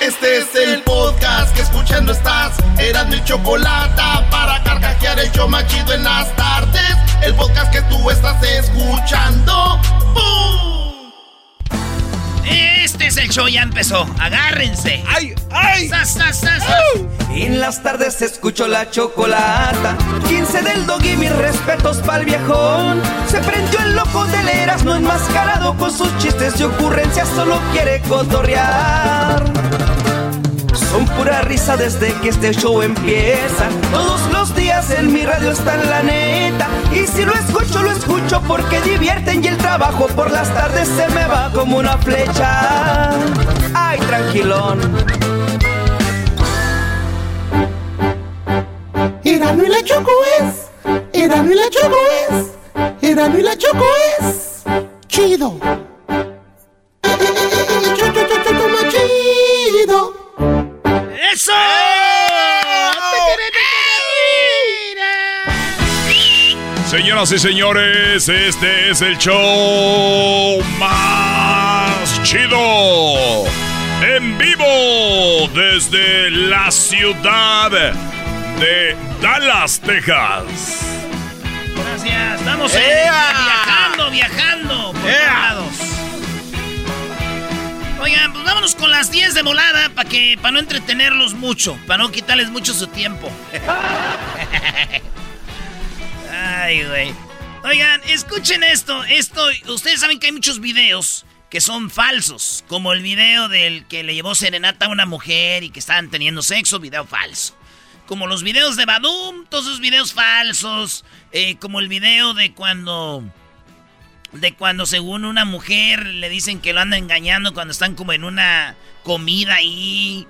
Este es el podcast que escuchando estás. Eran mi chocolate para carcajear el yo machido en las tardes. El podcast que tú estás escuchando. ¡Bum! Este es el show, ya empezó. Agárrense. ¡Ay, ay! ¡Sas, sas, sas! En las tardes escucho la chocolata. 15 del dog y mis respetos pa'l viejón. Se prendió el loco de leras, no enmascarado con sus chistes y ocurrencias, solo quiere cotorrear. Son pura risa desde que este show empieza. Todos los días en mi radio está la neta. Y si lo escucho, lo escucho porque divierten y el trabajo por las tardes se me va como una flecha. Ay, tranquilón. Erano y la Choco es. Erano y la Choco es. Erano y la Choco es. Chido. ¡Eso! Señoras y señores, este es el show más chido. En vivo desde la ciudad de Dallas, Texas. Gracias. Estamos en- ¡Ea! viajando, viajando por todos lados. Oigan, pues vámonos con las 10 de volada para que para no entretenerlos mucho, para no quitarles mucho su tiempo. Ay, güey. Oigan, escuchen esto, esto, ustedes saben que hay muchos videos que son falsos, como el video del que le llevó serenata a una mujer y que estaban teniendo sexo, video falso. Como los videos de Badum, todos esos videos falsos, eh, como el video de cuando de cuando según una mujer le dicen que lo anda engañando cuando están como en una comida ahí.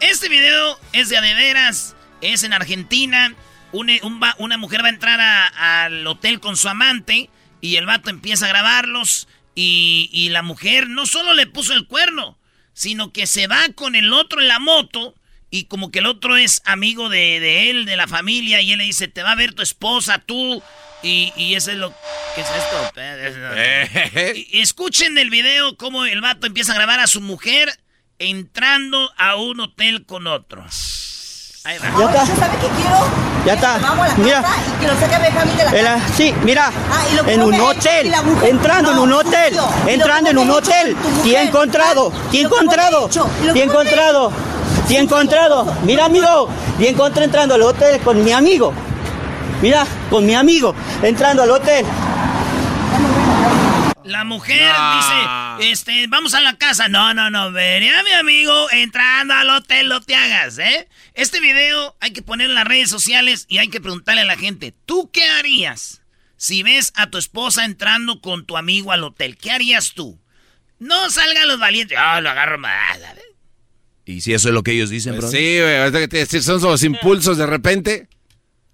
Este video es de a de veras, es en Argentina. Un- un va- una mujer va a entrar al hotel con su amante y el vato empieza a grabarlos y, y la mujer no solo le puso el cuerno, sino que se va con el otro en la moto y como que el otro es amigo de, de él, de la familia, y él le dice, te va a ver tu esposa, tú. Y, y eso es lo... ¿Qué es esto? Eh. Y- escuchen el video cómo el vato empieza a grabar a su mujer entrando a un hotel con otro. Ahí va. Ya está. ¿Sabe qué quiero? Ya está. Vamos a la Mira. casa y que lo saque a Benjamín de la En la- casa. sí, mira, Ah, y lo en un hotel, entrando en un hotel, entrando en un hotel, he encontrado, come encontrado, come encontrado, te he encontrado, mira amigo, te encontré entrando al hotel con mi amigo, mira, con mi amigo, entrando al hotel, La mujer dice, este, vamos a la casa. No, no, no, veré a mi amigo entrando al hotel, no te hagas, ¿eh? Este video hay que poner en las redes sociales y hay que preguntarle a la gente, ¿tú qué harías si ves a tu esposa entrando con tu amigo al hotel? ¿Qué harías tú? No salgan los valientes. Ah, lo agarro más. ¿Y si eso es lo que ellos dicen, bro? Pues sí, güey, ahorita que te- si son los impulsos de repente.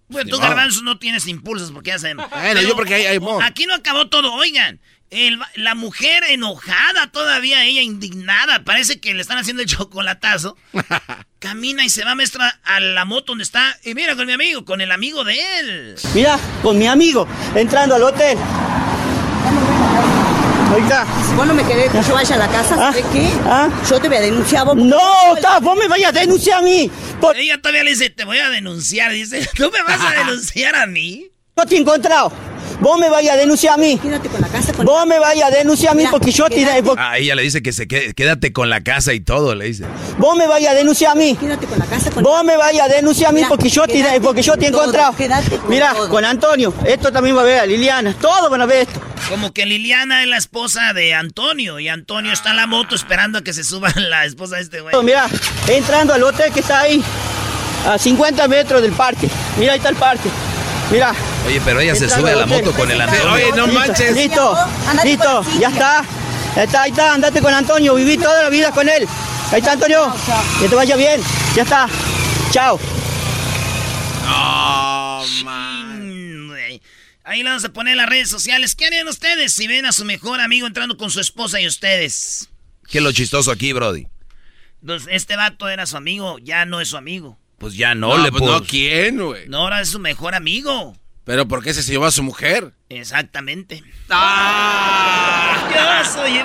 Bueno, tú, garbanzos, no tienes impulsos porque ya sabemos. Bueno, yo porque hay- hay Aquí no acabó todo, oigan. el la mujer enojada todavía, ella indignada, parece que le están haciendo el chocolatazo. Camina y se va, maestra, a la moto donde está. Y mira con mi amigo, con el amigo de él. mira, con mi amigo, entrando al hotel. Ahorita. Vos no me querés que yo vaya a la casa, ¿sabes qué? ¿Ah? Yo te voy a denunciar a vos. No, ta, vos me vayas a denunciar a mí. Por... Ella todavía le dice, te voy a denunciar. Dice, ¿tú me vas a denunciar a mí? No te he encontrado. Vos me vayas a denunciar a mí. Quédate con la casa. Con... Vos me vayas a denunciar a mí Mira, porque yo tiré. quédate. Ah, ella le dice que se quede, quédate con la casa y todo, le dice. Vos me vayas a denunciar a mí. Quédate con la casa. Con... Vos me vayas a denunciar a mí Mira, porque yo tiré, quédate porque yo te he encontrado. con Mira, todo. con Antonio. Esto también va a ver a Liliana. Todos van a ver esto. Como que Liliana es la esposa de Antonio y Antonio está en la moto esperando a que se suba la esposa de este güey. Mira, entrando al hotel que está ahí, a 50 metros del parque. Mira, ahí está el parque. Mira. Oye, pero ella se sube a la moto con el Antonio. Oye, no Listo, manches. Listo, Andate listo, ya está. Ahí está, ahí está, andate con Antonio, viví toda la vida con él. Ahí está Antonio, que te vaya bien, ya está. Chao. No, man. Ahí le vamos a poner en las redes sociales. ¿Qué harían ustedes si ven a su mejor amigo entrando con su esposa y ustedes? ¿Qué es lo chistoso aquí, Brody? Pues este vato era su amigo, ya no es su amigo. Pues ya no, No, le pues puedo. no, ¿quién, güey? No, ahora es su mejor amigo. Pero ¿por qué se llevó a su mujer? Exactamente. ¡Ah! Yo soy.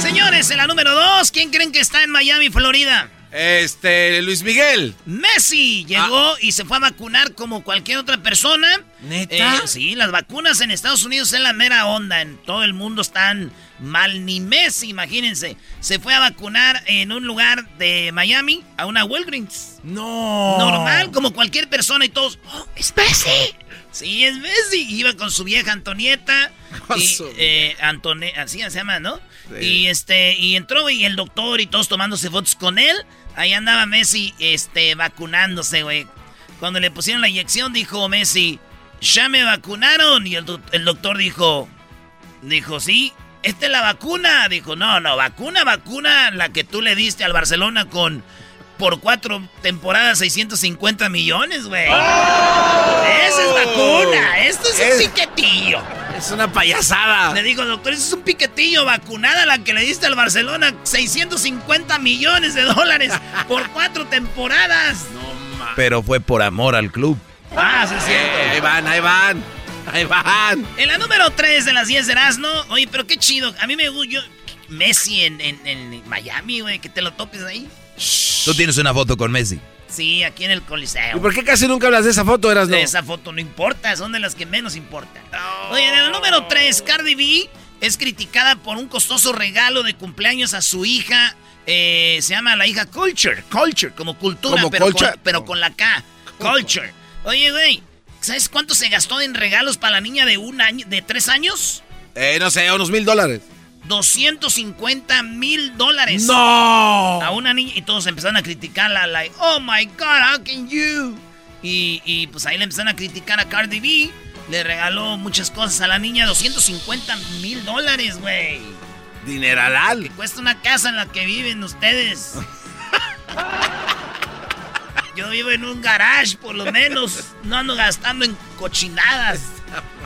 Señores, en la número dos, ¿quién creen que está en Miami, Florida? Este, Luis Miguel. Messi llegó y se fue a vacunar como cualquier otra persona. ¿Neta? Eh, sí, las vacunas en Estados Unidos es la mera onda. En todo el mundo están mal. Ni Messi, imagínense. Se fue a vacunar en un lugar de Miami, a una Walgreens. No. Normal, como cualquier persona y todos. ¡Oh, es Messi! Sí, es Messi. Iba con su vieja Antonieta. Con Y, su- eh, Antone- así se llama, ¿no? Sí. Y este, y entró y el doctor y todos tomándose fotos con él. Ahí andaba Messi, este, vacunándose, güey. Cuando le pusieron la inyección, dijo Messi, ya me vacunaron. Y el, el doctor dijo, dijo, sí, esta es la vacuna. Dijo, no, no, vacuna, vacuna, la que tú le diste al Barcelona con, por cuatro temporadas, 650 millones, güey. Esa es vacuna, esto es, Es- un piquetillo. Es una payasada. Le digo, doctor, eso es un piquetillo, vacunada la que le diste al Barcelona, 650 millones de dólares por cuatro temporadas. No, man. Pero fue por amor al club. Ah, sí es cierto. Eh, ahí van, ahí van. Ahí van. En la número 3 de las 10 de Erasmo, oye, pero qué chido. A mí me gusta Messi en, en- en Miami, güey, que te lo topes ahí. Tú tienes una foto con Messi. Sí, aquí en el Coliseo. ¿Y por qué casi nunca hablas de esa foto, eras no? De esa foto no importa, son de las que menos importan. Oye, en el número 3, Cardi B es criticada por un costoso regalo de cumpleaños a su hija. eh, se llama la hija Culture, Culture, como cultura, ¿Como pero, culture? Con, pero con la K. Culture. Oye, güey, ¿sabes cuánto se gastó en regalos para la niña de un año, de tres años? Eh, no sé, unos mil dólares. 250 mil dólares. ¡No! A una niña y todos empezaron a criticarla, like, oh my god, how can you? Y, y, pues ahí le empezaron a criticar a Cardi B. Le regaló muchas cosas a la niña, 250 mil dólares, güey. Que Dineralal. cuesta una casa en la que viven ustedes. Yo vivo en un garage, por lo menos. No ando gastando en cochinadas.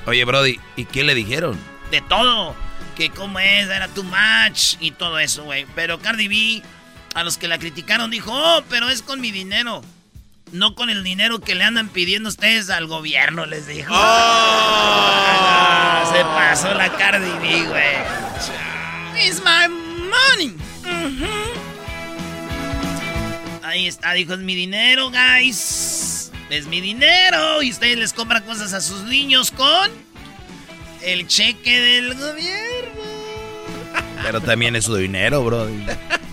Oye, Brody, ¿y qué le dijeron? de todo. Que como es, era too much y todo eso, güey. Pero Cardi B, a los que la criticaron, dijo, oh, pero es con mi dinero. No con el dinero que le andan pidiendo ustedes al gobierno, les dijo. Ah, se pasó la Cardi B, güey. It's my money. Ahí está, dijo, es mi dinero, guys. Es mi dinero. Y ustedes les compran cosas a sus niños con el cheque del gobierno. Pero también es su dinero, Brody.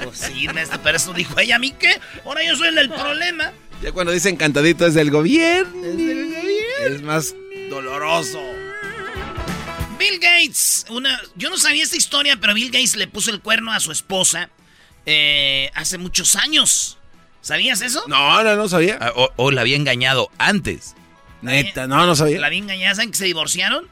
Pues sí, maestro, pero eso dijo ella a mí que ahora yo soy el del problema. Ya cuando dicen cantadito es del gobierno. Es del gobierno. Es más doloroso. Bill Gates, una, yo no sabía esta historia, pero Bill Gates le puso el cuerno a su esposa eh, hace muchos años. ¿Sabías eso? No, no, no sabía. Ah, O, o la había engañado antes. Neta, no, no sabía. La bien engañada, ¿saben que se divorciaron?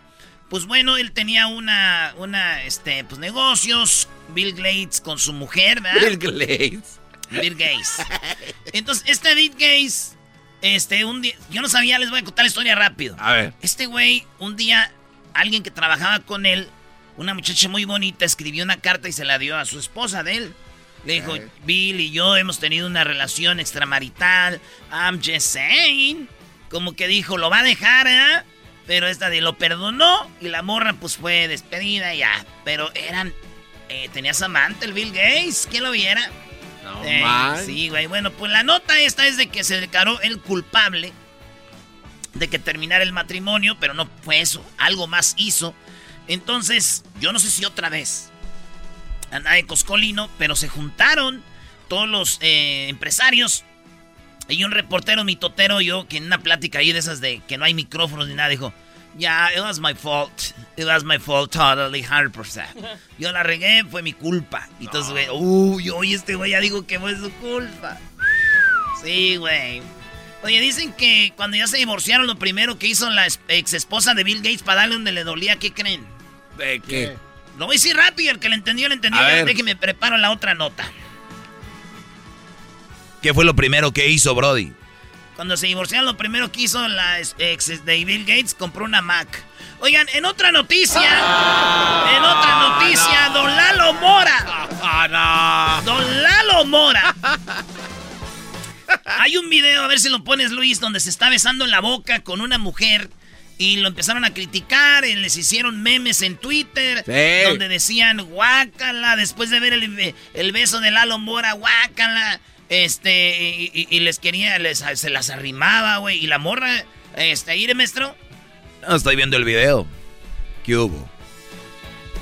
Pues bueno, él tenía una, una, este, pues negocios, Bill Gates con su mujer, ¿verdad? Bill Gates. Bill Gates. Entonces, este Bill Gates, este, un día, yo no sabía, les voy a contar la historia rápido. A ver. Este güey, un día, alguien que trabajaba con él, una muchacha muy bonita, escribió una carta y se la dio a su esposa de él. Le dijo, Bill y yo hemos tenido una relación extramarital. I'm just saying. Como que dijo, lo va a dejar, ¿eh? Pero esta de lo perdonó y la morra pues fue despedida ya. Pero eran... Eh, tenías amante el Bill Gates, ¿quién lo viera? No Eh, man. sí, güey. Bueno, pues la nota esta es de que se declaró el culpable de que terminara el matrimonio, pero no fue eso. Algo más hizo. Entonces, yo no sé si otra vez andaba de coscolino, pero se juntaron todos los eh, empresarios y un reportero mitotero, yo, que en una plática ahí de esas de que no hay micrófonos ni nada, dijo, ya, it was my fault. It was my fault totally, 100%. Yo la regué, fue mi culpa. Y entonces, güey, uy, oye, este güey ya dijo que fue su culpa. Sí, güey. Oye, dicen que cuando ya se divorciaron, lo primero que hizo la ex esposa de Bill Gates para darle donde le dolía, ¿qué creen? ¿De qué? Lo voy a decir rápido, el que le entendió, le entendió. A Ya ver. Déjeme preparo la otra nota. ¿Qué fue lo primero que hizo Brody? Cuando se divorciaron, lo primero que hizo la ex de Bill Gates, compró una Mac. Oigan, en otra noticia, en otra noticia, don Lalo Mora. Don Lalo Mora. Hay un video, a ver si lo pones Luis, donde se está besando en la boca con una mujer y lo empezaron a criticar y les hicieron memes en Twitter Sí. donde decían guácala después de ver el, el beso de Lalo Mora, guácala. Este, y, y- y les quería, les, se las arrimaba, güey. Y la morra, este, ahí, maestro, No, estoy viendo el video. ¿Qué hubo?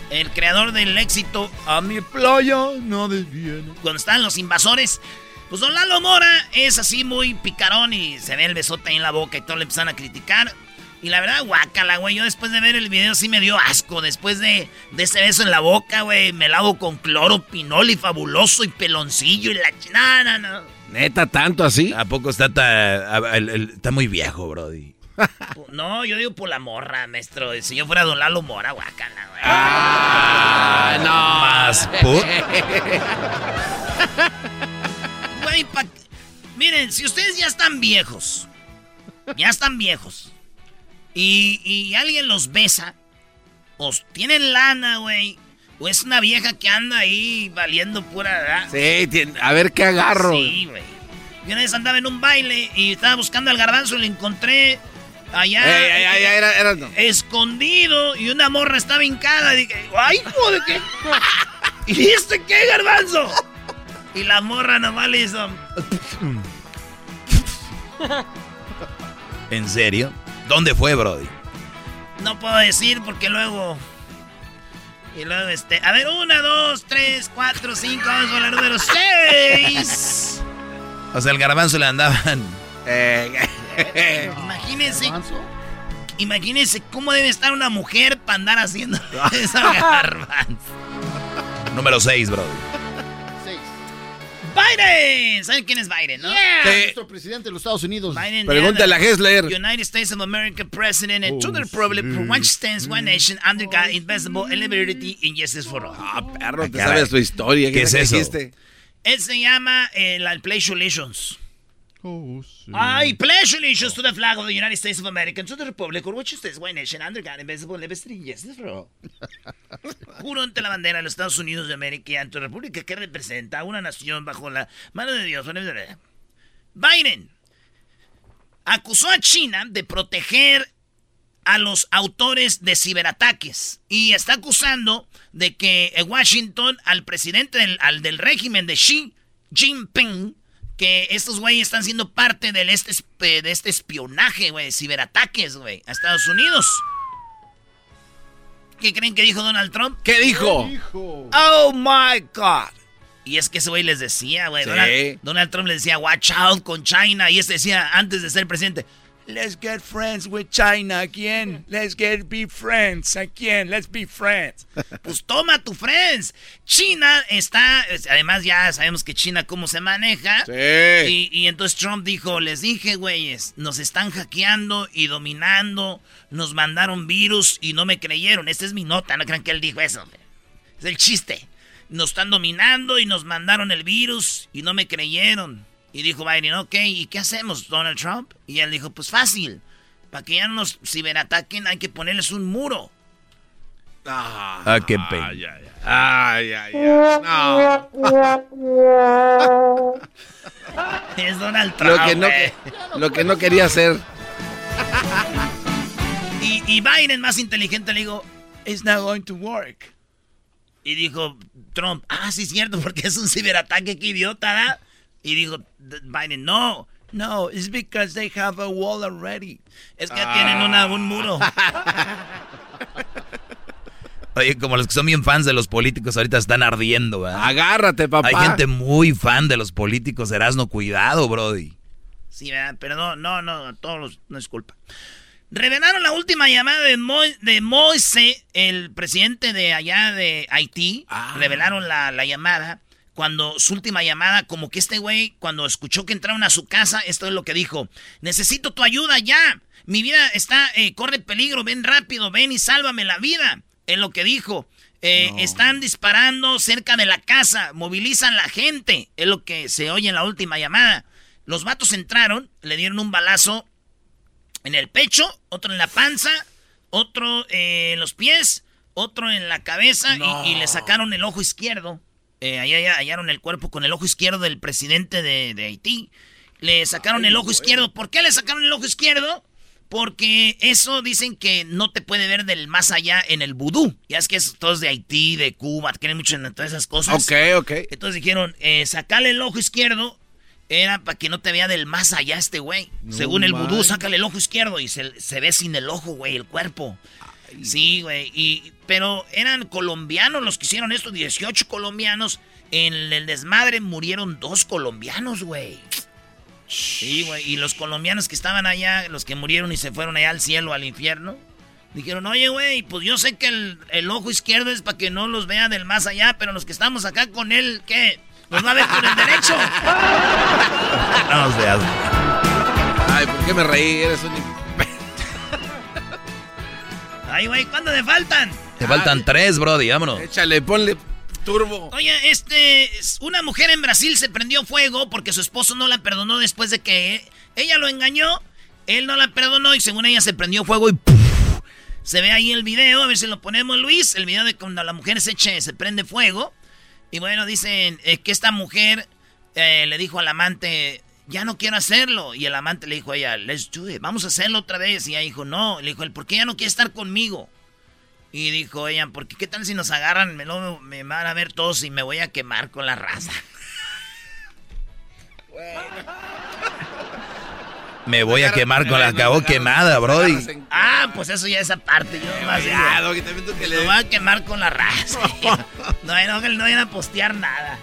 el creador del éxito A mi playa no desviene. cuando estaban los invasores. Pues don Lalo Mora es así muy picarón y se ve el besote ahí en la boca y todo le empiezan a criticar. Y la verdad, guácala, güey. Yo después de ver el video sí me dio asco. Después de, de ese beso en la boca, güey, me lavo con cloro, pinol y fabuloso y peloncillo y la... ch- No, no. ¿Neta tanto así? ¿A poco está, ta- a- el- el- está muy viejo, Brody? No, yo digo por la morra, maestro. Si yo fuera don Lalo Mora, guácala, güey. Ah, no. Más put. Güey, pa- Miren, si ustedes ya están viejos, ya están viejos, y, y alguien los besa, o tienen lana, güey, o es una vieja que anda ahí valiendo pura... Sí, a ver qué agarro. Sí, güey. Yo una vez andaba en un baile y estaba buscando al garbanzo y lo encontré allá... Ey, ey, ey, era- era- no. Escondido y una morra estaba hincada. Dije, ¡ay, joder, qué! ¿Y este qué, garbanzo? Y la morra nomás le hizo... ¿En serio? ¿Dónde fue, Brody? No puedo decir porque luego. Y luego este. A ver, una, dos, tres, cuatro, cinco. Vamos con la número seis. O sea, el garbanzo le andaban. Eh, Imagínense. Imagínense cómo debe estar una mujer para andar haciendo esa garbanzo. Número 6, Brody. Biden. ¿Saben quién es Biden, no? Yeah, Sí. Nuestro presidente de los Estados Unidos. Biden. Pregúntale a Hessler. United States of America President and to the Republic for one stands one nation under God, invisible, and liberty and justice for all. Ah, perro, te caray. sabes tu historia. ¿Qué es que eso? dijiste? Él se llama eh, la Pledge Allegiance. I pledge allegiance to the flag of the United States of America and to the republic for which stands one nation under God, invisible, and for all. Juro ante la bandera de los Estados Unidos de América y ante la república que representa una nación bajo la mano de Dios. Biden acusó a China de proteger a los autores de ciberataques y está acusando de que Washington al presidente del, al del régimen de Xi Jinping que estos güeyes están siendo parte del este, esp- de este espionaje, güey, ciberataques, güey, a Estados Unidos. ¿Qué creen que dijo Donald Trump? ¿Qué dijo? Oh my God. Y es que ese güey les decía, güey. Sí. Donald, Donald Trump les decía, watch out con China. Y este decía, antes de ser presidente, let's get friends with China again. Let's get be friends again. Let's be friends. pues toma tu friends. China está, es- además ya sabemos que China cómo se maneja. Sí. Y, y entonces Trump dijo, les dije, güeyes, nos están hackeando y dominando, nos mandaron virus y no me creyeron. Esta es mi nota, no crean que él dijo eso. Es el chiste. Nos están dominando y nos mandaron el virus y no me creyeron. Y dijo Biden, ok, ¿y qué hacemos, Donald Trump? Y él dijo, pues fácil. Para que ya no nos ciberataquen hay que ponerles un muro. Ah, Ah, qué pena. Ay, ay, ay. Ay, ay, ay. No. Es Donald Trump. Lo que no, lo que no quería hacer. Y, y Biden, más inteligente, le dijo, it's not going to work. Y dijo Trump, ah, sí es cierto, porque es un ciberataque, qué idiota, ¿da? Y dijo Biden, no, no, it's because they have a wall already. Es que ya tienen una, un muro. Oye, como los que son bien fans de los políticos ahorita están ardiendo, ¿verdad? Agárrate, papá. Hay gente muy fan de los políticos, Erasno, cuidado, brody. Sí, ¿verdad? pero no, no, no, todos los, no es culpa. Revelaron la última llamada de, de Moise, el presidente de allá de Haití. Ah. Revelaron la, la llamada. Cuando su última llamada, como que este güey, cuando escuchó que entraron a su casa, esto es lo que dijo. Necesito tu ayuda ya. Mi vida está, eh, corre peligro, ven rápido, ven y sálvame la vida. Es lo que dijo. Eh, Están disparando cerca de la casa, movilizan la gente. Es lo que se oye en la última llamada. Los vatos entraron, le dieron un balazo en el pecho, otro en la panza, otro eh, en los pies, otro en la cabeza y, y le sacaron el ojo izquierdo. Eh, allá hallaron el cuerpo con el ojo izquierdo del presidente de, de Haití. Le sacaron el ojo izquierdo. ¿Por qué le sacaron el ojo izquierdo? Porque eso dicen que no te puede ver del más allá en el vudú. Ya es que es todos de Haití, de Cuba, creen mucho en todas esas cosas. Ok, ok. Entonces dijeron, eh, sacale el ojo izquierdo. Era para que no te vea del más allá este güey. No Según el vudú, sácale el ojo izquierdo y se, se ve sin el ojo, güey, el cuerpo. Sí, güey. Y, pero eran colombianos los que hicieron esto, 18 colombianos. En el desmadre murieron dos colombianos, güey. Sí, güey. Y los colombianos que estaban allá, los que murieron y se fueron allá al cielo, al infierno, dijeron, oye, güey, pues yo sé que el, el ojo izquierdo es para que no los vea del más allá, pero los que estamos acá con él, ¿qué? Nos va a ver con el derecho. No seas. Ay, ¿por qué me reí? Eres un... Ay, güey, ¿cuándo te faltan? Te faltan tres, brody, vámonos. Échale, ponle turbo. Oye, este, una mujer en Brasil se prendió fuego porque su esposo no la perdonó después de que ella lo engañó, él no la perdonó y según ella se prendió fuego y ¡puf! se ve ahí el video, a ver si lo ponemos Luis, el video de cuando la mujer se eche, se prende fuego y bueno, dicen eh, que esta mujer eh, le dijo al amante, ya no quiero hacerlo y el amante le dijo a ella, let's do it, vamos a hacerlo otra vez y ella dijo, no, le dijo, ¿por qué ya no quiere estar conmigo? Y dijo ella, porque qué tal si nos agarran, me, lo- me van a ver todos y me voy a quemar con la raza. Me voy a quemar con la acabó quemada, brody. Ah, pues eso ya es aparte. Yo nomás digo, que me voy a quemar con la raza. No, no, no, a postear nada.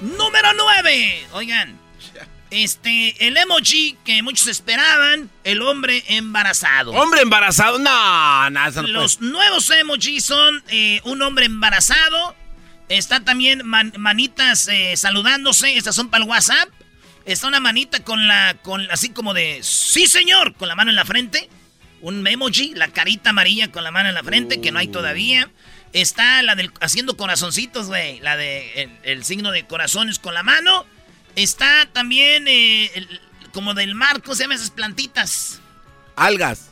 Número 9. Oigan, este, el emoji que muchos esperaban, el hombre embarazado. Hombre embarazado, no, no, no Los nuevos emojis son eh, un hombre embarazado. Está también man- manitas eh, saludándose. Estas son para el WhatsApp. Está una manita con la. con así como de. Sí, señor. Con la mano en la frente. Un emoji. La carita amarilla con la mano en la frente. Que no hay todavía. Está la del. haciendo corazoncitos, güey. La de. El, el signo de corazones con la mano. Está también. eh, el- como del mar. ¿Cómo se llaman esas plantitas? Algas.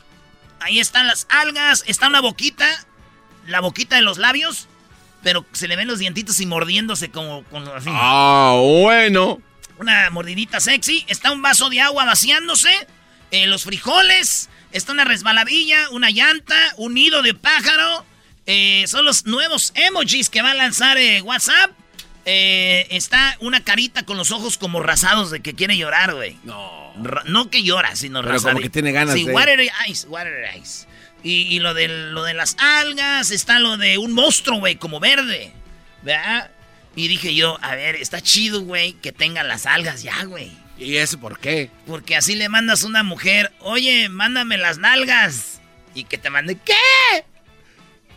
Ahí están las algas, está una boquita, la boquita de los labios, pero se le ven los dientitos y mordiéndose como, como así. Ah, bueno. Una mordidita sexy, está un vaso de agua vaciándose, eh, los frijoles, está una resbaladilla, una llanta, un nido de pájaro. eh, son los nuevos emojis que va a lanzar WhatsApp. Eh, está una carita con los ojos como rasados de que quiere llorar, güey. No. Ra- no que llora, sino Pero rasar. como que tiene ganas sí, de- watery eyes, watery eyes. Y, y lo, de, lo de las algas, está lo de un monstruo, güey, como verde. ¿Verdad? Y dije yo, a ver, está chido, güey, que tengan las algas ya, güey. ¿Y eso por qué? Porque así le mandas a una mujer, oye, mándame las nalgas. Y que te mande, ¿qué?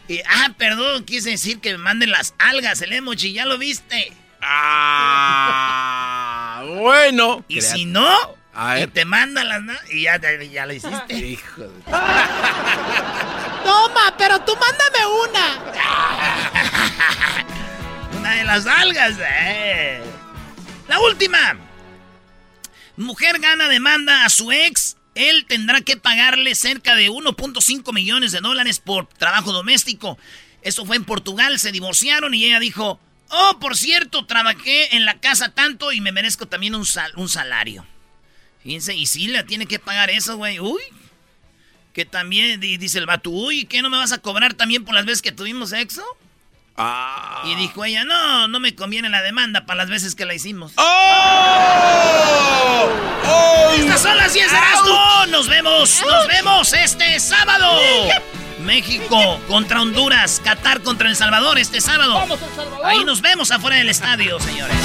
Y, ah, perdón, quise decir que me manden las algas, el emoji, ya lo viste. Ah, bueno. Y si no, y te mandan las na- y ya, ya lo hiciste. Hijo de... Toma, pero tú mándame una. Una de las algas, eh. La última. Mujer gana demanda a su ex. Él tendrá que pagarle cerca de 1.5 millones de dólares por trabajo doméstico. Eso fue en Portugal, se divorciaron y ella dijo, oh, por cierto, trabajé en la casa tanto y me merezco también un, sal- un salario. Fíjense, y sí, le tiene que pagar eso, güey. Uy. Que también, di- dice el vato, uy, ¿qué no me vas a cobrar también por las veces que tuvimos sexo? Ah. Y dijo ella, no, no me conviene la demanda para las veces que la hicimos. ¡Oh! ¡Oh! Estas son las 10 de Erasmo. Nos vemos, nos vemos este sábado. México contra Honduras, Qatar contra El Salvador este sábado. Vamos, El Salvador. Ahí nos vemos afuera del estadio, señores.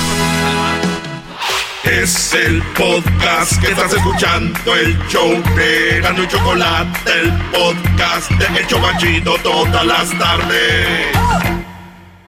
Es el podcast que estás escuchando, el show de Gano y Chocolate, el podcast de Hecho Banchito todas las tardes.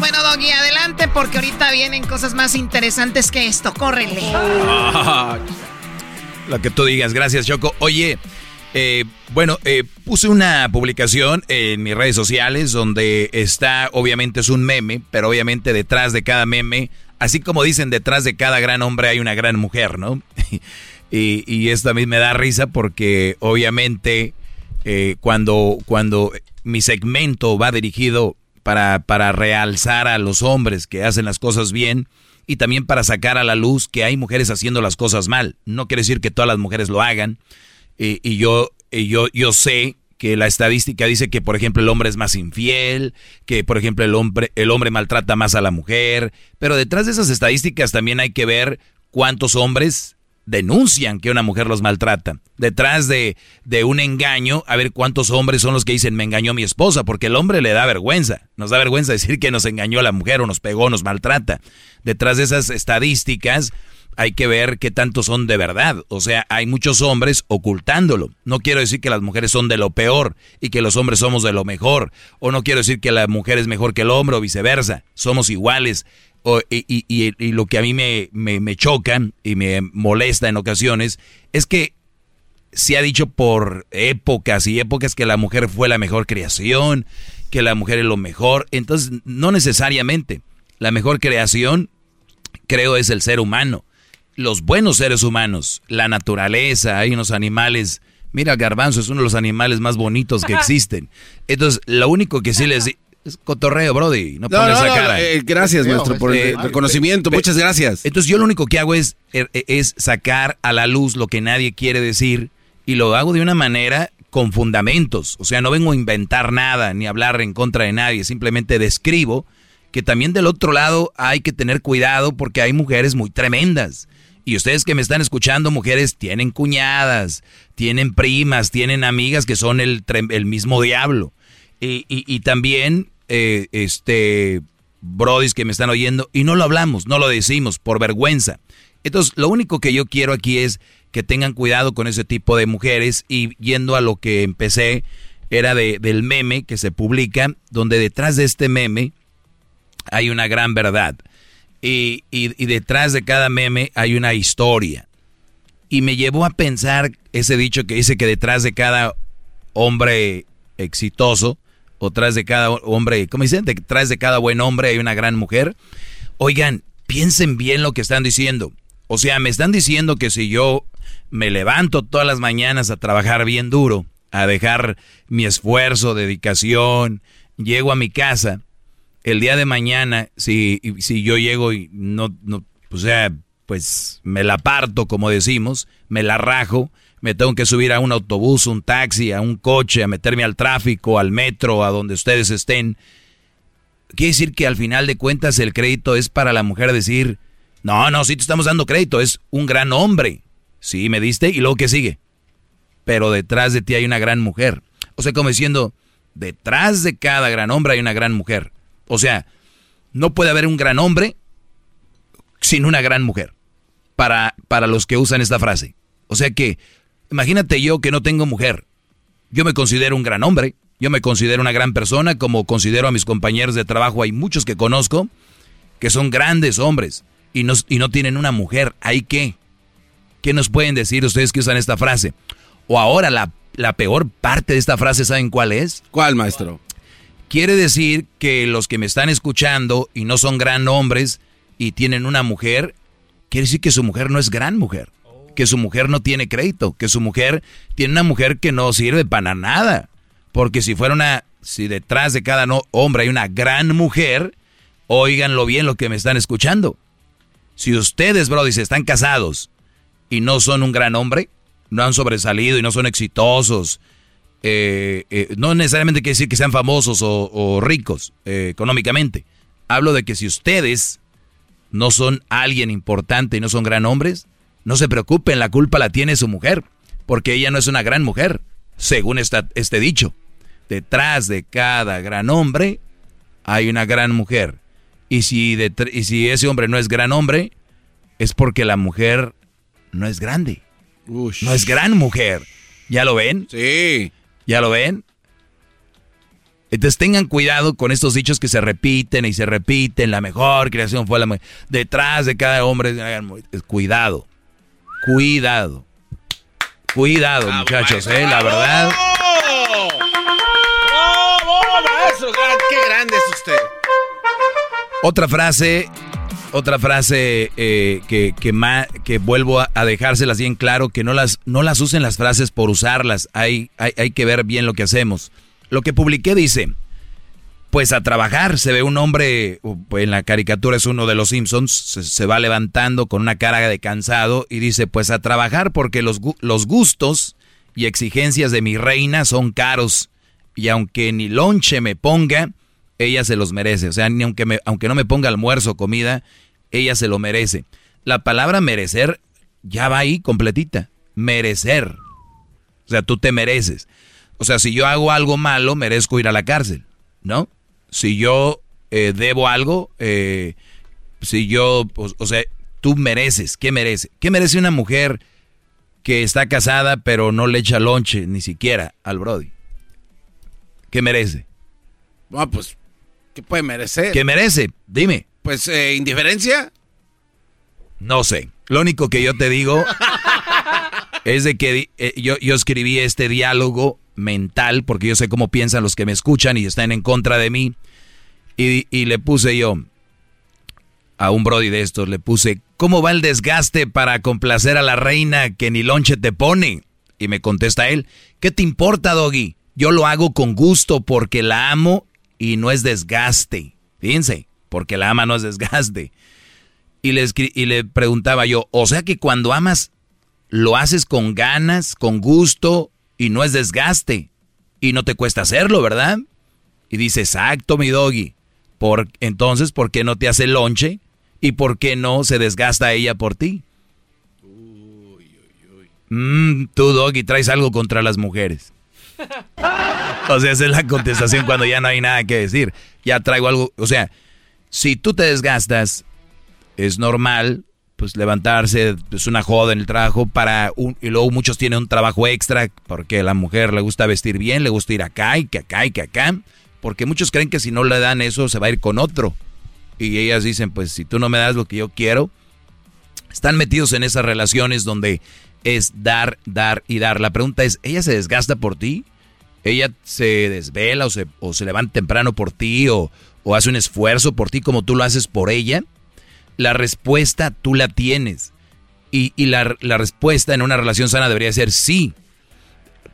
Bueno, Doggy, adelante porque ahorita vienen cosas más interesantes que esto. Córrele. lo que tú digas, gracias, Choco. Oye, eh, bueno, eh, puse una publicación en mis redes sociales donde está, obviamente es un meme, pero obviamente detrás de cada meme, así como dicen, detrás de cada gran hombre hay una gran mujer, ¿no? y, esto a mí me da risa porque obviamente eh, cuando, cuando mi segmento va dirigido para, para realzar a los hombres que hacen las cosas bien y también para sacar a la luz que hay mujeres haciendo las cosas mal. No quiere decir que todas las mujeres lo hagan. y yo, yo, yo sé que la estadística dice que, por ejemplo, el hombre es más infiel, que, por ejemplo, el hombre, el hombre maltrata más a la mujer. Pero detrás de esas estadísticas también hay que ver cuántos hombres denuncian que una mujer los maltrata. Detrás de, de, un engaño, a ver cuántos hombres son los que dicen me engañó mi esposa, porque el hombre le da vergüenza. Nos da vergüenza decir que nos engañó la mujer o nos pegó, nos maltrata. Detrás de esas estadísticas hay que ver qué tantos son de verdad. O sea, hay muchos hombres ocultándolo. No quiero decir que las mujeres son de lo peor y que los hombres somos de lo mejor. O no quiero decir que la mujer es mejor que el hombre o viceversa. Somos iguales y, lo que a mí me, me, choca y me molesta en ocasiones es que se ha dicho por épocas y épocas que la mujer fue la mejor creación, que la mujer es lo mejor. Entonces, no necesariamente. La mejor creación, creo, es el ser humano. Los buenos seres humanos, la naturaleza, hay unos animales. Mira, garbanzo es uno de los animales más bonitos que existen. Entonces, lo único que sí les es cotorreo, Brody. No, pongas esa cara. Eh, gracias, maestro, por el reconocimiento. Muchas gracias. Entonces, yo lo único que hago es, er, es sacar a la luz lo que nadie quiere decir y lo hago de una manera con fundamentos. O sea, no vengo a inventar nada ni hablar en contra de nadie. Simplemente describo que también del otro lado hay que tener cuidado porque hay mujeres muy tremendas. Y ustedes que me están escuchando, mujeres, tienen cuñadas, tienen primas, tienen amigas que son el, el mismo diablo. Y, y, también, eh, este, brodis que me están oyendo, y no lo hablamos, no lo decimos por vergüenza. Entonces, lo único que yo quiero aquí es que tengan cuidado con ese tipo de mujeres y yendo a lo que empecé, era de, del meme que se publica, donde detrás de este meme hay una gran verdad. Y, y, y, detrás de cada meme hay una historia. Y me llevó a pensar ese dicho que dice que detrás de cada hombre exitoso o tras de cada hombre, ¿cómo dicen? Detrás de cada buen hombre hay una gran mujer. Oigan, piensen bien lo que están diciendo. O sea, me están diciendo que si yo me levanto todas las mañanas a trabajar bien duro a dejar mi esfuerzo, dedicación, llego a mi casa, el día de mañana, si, si yo llego y no, no, o sea, pues me la parto, como decimos, me la rajo, me tengo que subir a un autobús, un taxi, a un coche, a meterme al tráfico, al metro, a donde ustedes estén. Quiere decir que al final de cuentas el crédito es para la mujer decir, no, no, sí te estamos dando crédito, es un gran hombre. Sí, me diste, y luego ¿qué sigue? Pero detrás de ti hay una gran mujer. O sea, como diciendo, detrás de cada gran hombre hay una gran mujer. O sea, no puede haber un gran hombre sin una gran mujer. Para, para los que usan esta frase. O sea que, imagínate yo que no tengo mujer. Yo me considero un gran hombre. Yo me considero una gran persona, como considero a mis compañeros de trabajo. Hay muchos que conozco que son grandes hombres y no, y no tienen una mujer. ¿Hay qué? ¿Qué nos pueden decir ustedes que usan esta frase? O ahora la, la peor parte de esta frase, ¿saben cuál es? ¿Cuál, maestro? Quiere decir que los que me están escuchando y no son gran hombres y tienen una mujer, quiere decir que su mujer no es gran mujer, que su mujer no tiene crédito, que su mujer tiene una mujer que no sirve para nada. Porque si fuera una, si detrás de cada no, hombre hay una gran mujer, óiganlo bien lo que me están escuchando. Si ustedes, Brody, se están casados y no son un gran hombre, no han sobresalido y no son exitosos, eh, eh, no necesariamente quiere decir que sean famosos o, ricos eh, económicamente. Hablo de que si ustedes no son alguien importante y no son gran hombres, no se preocupen, la culpa la tiene su mujer, porque ella no es una gran mujer, según esta, este dicho. Detrás de cada gran hombre hay una gran mujer. Y si, y si ese hombre no es gran hombre, es porque la mujer no es grande. No es gran mujer. ¿Ya lo ven? Sí. ¿Ya lo ven? Entonces tengan cuidado con estos dichos que se repiten y se repiten. La mejor creación fue la mujer. Detrás de cada hombre, cuidado. Cuidado. Cuidado, muchachos, eh, la verdad. ¡Qué grande es usted! Otra frase otra frase eh, que, que, que, vuelvo a, dejárselas bien claro, que no las, no las usen las frases por usarlas, hay, hay, hay que ver bien lo que hacemos. Lo que publiqué dice, pues a trabajar, se ve un hombre, en la caricatura es uno de los Simpsons, se, va levantando con una cara de cansado y dice, pues a trabajar porque los, los gustos y exigencias de mi reina son caros y aunque ni lonche me ponga, ella se los merece. O sea, ni aunque, me, aunque no me ponga almuerzo, comida, ella se lo merece. La palabra merecer ya va ahí completita. Merecer. O sea, tú te mereces. O sea, si yo hago algo malo, merezco ir a la cárcel, ¿no? Si yo eh, debo algo, eh, si yo, o, sea, tú mereces, ¿qué merece? ¿Qué merece una mujer que está casada pero no le echa lonche ni siquiera al Brody? ¿Qué merece? Ah, pues ¿Qué puede merecer? ¿Qué merece? Dime. Pues eh, indiferencia. No sé. Lo único que yo te digo es de que yo, yo escribí este diálogo mental porque yo sé cómo piensan los que me escuchan y están en contra de mí. Y, le puse yo a un Brody de estos, le puse, ¿cómo va el desgaste para complacer a la reina que ni lonche te pone? Y me contesta él, ¿qué te importa, Doggy? Yo lo hago con gusto porque la amo y no es desgaste. Fíjense, porque la ama no es desgaste. Y le, y le preguntaba yo, o sea que cuando amas, lo haces con ganas, con gusto y no es desgaste. Y no te cuesta hacerlo, ¿verdad? Y dice, exacto, mi doggy. Por, entonces, ¿por qué no te hace lonche? ¿Y por qué no se desgasta ella por ti? Uy, uy, uy. Mm, tú, doggy, traes algo contra las mujeres. O sea, esa es la contestación cuando ya no hay nada que decir. Ya traigo algo, o sea, si tú te desgastas, es normal, pues levantarse, es una joda en el trabajo para un, y luego muchos tienen un trabajo extra porque a la mujer le gusta vestir bien, le gusta ir acá y que acá y que acá, porque muchos creen que si no le dan eso se va a ir con otro. Y ellas dicen, pues si tú no me das lo que yo quiero, están metidos en esas relaciones donde es dar, dar y dar. La pregunta es, ¿ella se desgasta por ti? ella se desvela o se, o se levanta temprano por ti o, hace un esfuerzo por ti como tú lo haces por ella, la respuesta tú la tienes. Y, la, la, respuesta en una relación sana debería ser sí.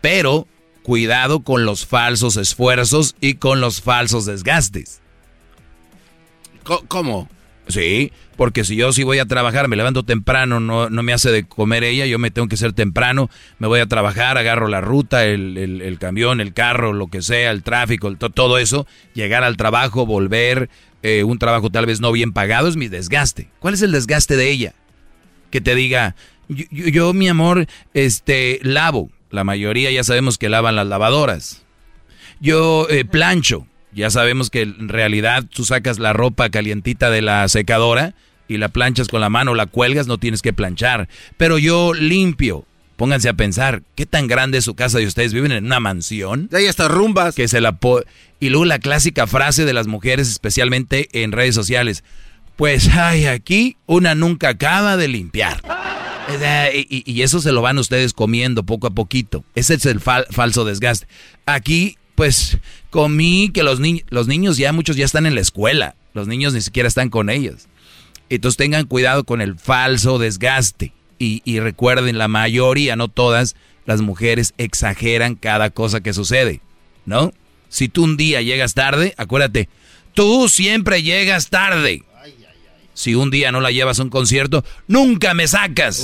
Pero cuidado con los falsos esfuerzos y con los falsos desgastes. ¿Cómo? Sí, porque si yo sí voy a trabajar, me levanto temprano, no, no me hace de comer ella, yo me tengo que ser temprano, me voy a trabajar, agarro la ruta, el, el, camión, el carro, lo que sea, el tráfico, todo eso, llegar al trabajo, volver, eh, un trabajo tal vez no bien pagado, es mi desgaste. ¿Cuál es el desgaste de ella? Que te diga, yo, mi amor, este, lavo. La mayoría ya sabemos que lavan las lavadoras. Yo eh, plancho. Ya sabemos que en realidad tú sacas la ropa calientita de la secadora y la planchas con la mano, la cuelgas, no tienes que planchar. Pero yo limpio. Pónganse a pensar, ¿qué tan grande es su casa de ustedes? ¿Viven en una mansión? Ahí está rumbas. Que se la y luego la clásica frase de las mujeres, especialmente en redes sociales. Pues, ay, aquí una nunca acaba de limpiar. Y, eso se lo van ustedes comiendo poco a poquito. Ese es el falso desgaste. Aquí, pues, comí que los, los niños ya, muchos ya están en la escuela. Los niños ni siquiera están con ellos. Entonces tengan cuidado con el falso desgaste. Y, y recuerden, la mayoría, no todas, las mujeres exageran cada cosa que sucede. ¿No? Si tú un día llegas tarde, acuérdate, tú siempre llegas tarde. Si un día no la llevas a un concierto, nunca me sacas.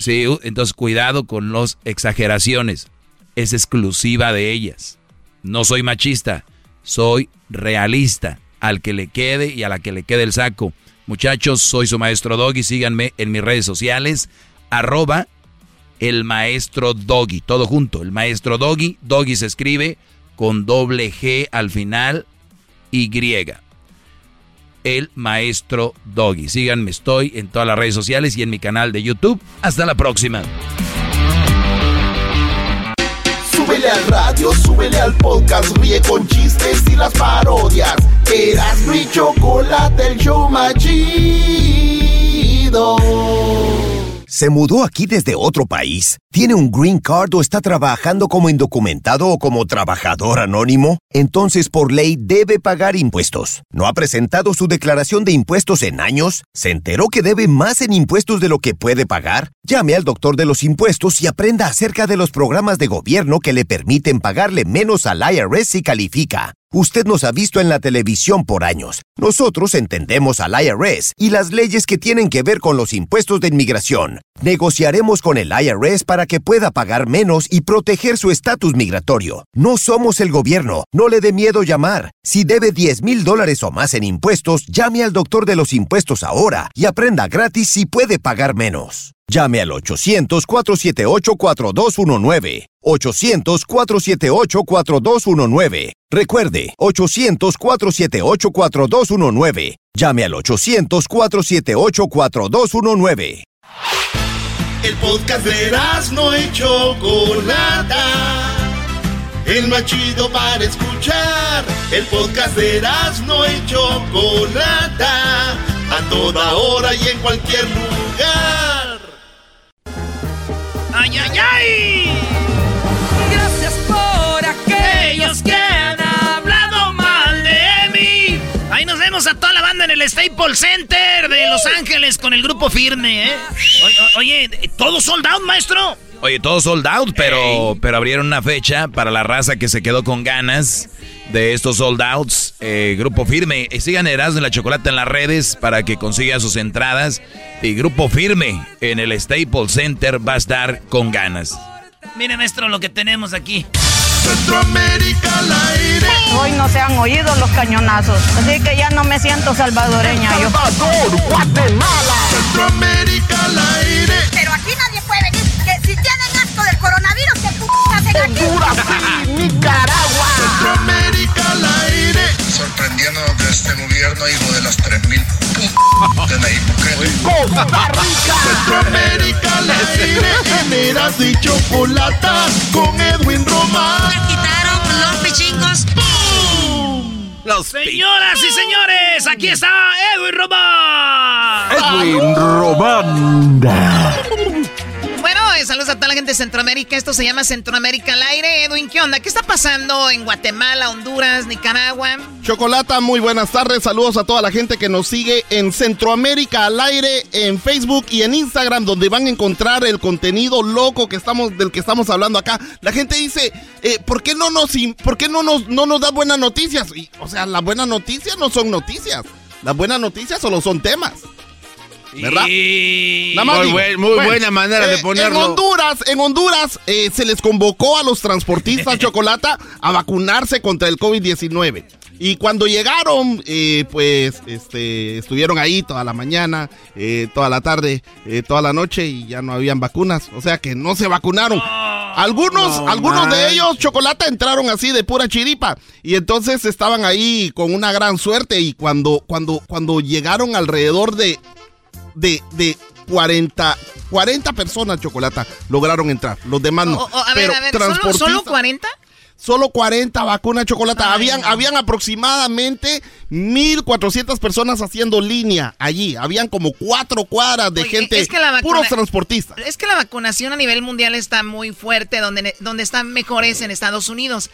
Sí, entonces cuidado con las exageraciones. Es exclusiva de ellas. No soy machista, soy realista. Al que le quede y a la que le quede el saco. Muchachos, soy su maestro Doggy. Síganme en mis redes sociales. Arroba el maestro Doggy. Todo junto. El maestro Doggy. Doggy se escribe con doble G al final. Y el maestro Doggy. Síganme, estoy en todas las redes sociales y en mi canal de YouTube. Hasta la próxima. Súbele al radio, súbele al podcast, ríe con chistes y las parodias. Eras chocolate, el show. ¿Se mudó aquí desde otro país? ¿Tiene un green card o está trabajando como indocumentado o como trabajador anónimo? Entonces por ley debe pagar impuestos. ¿No ha presentado su declaración de impuestos en años? ¿Se enteró que debe más en impuestos de lo que puede pagar? Llame al doctor de los impuestos y aprenda acerca de los programas de gobierno que le permiten pagarle menos al IRS si califica. Usted nos ha visto en la televisión por años. Nosotros entendemos al IRS y las leyes que tienen que ver con los impuestos de inmigración. Negociaremos con el IRS para que pueda pagar menos y proteger su estatus migratorio. No somos el gobierno, no le dé miedo llamar. Si debe 10 mil dólares o más en impuestos, llame al doctor de los impuestos ahora y aprenda gratis si puede pagar menos. Llame al 800-478-4219. 800-478-4219. Recuerde, 800-478-4219. Llame al 800-478-4219. El podcast de no hecho Chocolata. El más chido para escuchar. El podcast de no hecho Chocolata. A toda hora y en cualquier lugar. ¡Ay, ay, ay! Gracias por aquellos que han hablado mal de mí. Ahí nos vemos a toda la en el Staples Center de Los Ángeles con el grupo firme, ¿eh? Oye, ¿todo sold out, maestro? Oye, todo sold out, pero, pero abrieron una fecha para la raza que se quedó con ganas de estos sold outs. Eh, grupo Firme. Y sigan Erasmo en la Chocolate en las redes para que consigan sus entradas. Y Grupo Firme en el Staples Center va a estar con ganas. Miren, maestro, lo que tenemos aquí. Centroamérica al aire. Hoy no se han oído los cañonazos, así que ya no me siento salvadoreña. yo. Guatemala. Centroamérica al aire. Pero aquí nadie puede venir. Que si tienen asco del coronavirus, que p hacen aquí. Honduras Nicaragua. Centroamérica al aire. Sorprendiendo que este gobierno, hijo de las 3000 de la Costa Rica. Centroamérica al aire. Generas y chocolata con Edwin Román. quitaron los pichingos. Los Señoras y señores, aquí está Edwin Román. Edwin Román. Saludos a toda la gente de Centroamérica. Esto se llama Centroamérica al aire. Edwin, ¿qué onda? ¿Qué está pasando en Guatemala, Honduras, Nicaragua? Chocolata, muy buenas tardes. Saludos a toda la gente que nos sigue en Centroamérica al aire, en Facebook y en Instagram, donde van a encontrar el contenido loco que estamos, del que estamos hablando acá. La gente dice, eh, ¿por qué no nos, por qué no nos, no nos da buenas noticias? O sea, las buenas noticias no son noticias. Las buenas noticias solo son temas. ¿Verdad? muy, muy buena manera de eh, ponerlo. En Honduras, en Honduras eh, se les convocó a los transportistas Chocolata a vacunarse contra el COVID-19. Y cuando llegaron, eh, pues este, estuvieron ahí toda la mañana, toda la tarde, toda la noche y ya no habían vacunas. O sea que no se vacunaron. Algunos, algunos de ellos, Chocolata, entraron así de pura chiripa. Y entonces estaban ahí con una gran suerte. Y cuando, cuando, cuando llegaron alrededor de de, de 40, 40 personas, Chocolata, lograron entrar. Los demás no. a ver, a ver, ¿solo, 40? Solo 40 vacunas chocolata. habían, habían aproximadamente 1.400 personas haciendo línea allí. Habían como cuatro cuadras de gente, puros transportistas. Es que la vacunación a nivel mundial está muy fuerte, donde, donde están mejores en Estados Unidos.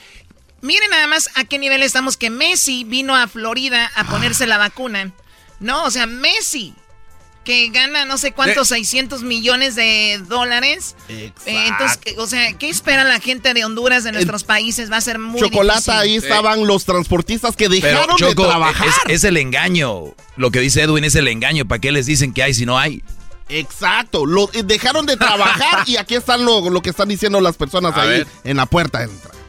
Miren nada más a qué nivel estamos que Messi vino a Florida a ponerse la vacuna. No, o sea, Messi que gana no sé cuántos, 600 millones de dólares. Eh, entonces, o sea, ¿qué espera la gente de Honduras, de nuestros países? Va a ser muy Chocolata, ahí estaban los transportistas que dejaron de trabajar. Es, el engaño. Lo que dice Edwin es el engaño. ¿Para qué les dicen que hay si no hay? Exacto, lo, eh, dejaron de trabajar y aquí están lo, lo que están diciendo las personas ahí en la puerta.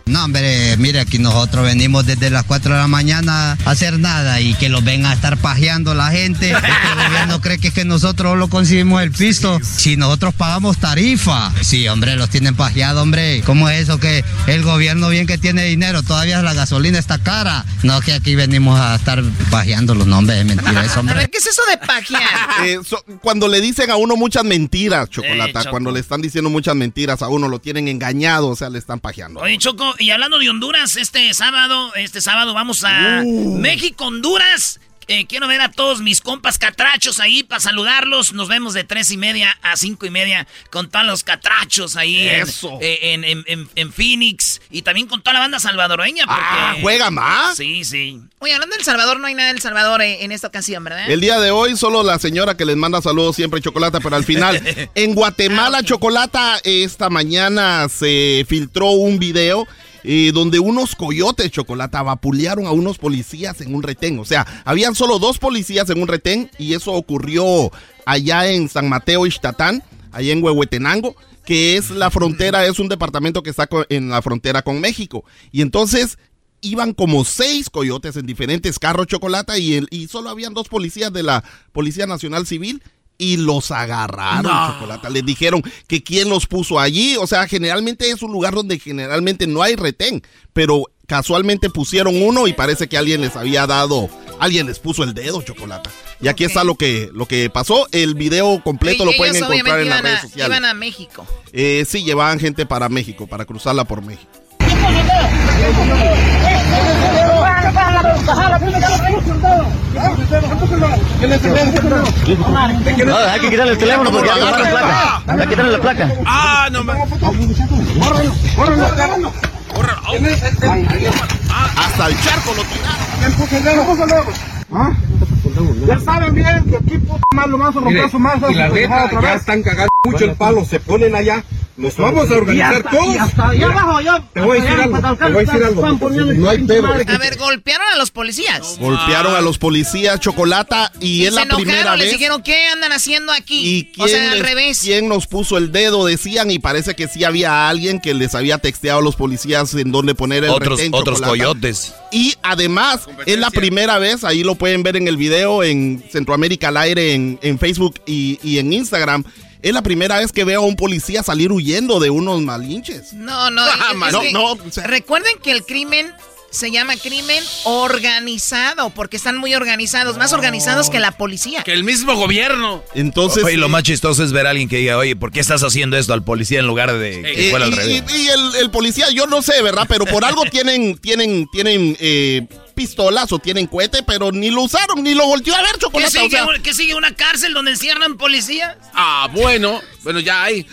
No, hombre, mire, aquí nosotros venimos desde las 4 de la mañana a hacer nada y que lo venga a estar pajeando la gente. El gobierno cree que es que nosotros lo conseguimos el pisto. Si nosotros pagamos tarifa. Sí, hombre, los tienen pajeado, hombre. ¿Cómo es eso que el gobierno bien que tiene dinero, todavía la gasolina está cara? No, que aquí venimos a estar pajeando los nombres, es mentira eso, hombre. A ver, ¿qué es eso de pajear? Eh, cuando le dicen a uno muchas mentiras, Chocolata, cuando le están diciendo muchas mentiras a uno, lo tienen engañado, o sea, le están pajeando. Oye, Choco, y hablando de Honduras, este sábado, este sábado vamos a uh. México, Honduras. Eh, quiero ver a todos mis compas catrachos ahí para saludarlos. Nos vemos de tres y media a cinco y media con todos los catrachos ahí Eso. Eh, en, en, Phoenix y también con toda la banda salvadoreña. ah, ¿juega más? Sí, sí. Oye, hablando del Salvador, no hay nada del Salvador eh, en esta ocasión, ¿verdad? El día de hoy solo la señora que les manda saludos siempre Chocolata, pero al final en Guatemala ah, Chocolata esta mañana se filtró un video donde unos coyotes chocolate vapulearon a unos policías en un retén. O sea, habían solo dos policías en un retén y eso ocurrió allá en San Mateo, Ixtatán, allá en Huehuetenango que es la frontera, es un departamento que está en la frontera con México. Y entonces iban como seis coyotes en diferentes carros chocolate y solo habían dos policías de la Policía Nacional Civil y los agarraron, chocolate. Les dijeron que quién los puso allí. O sea, generalmente es un lugar donde generalmente no hay retén, pero casualmente pusieron uno y parece que alguien les había dado, alguien les puso el dedo, chocolate. Y aquí está lo que, lo que pasó. El video completo lo pueden encontrar en las redes sociales. Iban a México. Eh, sí, llevaban gente para México, para cruzarla por México. No, hay que quitarle el teléfono porque hay que la placa. Hay que quitarle la placa. Ah, no me. Hasta el charco lo tiraron. Ya saben bien que aquí puta más lo más a romper su masa. Y la neta, ya están cagando mucho el palo, se ponen allá. Nos vamos a organizar todos. Ya abajo, ya. Te voy a decir algo, te voy a decir algo. No hay pedo. A ver, golpearon a los policías. Golpearon a los policías, Chocolata, y, es la primera vez. les dijeron, ¿qué andan haciendo aquí? ¿Y o sea, al revés. ¿Quién nos puso el dedo? Decían, y parece que sí había alguien que les había texteado a los policías en dónde poner el Otros, otros coyotes. Y además, es la primera vez, ahí lo pueden ver en el video, en Centroamérica al aire, en, en Facebook y, y en Instagram es la primera vez que veo a un policía salir huyendo de unos malinches. No, no, no, recuerden que el crimen se llama crimen organizado, porque están muy organizados, más organizados que la policía. Que el mismo gobierno. Entonces. y lo más chistoso es ver a alguien que diga, oye, ¿por qué estás haciendo esto al policía en lugar de que eh, fuera al revés? Y, el, policía, yo no sé, ¿verdad? Pero por algo tienen, tienen, tienen eh, pistolas o tienen cohete, pero ni lo usaron, ni lo volteó a ver, chocolate. ¿Qué sigue, sigue una cárcel donde encierran policías? Ah, bueno, bueno, ya hay.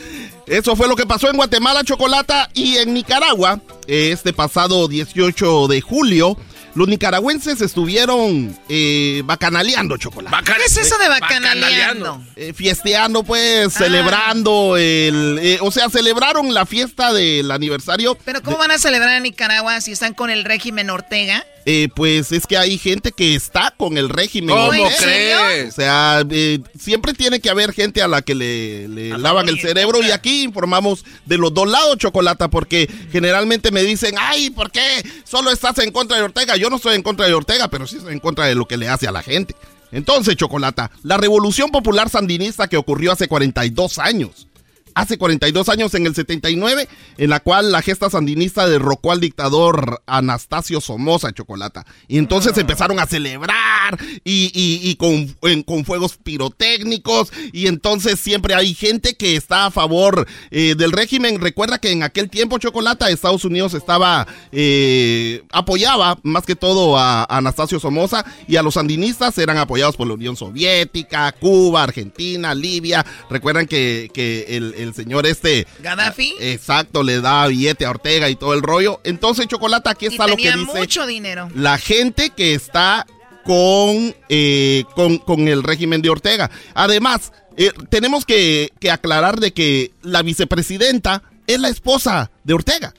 Eso fue lo que pasó en Guatemala, Chocolata, y en Nicaragua, este pasado 18 de julio. Los nicaragüenses estuvieron eh, bacanaleando chocolate. ¿Qué es eso de bacanaleando? Eh, fiesteando, pues, celebrando el... eh, o sea, celebraron la fiesta del aniversario. ¿Pero cómo van a celebrar en Nicaragua si están con el régimen Ortega? Eh, pues es que hay gente que está con el régimen. ¿Cómo crees? O sea, eh, siempre tiene que haber gente a la que le, le lavan el cerebro y aquí informamos de los dos lados, Chocolata, porque generalmente me dicen, ay, ¿por qué solo estás en contra de Ortega? Yo no estoy en contra de Ortega, pero sí estoy en contra de lo que le hace a la gente. Entonces, Chocolata, la revolución popular sandinista que ocurrió hace 42 años hace 42 años, en el 79, en la cual la gesta sandinista derrocó al dictador Anastasio Somoza Chocolata. Y entonces empezaron a celebrar y, y- y con, en- con fuegos pirotécnicos. Y entonces siempre hay gente que está a favor eh, del régimen. Recuerda que en aquel tiempo, Chocolata, Estados Unidos estaba, eh, apoyaba más que todo a, a Anastasio Somoza y a los sandinistas eran apoyados por la Unión Soviética, Cuba, Argentina, Libia. Recuerdan que, que el, el señor este... ¿Gaddafi? Exacto, le da billete a Ortega y todo el rollo. Entonces, Chocolata, aquí Y está lo que dice mucho dinero. la gente que está con, eh, con, con el régimen de Ortega. Además, eh, tenemos que, que aclarar de que la vicepresidenta es la esposa de Ortega.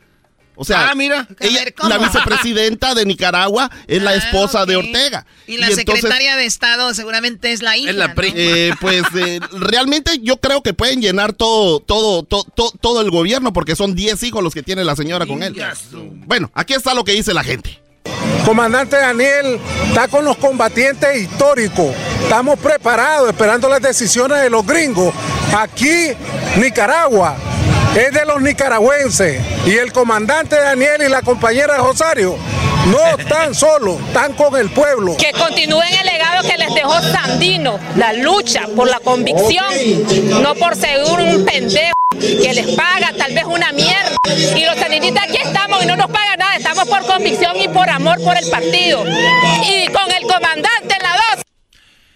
O sea, Ah, mira. la vicepresidenta de Nicaragua es la Ah, esposa de. Ortega. Y la entonces- secretaria de Estado seguramente es la hija. ¿no? eh, pues eh, realmente yo creo que pueden llenar todo, todo, to- to- todo el gobierno porque son 10 hijos los que tiene la señora con él. Bueno, aquí está lo que dice la gente. Comandante Daniel está con los combatientes históricos. Estamos preparados, esperando las decisiones de los gringos. Aquí, Nicaragua, es de los nicaragüenses. Y el comandante Daniel y la compañera Rosario no están solos, están con el pueblo. Que continúen el legado que les dejó Sandino, la lucha por la convicción, no por ser un pendejo que les paga tal vez una mierda. Y los sandinistas aquí estamos y no nos pagan nada, estamos por convicción y por amor por el partido. Y con el comandante en la dos.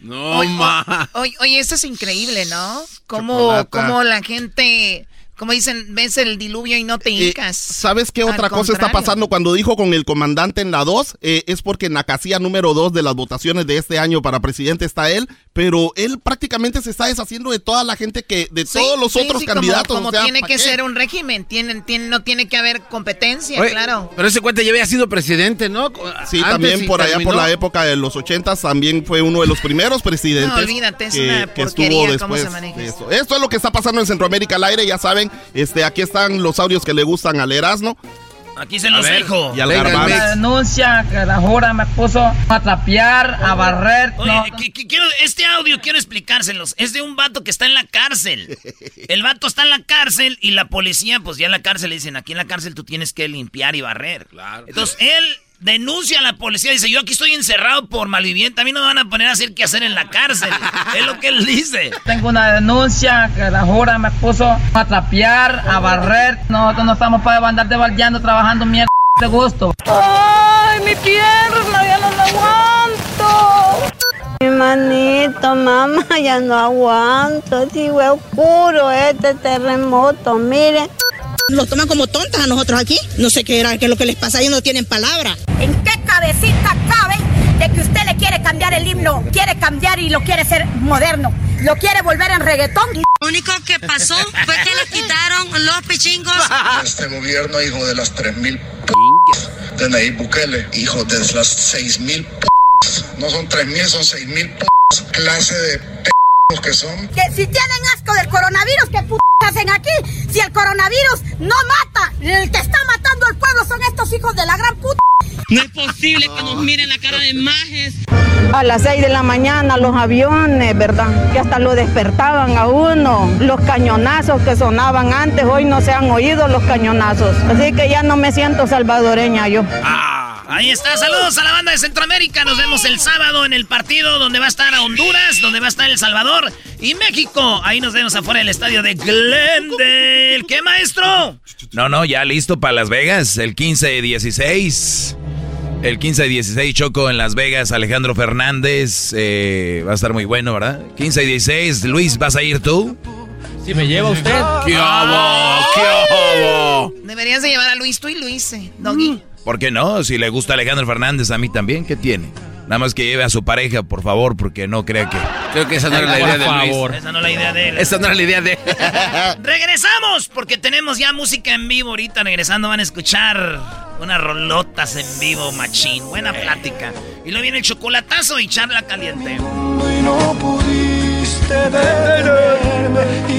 No, ma. Oye, oye, esto es increíble, ¿no? Cómo la gente, como dicen, ves el diluvio y no te Eh, hincas. ¿Sabes qué Al otra cosa está pasando cuando dijo con el comandante en la 2? es porque en la casilla número 2 de las votaciones de este año para presidente está él, pero él prácticamente se está deshaciendo de toda la gente que, de Sí, todos los sí, otros sí, candidatos. Como, o sea, tiene ¿pa' que qué? ser un régimen, tiene, tiene, no tiene que haber competencia, Oye, claro. Pero ese cuate ya había sido presidente, ¿no? Sí, Antes también por allá terminó. por la época de los 80 también fue uno de los primeros presidentes. No, olvídate, es que, una que porquería estuvo cómo se después maneja de esto. eso. Esto es lo que está pasando en Centroamérica al aire, ya saben. Este, aquí están los audios que le gustan al Erasmo. Aquí se los dejo. Y al. La denuncia que la jura me puso a trapear, a barrer. Oye, no, que- que quiero, este audio quiero explicárselos. Es de un vato que está en la cárcel. El vato está en la cárcel y la policía, pues ya en la cárcel le dicen, aquí en la cárcel tú tienes que limpiar y barrer. Entonces él denuncia a la policía, dice, yo aquí estoy encerrado por malviviente, a mí no me van a poner a hacer qué hacer en la cárcel. es lo que él dice. Tengo una denuncia que la jura me puso a trapear, a barrer. Nosotros no estamos para andar debaldeando, trabajando mierda de gusto. ¡Ay, mi pierna! ¡Ya no la aguanto! Mi manito, mamá, ya no aguanto. Sí, fue oscuro este terremoto, mire. Nos toman como tontas a nosotros aquí. No sé qué era, qué es lo que les pasa, ellos no tienen palabra. ¿En qué cabecita cabe de que usted le quiere cambiar el himno? Quiere cambiar y lo quiere ser moderno. Lo quiere volver en reggaetón. Lo único que pasó fue que le quitaron los pichingos. Este gobierno, hijo de las 3.000 p de Nayib Bukele, hijo de las 6.000 p no son 3.000, son 6.000 p clase de p que son. Que si tienen asco del coronavirus, ¿qué p hacen aquí? Si el coronavirus no mata, el que está matando al pueblo son estos hijos de la gran puta. No es posible que nos miren la cara de majes. A las 6 de la mañana los aviones, ¿verdad? Que hasta lo despertaban a uno. Los cañonazos que sonaban antes, hoy no se han oído los cañonazos. Así que ya no me siento salvadoreña yo. Ahí está, saludos a la banda de Centroamérica. Nos vemos el sábado en el partido donde va a estar Honduras, donde va a estar El Salvador y México. Ahí nos vemos afuera del estadio de Glendale. ¿Qué maestro? No, no, ya listo para Las Vegas, el 15 y 16. El 15 y 16 Choco en Las Vegas, Alejandro Fernández. eh, va a estar muy bueno, ¿verdad? 15 y 16, Luis, ¿vas a ir tú? Si me lleva usted. ¡Qué hago! ¡Qué hago! Deberías de llevar a Luis, tú y Luis, eh, Doggy. ¿Por qué no? Si le gusta Alejandro Fernández, a mí también, ¿qué tiene? Nada más que lleve a su pareja, por favor, porque no crea que... Creo que esa no era la idea de favor. Luis. Esa no es la idea de él. Esa no era la idea de... Regresamos, porque tenemos ya música en vivo ahorita. Regresando van a escuchar unas rolotas en vivo, machín. Buena plática. Y luego viene el chocolatazo y charla caliente. no pudiste detenerme.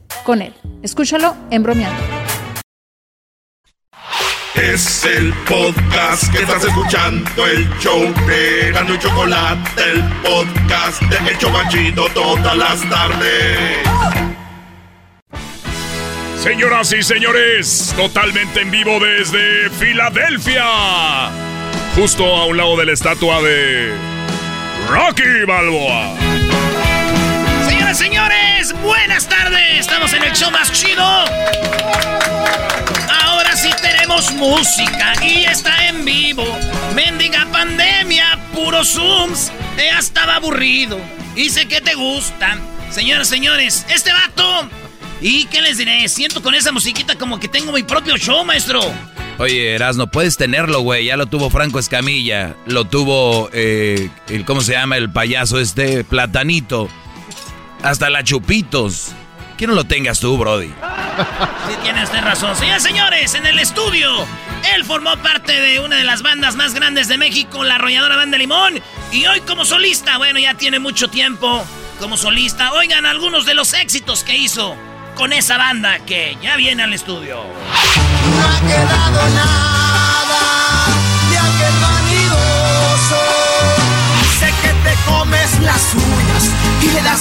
con él. Escúchalo en bromeando. Es el podcast que estás escuchando, el show de Gano y Chocolate, el podcast de El Chobachito todas las tardes. Señoras y señores, totalmente en vivo desde Filadelfia. Justo a un lado de la estatua de Rocky Balboa. Señores, buenas tardes. Estamos en el show más chido. Ahora sí tenemos música y está en vivo. Mendiga pandemia, puros zooms. Ya estaba aburrido. Sé que te gustan. Señoras señores, este vato. ¿Y qué les diré? Siento con esa musiquita como que tengo mi propio show, maestro. Oye, Erasno, puedes tenerlo, güey. Ya lo tuvo Franco Escamilla. Lo tuvo, eh, el, ¿cómo se llama? El payaso este, Platanito. Hasta la Chupitos. Que no lo tengas tú, Brody. Sí, tiene usted razón. Señores, señores, en el estudio, él formó parte de una de las bandas más grandes de México, la arrolladora Banda Limón. Y hoy como solista, bueno, ya tiene mucho tiempo como solista. Oigan algunos de los éxitos que hizo con esa banda que ya viene al estudio. No ha quedado nada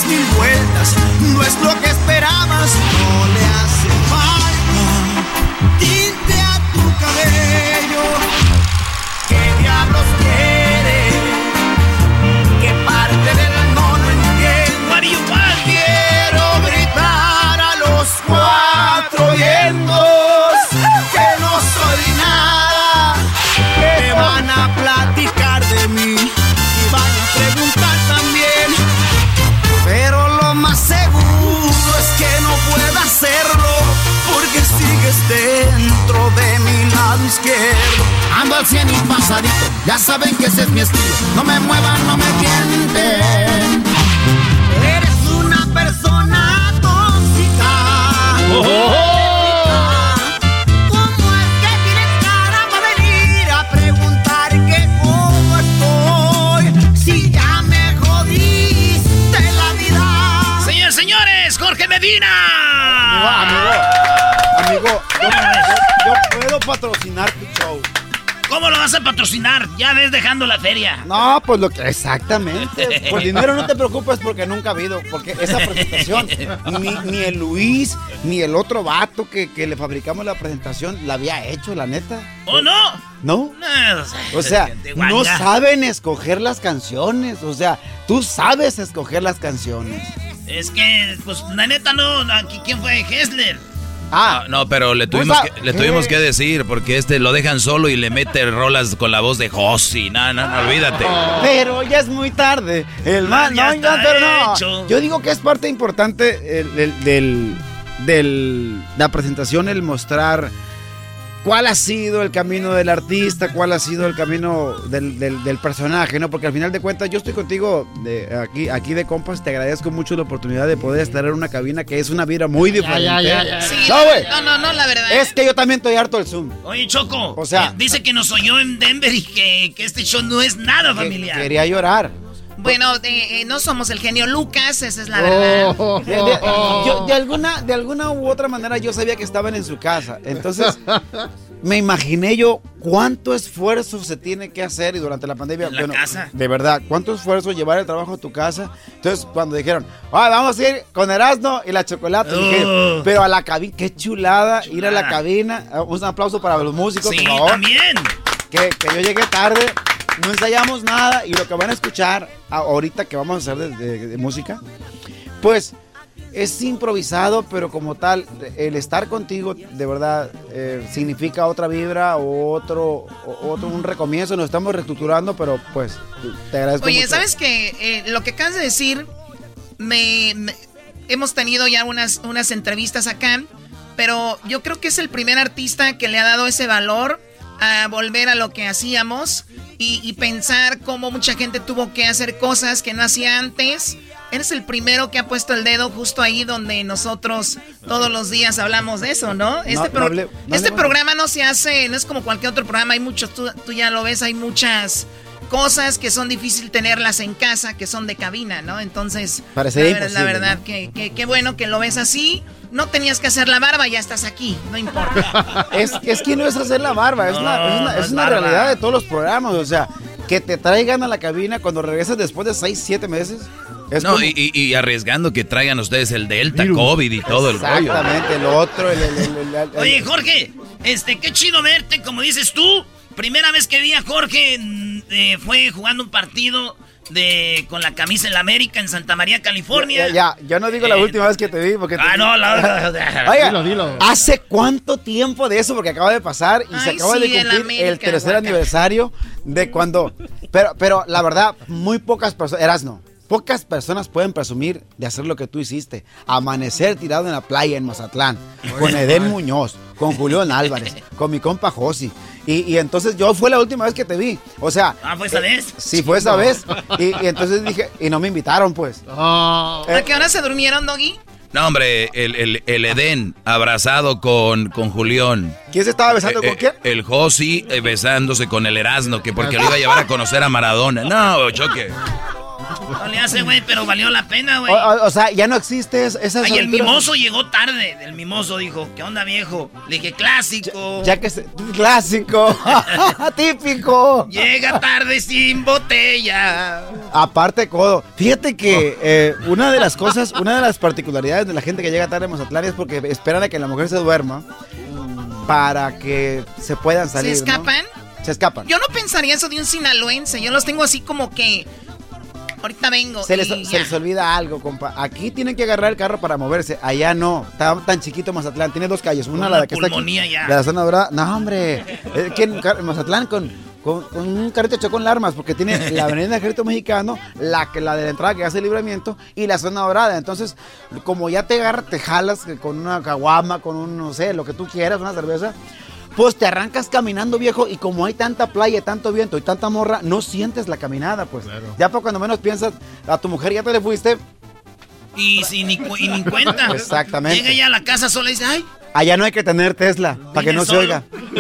mil vueltas. No es lo que esperabas, no le hace falta izquierdo. Ando al cien y pasadito, ya saben que ese es mi estilo. No me muevan, no me tienten. Eres una persona tóxica. ¿Cómo es que tienes cara patrocinar tu show. ¿Cómo lo vas a patrocinar? Ya ves dejando la feria. No, pues lo que exactamente. Por dinero no te preocupes porque nunca ha habido. Porque esa presentación, ni, ni el Luis, ni el otro vato que, que le fabricamos la presentación la había hecho, la neta. ¿O no? ¿No? No, O sea, no saben escoger las canciones. O sea, tú sabes escoger las canciones. Es que, pues, la neta no. aquí, ¿Quién fue? Hessler. Ah, No, pero le tuvimos, Pues, que, le tuvimos que decir, porque este lo dejan solo y le mete rolas con la voz de Josi. No, no, no, olvídate. Pero ya es muy tarde. El man, ya no, no, pero no. hecho. Yo digo que es parte importante el- el- del, del- la presentación, el mostrar cuál ha sido el camino del artista, cuál ha sido el camino del, del- del personaje, ¿no? Porque al final de cuentas yo estoy contigo de aquí, aquí de compas, te agradezco mucho la oportunidad de poder estar en una cabina que es una vibra muy diferente. ya, ya. Sí, no, güey. no, no, no, la verdad. Es que yo también estoy harto del Zoom. Oye, Choco. O sea- eh, dice que nos oyó en Denver y que, que este show no es nada familiar. Quería llorar. Bueno, eh, eh, no somos el genio Lucas, esa es la verdad. De, de- yo- de alguna, de alguna u otra manera yo sabía que estaban en su casa. Entonces, me imaginé yo cuánto esfuerzo se tiene que hacer y durante la pandemia. ¿En la casa? De verdad, cuánto esfuerzo llevar el trabajo a tu casa. Entonces, cuando dijeron, "Ah, vamos a ir con Erasmo y la chocolate, dije, Oh. pero a la cabina, qué chulada, ir a la cabina. Ah, Un aplauso para los músicos, Sí, por favor. también. Que, que yo llegué tarde, no ensayamos nada y lo que van a escuchar ahorita que vamos a hacer de, de- de música, pues es improvisado, pero como tal, el estar contigo de verdad eh, significa otra vibra o otro, o- otro un recomienzo. Nos estamos reestructurando, pero pues te agradezco Oye, mucho. ¿sabes que Lo que acabas de decir, me, me- hemos tenido ya unas, unas entrevistas acá, pero yo creo que es el primer artista que le ha dado ese valor a volver a lo que hacíamos y, y pensar cómo mucha gente tuvo que hacer cosas que no hacía antes. Eres el primero que ha puesto el dedo justo ahí donde nosotros todos los días hablamos de eso, ¿no? Este, no pro- hable- no este programa no se hace, no es como cualquier otro programa, hay muchos, tú, tú ya lo ves, hay muchas cosas que son difícil tenerlas en casa, que son de cabina, ¿no? Entonces, la, ver- la imposible, verdad, ¿no? que, que- qué bueno que lo ves así. No tenías que hacer la barba, ya estás aquí, no importa. Es, es que no es hacer la barba, es una, es una- no es es una realidad de todos los programas. O sea, que te traigan a la cabina cuando regresas después de 6, 7 meses. Es no, como- y, y- arriesgando que traigan ustedes el Delta, COVID y todo el rollo. Exactamente, lo otro. el- el- el- el- el- Oye, Jorge, este, qué chido verte, como dices tú. Primera vez que vi a Jorge mm, eh, fue jugando un partido de con la camisa en la América en Santa María, California. Ya, ya, yo no digo la Eh, última vez que te vi porque... Ah, no, la- Oiga, Dilo, dilo. ¿hace cuánto tiempo de eso? Porque acaba de pasar y se acaba sí, de cumplir el tercer guaca. aniversario de cuando... Pero, pero la verdad, muy pocas personas... Eras no. Pocas personas pueden presumir de hacer lo que tú hiciste. Amanecer tirado en la playa en Mazatlán, con Edén Muñoz, con Julián Álvarez, con mi compa Josi. Y, y entonces yo fue la última vez que te vi. O sea... Ah, ¿fue esa eh, vez? Sí, fue esa vez. Y, y entonces dije, y no me invitaron pues. ¿A qué hora se durmieron, Doggy? No, hombre, el, el, el Edén abrazado con, con Julián. ¿Quién se estaba besando Eh, con eh, quién? El Josi eh, besándose con el Erasmo, que porque lo iba a llevar a conocer a Maradona. No, choque. No le hace, güey, pero valió la pena, güey. O, o- o sea, ya no existe es- esas Ay, el mimoso llegó tarde. El mimoso dijo, ¿qué onda, viejo? Le dije, clásico. Ya que se- clásico, típico. Llega tarde sin botella. Aparte codo. Fíjate que eh, una de las cosas, una de las particularidades de la gente que llega tarde a Mazatlán es porque esperan a que la mujer se duerma para que se puedan salir. ¿Se ¿no? escapan? Se escapan. Yo no pensaría eso de un sinaloense. Yo los tengo así como que. Ahorita vengo. Se les, se les olvida algo, compa. Aquí tienen que agarrar el carro para moverse. Allá no. Está tan chiquito Mazatlán. Tiene dos calles. Una, Con la que está aquí. pulmonía ya. La zona dorada. No, hombre. En Car- Mazatlán con, con, con un carrito chocó con armas. Porque tiene la avenida del Ejército Mexicano, la, la de la entrada que hace el libramiento y la zona dorada. Entonces, como ya te agarra, te jalas con una caguama, con un, no sé, lo que tú quieras, una cerveza. Pues te arrancas caminando, viejo, y como hay tanta playa, tanto viento y tanta morra, no sientes la caminada, pues. Ya para cuando menos piensas, a tu mujer ya te le fuiste, Y, sin ni, cu- y ni cuenta. Exactamente. Llega ya a la casa sola y dice, ay, allá no hay que tener Tesla, para que no se oiga.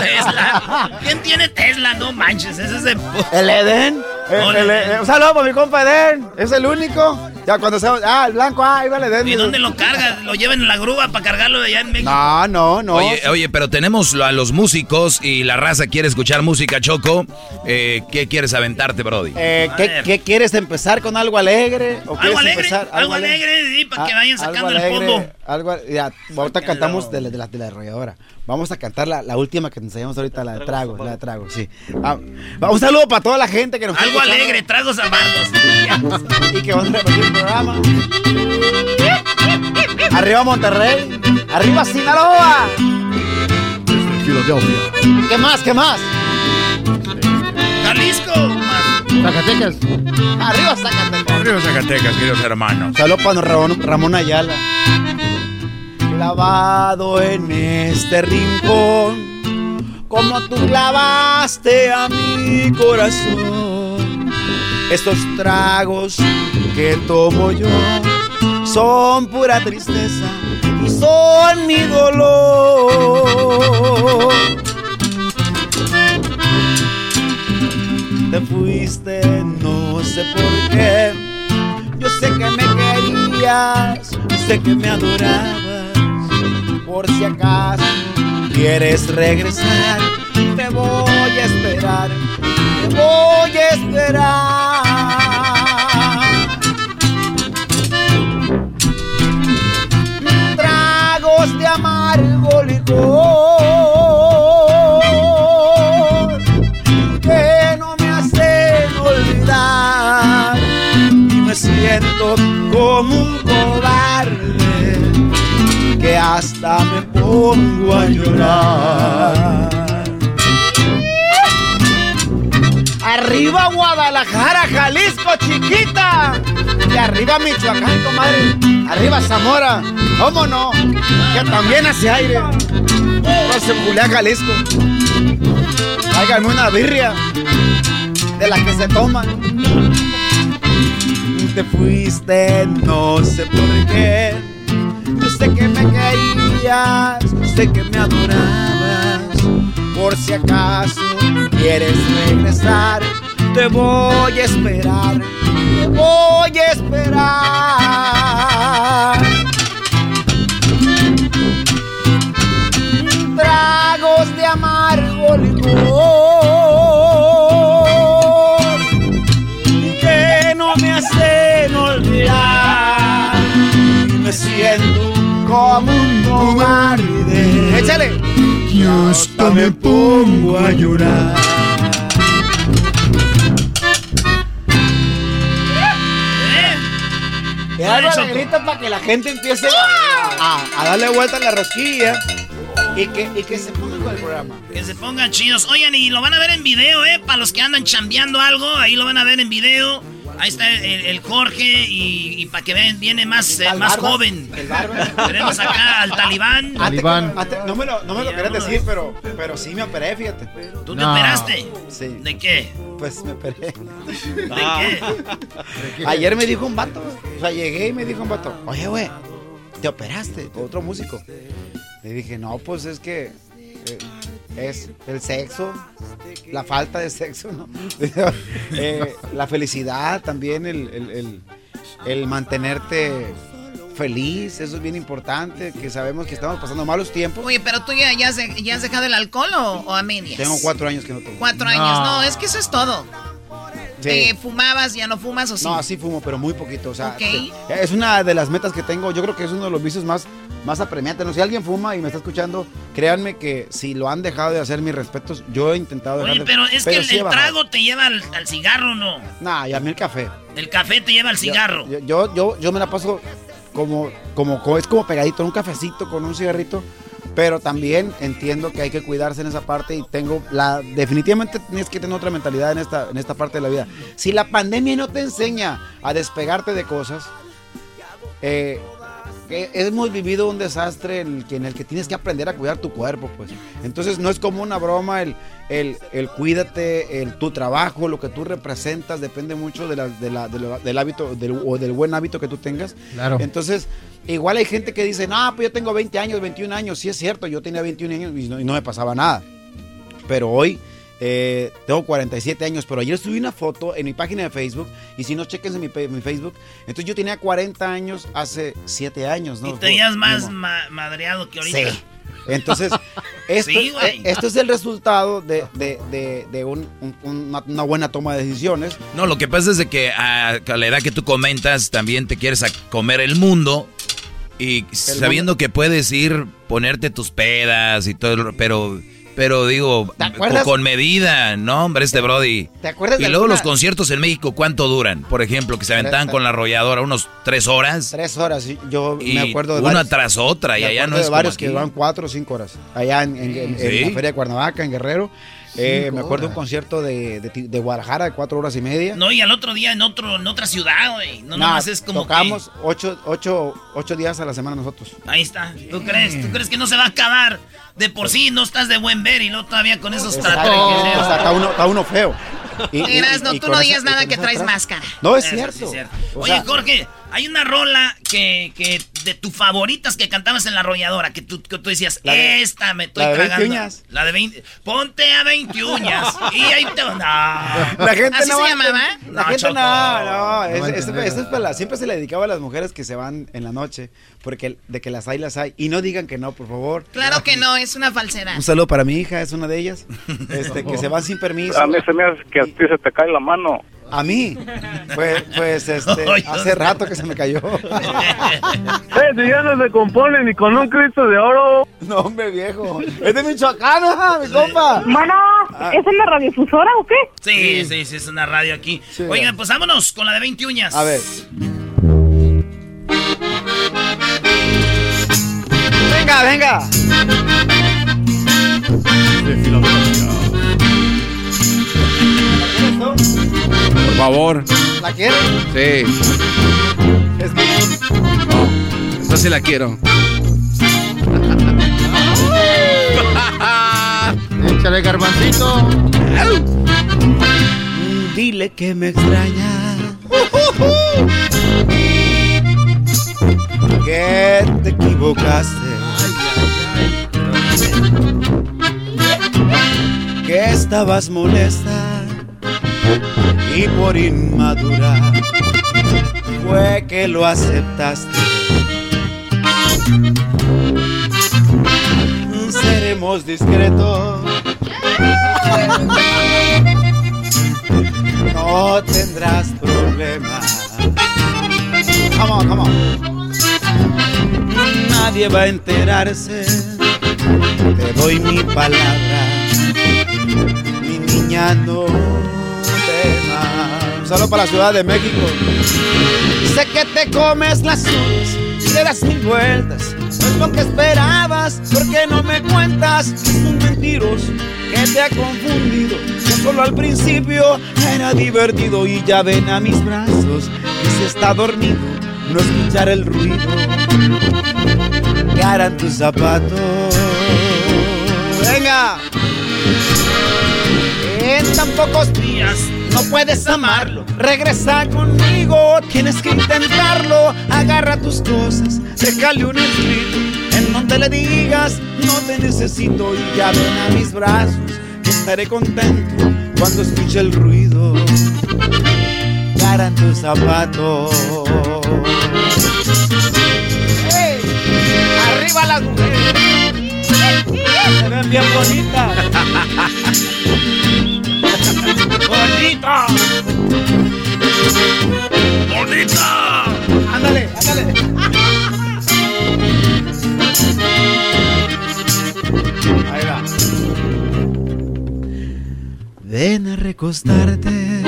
Tesla. ¿Quién tiene Tesla? No manches, ese es de... El Edén. El- Hola, el- Edén. un saludo para mi compa Edén. Es el único. Ya cuando se. Ah, el blanco, ah, ahí va el Edén. ¿Y dónde lo cargas? ¿Lo llevan en la grúa para cargarlo de allá en México? No, no, no. Oye, oye, pero tenemos a los músicos y la raza quiere escuchar música, Choco. Eh, ¿Qué quieres aventarte, Brody? Eh, ¿qué, quieres empezar con algo alegre? ¿O Algo quieres alegre, empezar algo alegre, sí, para que Ah, vayan algo sacando el alegre, fondo. Algo, ya, ahorita cantamos de la, de, la, de la arrolladora. Vamos a cantar la, la última que enseñamos ahorita, la de trago, la de trago, sí. Ah, un saludo para toda la gente que nos Algo escuchando alegre, tragos amargos. Y que van a repetir el programa. Arriba Monterrey, arriba Sinaloa. Filadelfia. ¿Qué más? ¿Qué más? Jalisco. Zacatecas. Arriba Zacatecas. Arriba Zacatecas, queridos hermanos. Saludos para Ramón, Ramón Ayala. Clavado en este rincón, como tú clavaste a mi corazón. Estos tragos que tomo yo son pura tristeza y son mi dolor. Te fuiste, no sé por qué. Yo sé que me querías, sé que me adorabas. Por si acaso quieres regresar, te voy a esperar, te voy a esperar. Tragos de amargo licor que no me hacen olvidar y me siento como un cobarde hasta me pongo a llorar. Arriba Guadalajara, Jalisco, chiquita. Y arriba Michoacán, comadre. Arriba Zamora. ¿Cómo no? Que también hace aire. No se culea Jalisco. Háganme una birria de las que se toman. Te fuiste, no sé por qué. Sé que me querías, sé que me adorabas. Por si acaso quieres regresar, te voy a esperar, te voy a esperar. Y hasta me pongo a llorar. Grita para que la gente empiece a, a darle vuelta a la rosquilla y que, y que se ponga con el programa. Que se pongan chidos. Oigan, y lo van a ver en video, ¿eh? Para los que andan chambeando algo, ahí lo van a ver en video. Ahí está el, el Jorge y, para que vean, viene más, eh, más joven. el. Tenemos acá al talibán. Talibán. no me lo, no me lo querías decir, pero, pero sí me operé, fíjate. ¿Tú te operaste? Sí. ¿De qué? Pues me operé. ¿De qué? Ayer me dijo un vato, o sea, llegué y me dijo un vato, oye, güey, ¿te operaste? Otro músico. Le dije, no, pues es que eh, es el sexo, la falta de sexo, ¿no? Eh, la felicidad también, el, el- el- el mantenerte feliz, eso es bien importante, que sabemos que estamos pasando malos tiempos. Oye, pero tú ya, ya, has, de- ya has dejado el alcohol o, o a medias? Tengo cuatro años que no tomo. Cuatro años. No, es que eso es todo. Sí. Eh, ¿Fumabas? ¿Ya no fumas o sí? No, sí fumo, pero muy poquito. O sea, te- es una de las metas que tengo. Yo creo que es uno de los vicios más, más apremiantes. No, si alguien fuma y me está escuchando, créanme que si lo han dejado de hacer, mis respetos, yo he intentado dejar Oye, de- pero es que el, sí trago te lleva al, al cigarro, ¿no? Nah, y a mí el café. El café te lleva al cigarro. Yo, yo, yo, yo me la paso como, como, como- es como pegadito, un cafecito con un cigarrito. Pero también entiendo que hay que cuidarse en esa parte y tengo la definitivamente tienes que tener otra mentalidad en esta en esta parte de la vida. Si la pandemia no te enseña a despegarte de cosas, eh, hemos vivido un desastre en el, que, en el que tienes que aprender a cuidar tu cuerpo, pues. Entonces no es como una broma el, el, el cuídate, el tu trabajo, lo que tú representas, depende mucho de la- de la- de la- del hábito del- o del buen hábito que tú tengas. Claro. Entonces, igual hay gente que dice, no, pues yo tengo 20 años, 21 años. Sí es cierto, yo tenía 21 años y no, y no me pasaba nada. Pero hoy eh, tengo 47 años, pero ayer subí una foto en mi página de Facebook y si no, chequense mi, pe- mi Facebook. Entonces yo tenía 40 años hace 7 años, ¿no? Y te veías más ma- madreado que ahorita. Sí. Entonces, esto, Sí, güey. eh, esto es el resultado de, de- de- de un- un- una, buena toma de decisiones. No, lo que pasa es de que a, a la edad que tú comentas también te quieres a comer el mundo y sabiendo que puedes ir ponerte tus pedas y todo, pero pero digo con, medida, no, hombre, este brody. ¿Te acuerdas Y de luego alguna- los conciertos en México cuánto duran? Por ejemplo, que se aventaban con la arrolladora unos tres horas Tres horas, yo y me acuerdo de una varios- tras otra y allá no de es como varios que van cuatro o cinco horas allá en, en- en- en Sí. la feria de Cuernavaca, en Guerrero. Eh, me acuerdo horas. un concierto de, de, de Guadalajara de cuatro horas y media. No, y al otro día en otro, en otra ciudad, güey. No, Nah, nomás es como tocamos ocho, ocho, ocho días a la semana nosotros. que- Ahí está. ¿Tú crees? ¿Tú crees que no se va a acabar? De por sí no estás de buen ver y no todavía con esos tatuajes. O sea, está uno, está uno feo. Y- y- Eras, no, y tú no digas y nada que traes atrás. máscara. No, es Eso cierto. sí es cierto. Oye, sea, Jorge, hay una rola que, que de tus favoritas que cantabas en la arrolladora, que tú, que tú decías, La de- esta me estoy la de 20 tragando. uñas. La de 20. Ponte a 20 uñas. y ahí te. No. La gente ¿Así no se va llamaba? entender- La No, gente Choco. no, no. es- va esto es para la- siempre se le dedicaba a las mujeres que se van en la noche. Porque de que las hay, las hay. Y no digan que no, por favor. Claro que no, es una falsedad. Un saludo para mi hija, es una de ellas. Este, que se van sin permiso. A mí se me hace que a ti se te cae la mano. A mí. Pues, pues este, hace rato que se me cayó. Eh, si ya no se compone ni con un Cristo de oro. No, hombre, viejo. Es de Michoacán, mi compa. Mano, Ah. ¿es una radiodifusora o qué? Sí, sí, sí, es una radio aquí. Sí. Oigan, pues vámonos con la de 20 uñas. A ver. Venga, venga. Por favor. ¿La quieres? Sí. Es mi. No, esa sí la quiero. Échale garbancito. Dile que me extraña. Que te equivocaste. Que estabas molesta y por inmadura fue que lo aceptaste. Seremos discretos. No tendrás problemas. Come on, come on. Nadie va a enterarse. Te doy mi palabra. Mi niña no saludo para la Ciudad de México. Sé que te comes las uñas y le das mil vueltas. No es lo que esperabas, porque no me cuentas es un mentiroso que te ha confundido. Que solo al principio era divertido y ya ven a mis brazos que si está dormido no escuchar el ruido que harán tus zapatos. Venga. En tan pocos días no puedes amarlo. Regresa conmigo, tienes que intentarlo. Agarra tus cosas, déjale un escrito en donde le digas no te necesito y ya ven a mis brazos que estaré contento cuando escuche el ruido harán tus zapatos. ¡Ey! ¡Arriba las mujeres! Se ven bien bonitas. ¡Bonita! ¡Bonita! Ándale, ándale. Ahí va. Ven a recostarte.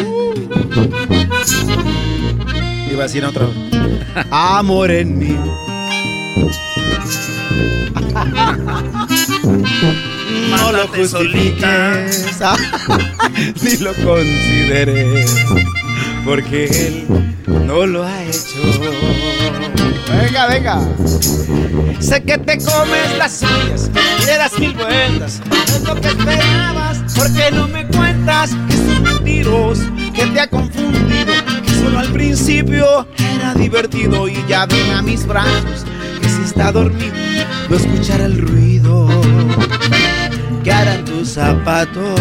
Iba a decir otra vez. Amor en mí. No lo justifiques, ni lo consideres, porque él no lo ha hecho. Venga, venga. Sé que te comes las uñas y le das mil vueltas. No es lo que esperabas, porque no me cuentas que es un mentiroso que te ha confundido. Que solo al principio era divertido y ya ven a mis brazos que si está dormido no escuchará el ruido que harán tus zapatos.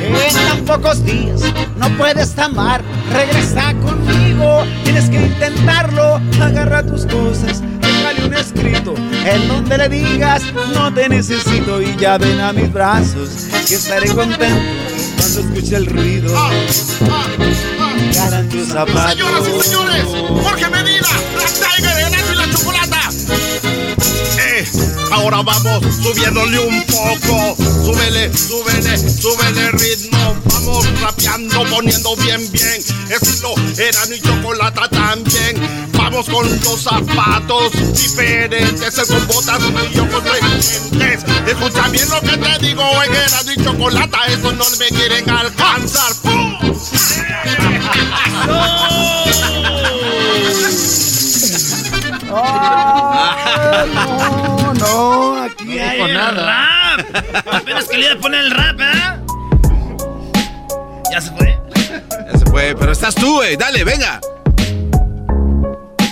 En tan pocos días no puedes amar, regresa conmigo, tienes que intentarlo, agarra tus cosas, déjale un escrito en donde le digas no te necesito y ya ven a mis brazos que estaré contento cuando escuche el ruido que harán tus zapatos. Señoras y señores, Jorge Medina, ahora vamos subiéndole un poco. Súbele, súbele, súbele ritmo. Vamos rapeando, poniendo bien, bien. Estilo Erano y chocolate también. Vamos con los zapatos diferentes. Con botas y yo con lentes. Escucha bien lo que te digo en Erano y chocolate. Eso no me quieren alcanzar. ¡Pum! no, aquí Ay, hay el rap. Apenas que le iba a poner el rap, ¿eh? ¿Ya se fue? Ya se fue, pero estás tú, güey. Dale, venga.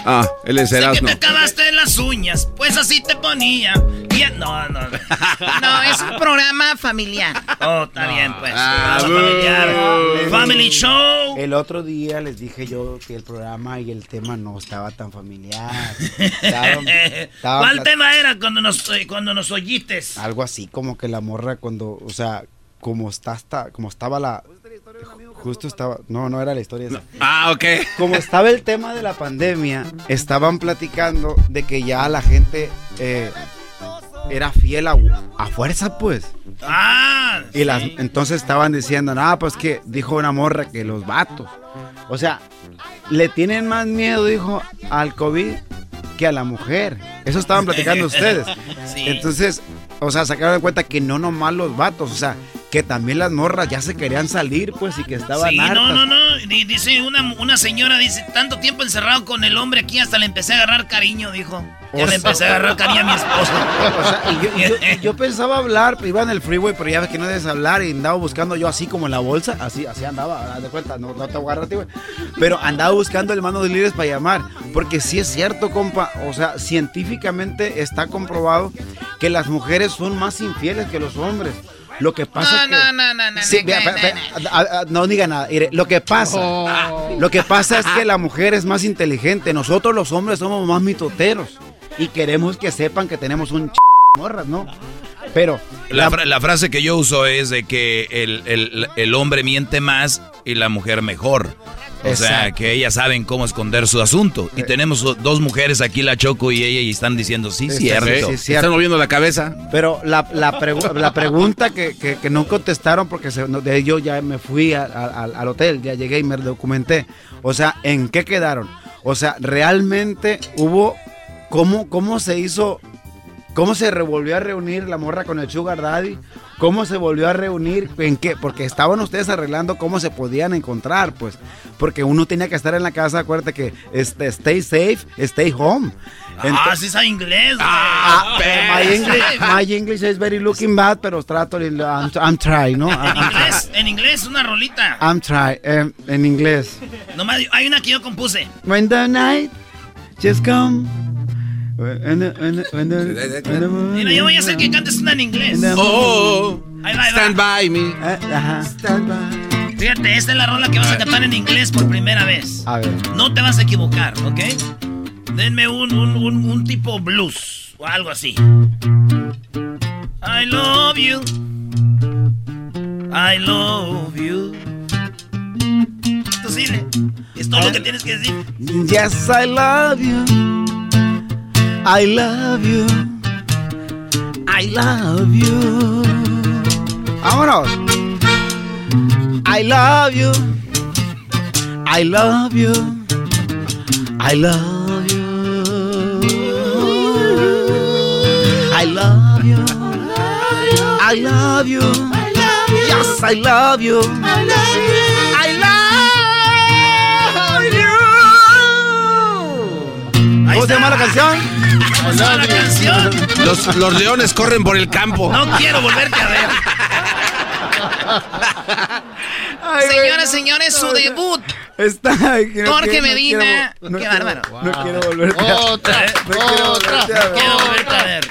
Ah, él es Erasmo. te acabaste las uñas, pues así te ponía. Ya- No, no. No, es un programa familiar. Oh, está bien, pues. Ah, familiar. Family Show. El otro día les dije yo que el programa y el tema no estaba tan familiar. ¿Cuál tema era cuando nos, eh, cuando nos oyites? Algo así como que la morra cuando, o sea, como está hasta, como estaba la justo estaba, no, no era la historia esa. Ah, ok. Como estaba el tema de la pandemia, estaban platicando de que ya la gente eh, era fiel a, a fuerza, pues. Ah, Y las, entonces estaban diciendo, nada, pues que dijo una morra que los vatos. O sea, le tienen más miedo, dijo, al COVID que a la mujer. Eso estaban platicando ustedes. Sí. Entonces, o sea, sacaron de cuenta que no nomás los vatos, o sea, que también las morras ya se querían salir, pues, y que estaban Sí, hartas. no, no, no. Di- Dice una, una señora, dice, tanto tiempo encerrado con el hombre aquí, hasta le empecé a agarrar cariño, dijo. Ya O le sea- empecé a agarrar cariño a mi esposo. O sea, y yo, pensaba hablar, pero iba en el freeway, pero ya ves que no debes hablar y andaba buscando yo así como en la bolsa, así, así andaba, de cuenta, no, no te voy a agarrar a ti, güey. Pero andaba buscando el mano de líderes para llamar, porque sí es cierto, compa, o sea, científicamente está comprobado que las mujeres son más infieles que los hombres. Lo que pasa No, es que... no, no, no, no. Sí, no, vea, no, vea, no, vea, a- a- no diga nada. Mire, lo que pasa, lo que pasa es que la mujer es más inteligente. Nosotros los hombres somos más mitoteros y queremos que sepan que tenemos un ch morras, ¿no? Pero La, fra- la frase que yo uso es de que el, el- el hombre miente más y la mujer mejor. O sea, que ellas saben cómo esconder su asunto. Y tenemos o- dos mujeres aquí, la Choco y ella, y están diciendo, sí, Sí, cierto. sí, sí, cierto. Están moviendo la cabeza. Pero la, la, pregu- la pregunta que, que- que no contestaron, porque se- no, de yo ya me fui a- al hotel, ya llegué y me documenté. O sea, ¿en qué quedaron? O sea, realmente hubo. ¿Cómo, cómo se hizo? ¿Cómo se revolvió a reunir la morra con el Sugar Daddy? ¿Cómo se volvió a reunir? ¿En qué? Porque estaban ustedes arreglando cómo se podían encontrar, pues. Porque uno tenía que estar en la casa, acuérdate que este, stay safe, stay home. Ah, sí sabe inglés. güey. Ah, my English, my English is very looking bad, pero trato, I'm, I'm trying, ¿no? En I'm, I'm inglés, en inglés, una rolita. I'm trying, em, en inglés. Nomás, hay una que yo compuse. When the night just come. Mira, yo voy a hacer que cantes una en inglés. Oh, Ahí va, ahí va. stand by me. Eh, Ajá. Stand by. Fíjate, esta es la rola que vas a cantar en inglés por primera vez. A ver. No te vas a equivocar, ¿ok? Denme un, un, un, un tipo blues o algo así. I love you. I love you. Tú dile. Es todo lo que tienes que decir. Yes, I love you. I love you. I love you. Vámonos. I love you. I love you. I love you. I love you. I love you. Yes, I love you. I love you. I love you. ¿Cómo se llama la canción? ¿Cómo se llama la canción? Los, los leones corren por el campo. No quiero volverte a ver. Señoras, señores, su debut. Está. Jorge Medina. Qué bárbaro. No quiero volverte a Otra, No quiero volverte a ver. Quiero volverte a ver.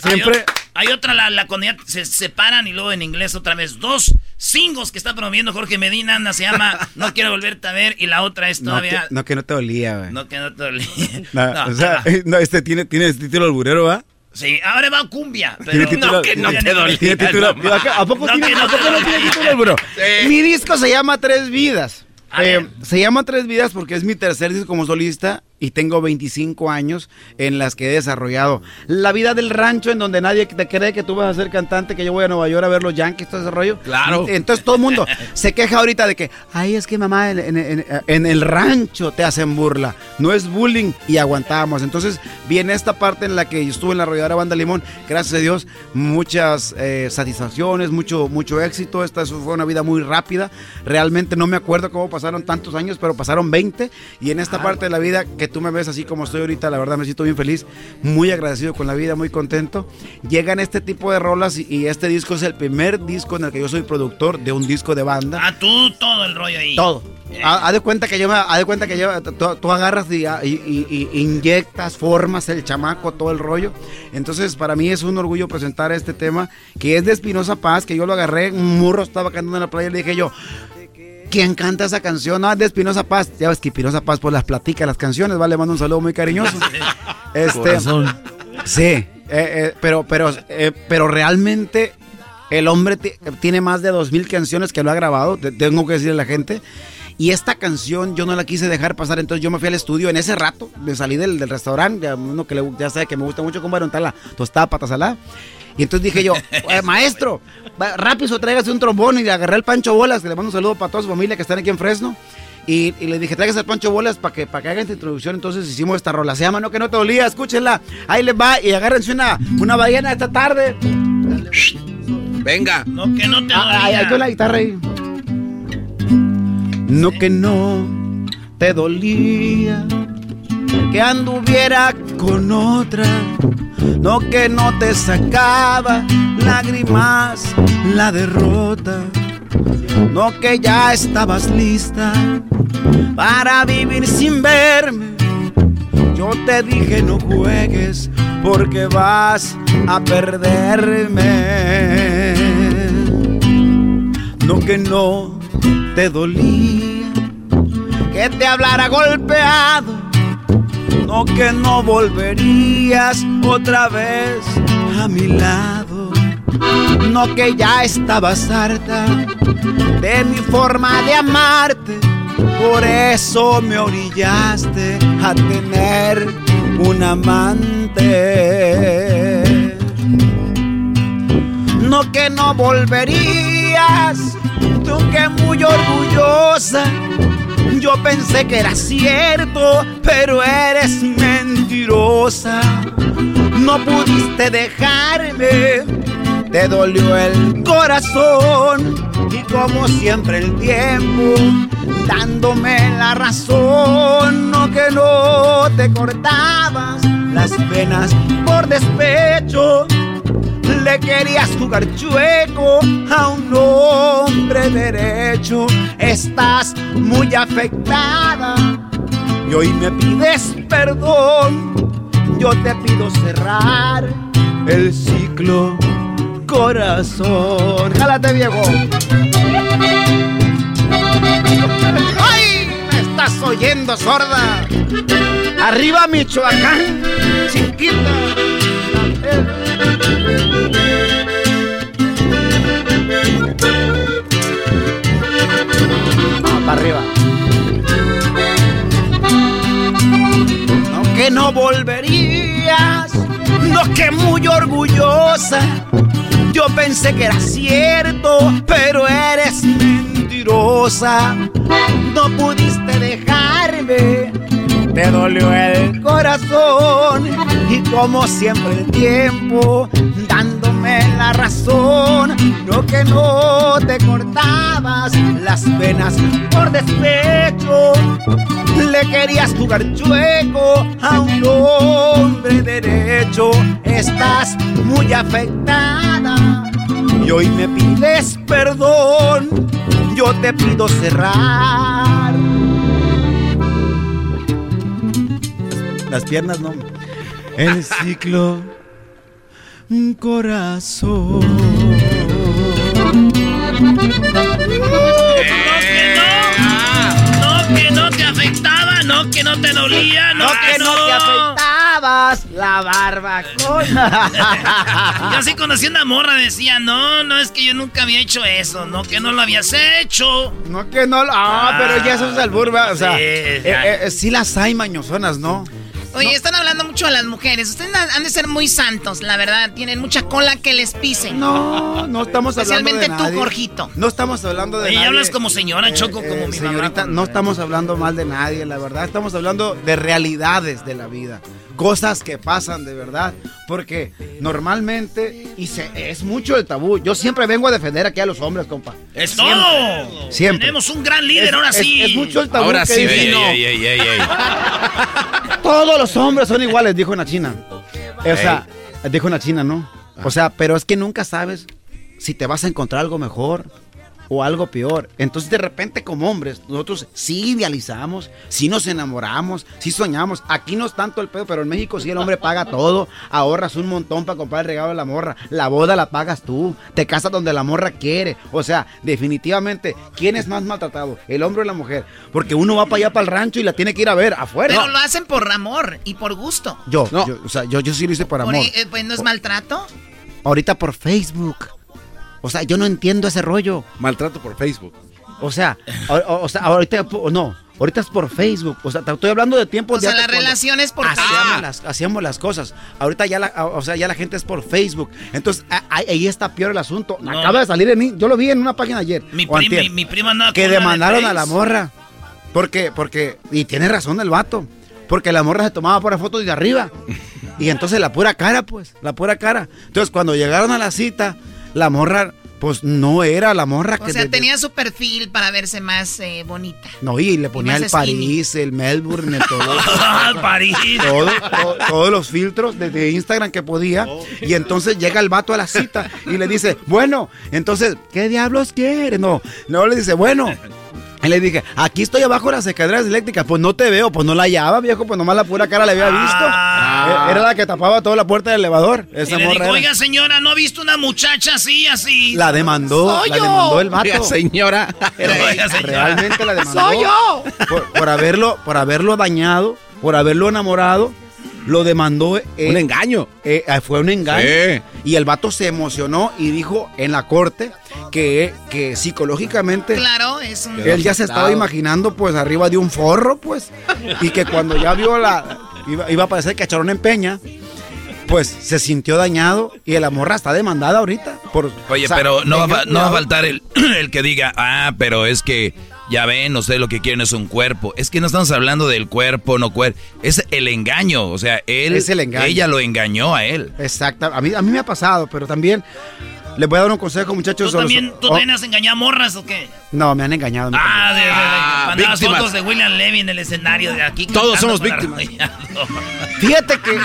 Siempre. Hay, o- hay otra, la, la cuando ya se separan y luego en inglés otra vez. Dos singles que está promoviendo Jorge Medina. Una se llama No quiero volverte a ver y la otra es No todavía. que, no, que no te olía, güey. No, que no te olvides. No, No, o sea, no, este tiene, tiene título alburero, ¿va? Sí, ahora va cumbia. Pero título- no, que no te dolía. tiene título- no, ¿A qué- ¿A poco No, tiene- a no poco no tiene título alburero? Sí. Mi disco se llama Tres Vidas. Eh, se llama Tres Vidas porque es mi tercer disco como solista y tengo 25 años en las que he desarrollado la vida del rancho en donde nadie te cree que tú vas a ser cantante, que yo voy a Nueva York a ver los Yankees, todo ese rollo. Claro. Entonces todo el mundo se queja ahorita de que, ay, es que mamá, en, en- en- en el rancho te hacen burla. No es bullying y aguantamos. Entonces viene esta parte en la que yo estuve en la arrolladora Banda Limón. Gracias a Dios, muchas eh, satisfacciones, mucho, mucho éxito. Esta fue una vida muy rápida. Realmente no me acuerdo cómo pasaron tantos años, pero pasaron 20. Y en esta parte de la vida que tú me ves así como estoy ahorita, la verdad me siento bien feliz, muy agradecido con la vida, muy contento. Llegan este tipo de rolas y, y este disco es el primer disco en el que yo soy productor de un disco de banda. Ah, tú todo el rollo ahí. Todo. Ha- Haz de cuenta que yo, me- de cuenta que yo, tú, tú agarras y, y- y- y inyectas, formas el chamaco, todo el rollo. Entonces, para mí es un orgullo presentar este tema que es de Espinosa Paz, que yo lo agarré, un murro estaba cantando en la playa y le dije yo, ¿quién canta esa canción? No, es de Espinosa Paz. Ya ves que Espinosa Paz pues las platica las canciones, ¿vale? Le mando un saludo muy cariñoso. Este, Corazón. Sí, eh, eh, pero, pero, eh, pero realmente el hombre ti- tiene más de dos mil canciones que lo ha grabado, te- tengo que decirle a la gente. Y esta canción yo no la quise dejar pasar, entonces yo me fui al estudio en ese rato, de salí del, del restaurante, ya uno que le- ya sabe que me gusta mucho cómo está la tostada pata salada. Y entonces dije yo, "Eh, maestro, rápido tráigase un trombón y le agarré al Pancho Bolas, que le mando un saludo para toda su familia que están aquí en Fresno. Y, y le dije, tráigase al Pancho Bolas para que, para que haga esta introducción. Entonces hicimos esta rola. Se llama No que no te dolía, escúchenla. Ahí les va y agárrense una, una ballena esta tarde. Venga. No que no te Ah, dolía. ahí, con la guitarra ahí. No que no te dolía que anduviera con otra. No que no te sacaba lágrimas la derrota. No que ya estabas lista para vivir sin verme. Yo te dije no juegues porque vas a perderme. No que no te dolía que te hablara golpeado. No que no volverías otra vez a mi lado. No que ya estabas harta de mi forma de amarte. Por eso me orillaste a tener un amante. No que no volverías, tú que muy orgullosa. Yo pensé que era cierto, pero eres mentirosa. No pudiste dejarme, te dolió el corazón. Y como siempre el tiempo, dándome la razón. No que no te cortabas las venas por despecho. Le querías jugar chueco a un hombre derecho. Estás muy afectada y hoy me pides perdón. Yo te pido cerrar el ciclo, corazón. Jálate, viejo. ¡Ay! Me estás oyendo, sorda. Arriba, Michoacán, chiquita. Vamos para arriba. No que no volverías, no que muy orgullosa. Yo pensé que era cierto, pero eres mentirosa. No pudiste dejarme, te dolió el corazón. Y como siempre el tiempo, dándome la razón. No que no te cortabas las venas por despecho. Le querías jugar chueco a un hombre derecho. Estás muy afectada y hoy me pides perdón. Yo te pido cerrar. Las piernas no. El ciclo, un corazón. No que no te afectaba, no que no te dolía, no, No que no te afectaba lavas la barbacoa. Yo sí conocí una morra, decía, no, no, es que yo nunca había hecho eso, no, que no lo habías hecho. No, que no lo... Ah, pero ya eso es albur, ¿verdad? O sea, Sí, eh, eh, sí las hay mañosonas, ¿no? Oye, están hablando mucho a las mujeres. Ustedes han de ser muy santos, la verdad. Tienen mucha cola que les pisen. No, no estamos hablando de Especialmente tú. Jorgito. No estamos hablando de nadie. hablas como señora, Choco, como mi mamá. Señorita, no estamos hablando mal de nadie, la verdad. Estamos hablando de realidades de la vida. Cosas que pasan de verdad. Porque normalmente, y se, es mucho el tabú. Yo siempre vengo a defender aquí a los hombres, compa. ¡Es Siempre. todo! Siempre. Tenemos un gran líder, Es- ahora sí. Es, mucho el tabú. Ahora que sí, ey, no, ey, ey, ey, ey. Todos los hombres son iguales, dijo una china. O sea, dijo una china, ¿no? O sea, pero es que nunca sabes si te vas a encontrar algo mejor o algo peor. Entonces, de repente, como hombres, nosotros sí idealizamos, sí nos enamoramos, sí soñamos. Aquí no es tanto el pedo, pero en México sí el hombre paga todo. Ahorras un montón para comprar el regalo de la morra. La boda la pagas tú. Te casas donde la morra quiere. O sea, definitivamente, ¿quién es más maltratado? ¿El hombre o la mujer? Porque uno va para allá, para el rancho y la tiene que ir a ver afuera. Pero lo hacen por amor y por gusto. Yo, yo, o sea, yo, yo sí lo hice por Por- amor. eh, pues no es maltrato. Ahorita por Facebook. O sea, yo no entiendo ese rollo. Maltrato por Facebook. O sea, o, o- o sea, ahorita no, ahorita es por Facebook. O sea, te estoy hablando de tiempos O sea, de la antes cuando relación es por hacíamos Facebook. las, hacíamos las cosas. Ahorita ya la, o sea, ya la gente es por Facebook. Entonces, a- ahí, ahí está peor el asunto. No. Acaba de salir en mí, yo lo vi en una página ayer. Mi, o pri- antier, mi, mi prima andaba que de demandaron a la morra. Porque, porque, y tiene razón el vato. Porque la morra se tomaba por fotos de arriba. Y entonces la pura cara, pues, la pura cara. Entonces, cuando llegaron a la cita, la morra, pues no era la morra O que. sea, de- de- tenía su perfil para verse más eh, bonita. No, y le ponía el skinny. París, el Melbourne, el todo. París. todo- todo- todos los filtros de, de Instagram que podía. Y entonces llega el vato a la cita y le dice, bueno, entonces, ¿qué diablos quiere? No, no le dice, bueno. Y le dije, aquí estoy abajo de las escaleras eléctricas. Pues no te veo, pues no la hallaba, viejo, pues nomás la pura cara le había visto. Eh, Era la que tapaba toda la puerta del elevador. Y le era. oiga, señora, ¿no ha visto una muchacha así, así? La demandó, Soy la yo. demandó el vato. Oiga, señora. Oiga, señora. Realmente la demandó. Soy yo. Por, por haberlo, por haberlo dañado, por haberlo enamorado, lo demandó. eh, Un engaño. eh, eh, fue un engaño. Sí. Y el vato se emocionó y dijo en la corte que, que psicológicamente Claro, es un... él ya se estaba imaginando pues arriba de un forro, pues. Y que cuando ya vio la. iba, iba a parecer cacharón en peña. Pues se sintió dañado y la morra está demandada ahorita. Por, Oye, o sea, pero no va, no va a faltar el, el que diga, ah, pero es que ya ven, ustedes lo que quieren es un cuerpo. Es que no estamos hablando del cuerpo, no cuerpo. Es el engaño. O sea, él, Es el engaño. ella lo engañó a él. Exacto. A mí, a mí me ha pasado, pero también les voy a dar un consejo, ¿Tú muchachos. a los- también, tú oh, también has engañado morras o qué? No, me han engañado. me Ah, de, de, de, Ah, mandabas víctimas. fotos de William Levy en el escenario de aquí. Todos somos víctimas. Fíjate que.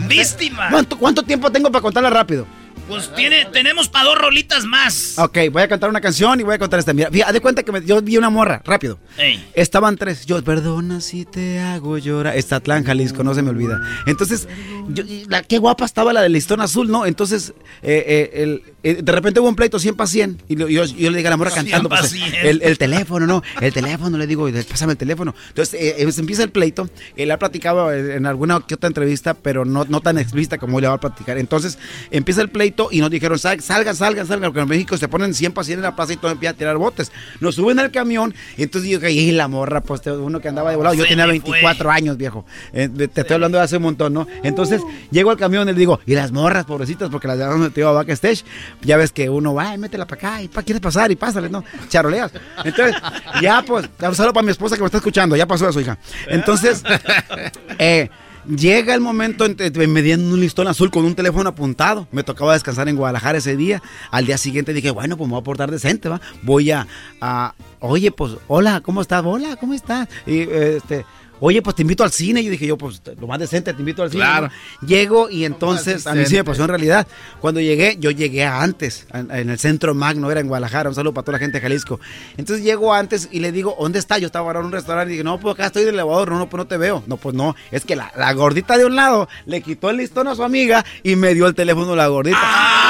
Víctima. ¿Cuánto, cuánto tiempo tengo para contarla rápido? Pues tiene, tenemos para dos rolitas más. Ok, voy a cantar una canción y voy a contar esta. Mira, haz de cuenta que me- yo vi una morra, rápido. Ey. Estaban tres. Yo, perdona si te hago llorar. Estatlán, Jalisco, no se me olvida. Entonces, yo- la, qué guapa estaba la del listón azul, ¿no? Entonces, eh, eh, el- eh, de repente hubo un pleito 100 para 100. Y yo, yo le digo a la morra 100 cantando. pues, 100. el, el teléfono, ¿no? El teléfono, le digo, pásame el teléfono. Entonces, se empieza el pleito. Él ha platicado en alguna que otra entrevista, pero no, no tan explícita como le va a platicar. Entonces, empieza el pleito y nos dijeron, "Sal- salgan, salgan, salgan, porque en México se ponen 100 para 100 en la plaza y todo empieza a tirar botes. Nos suben al camión y entonces yo y la morra, pues uno que andaba de volado. Yo Se tenía me 24 años, viejo. Eh, te estoy hablando de hace un montón, ¿no? Entonces, llego al camión y le digo, y las morras, pobrecitas, porque las llevamos metido a backstage. Ya ves que uno va, "Ay, métela para acá, y pa, quieres pasar, y pásale, ¿no? Charoleas. Entonces, ya pues, un saludo para mi esposa que me está escuchando, ya pasó a su hija. Entonces, eh, Llega el momento me dieron un listón azul con un teléfono apuntado. Me tocaba descansar en Guadalajara ese día. Al día siguiente dije, bueno, pues me voy a portar decente, ¿va? Voy a, a- oye, pues, hola, ¿cómo estás? Hola, ¿cómo estás? Y este, oye, pues te invito al cine. Yo dije, yo, pues, lo más decente, te invito al cine. Claro. ¿no? Llego y entonces, a mí sí me pasó en realidad. Cuando llegué, yo llegué antes, en, en el centro Magno, era en Guadalajara. Un saludo para toda la gente de Jalisco. Entonces llego antes y le digo, ¿dónde está? Yo estaba ahora en un restaurante y dije, no, pues acá estoy en el elevador, no, no, pues no te veo. No, pues no, es que la, la gordita de un lado le quitó el listón a su amiga y me dio el teléfono la gordita.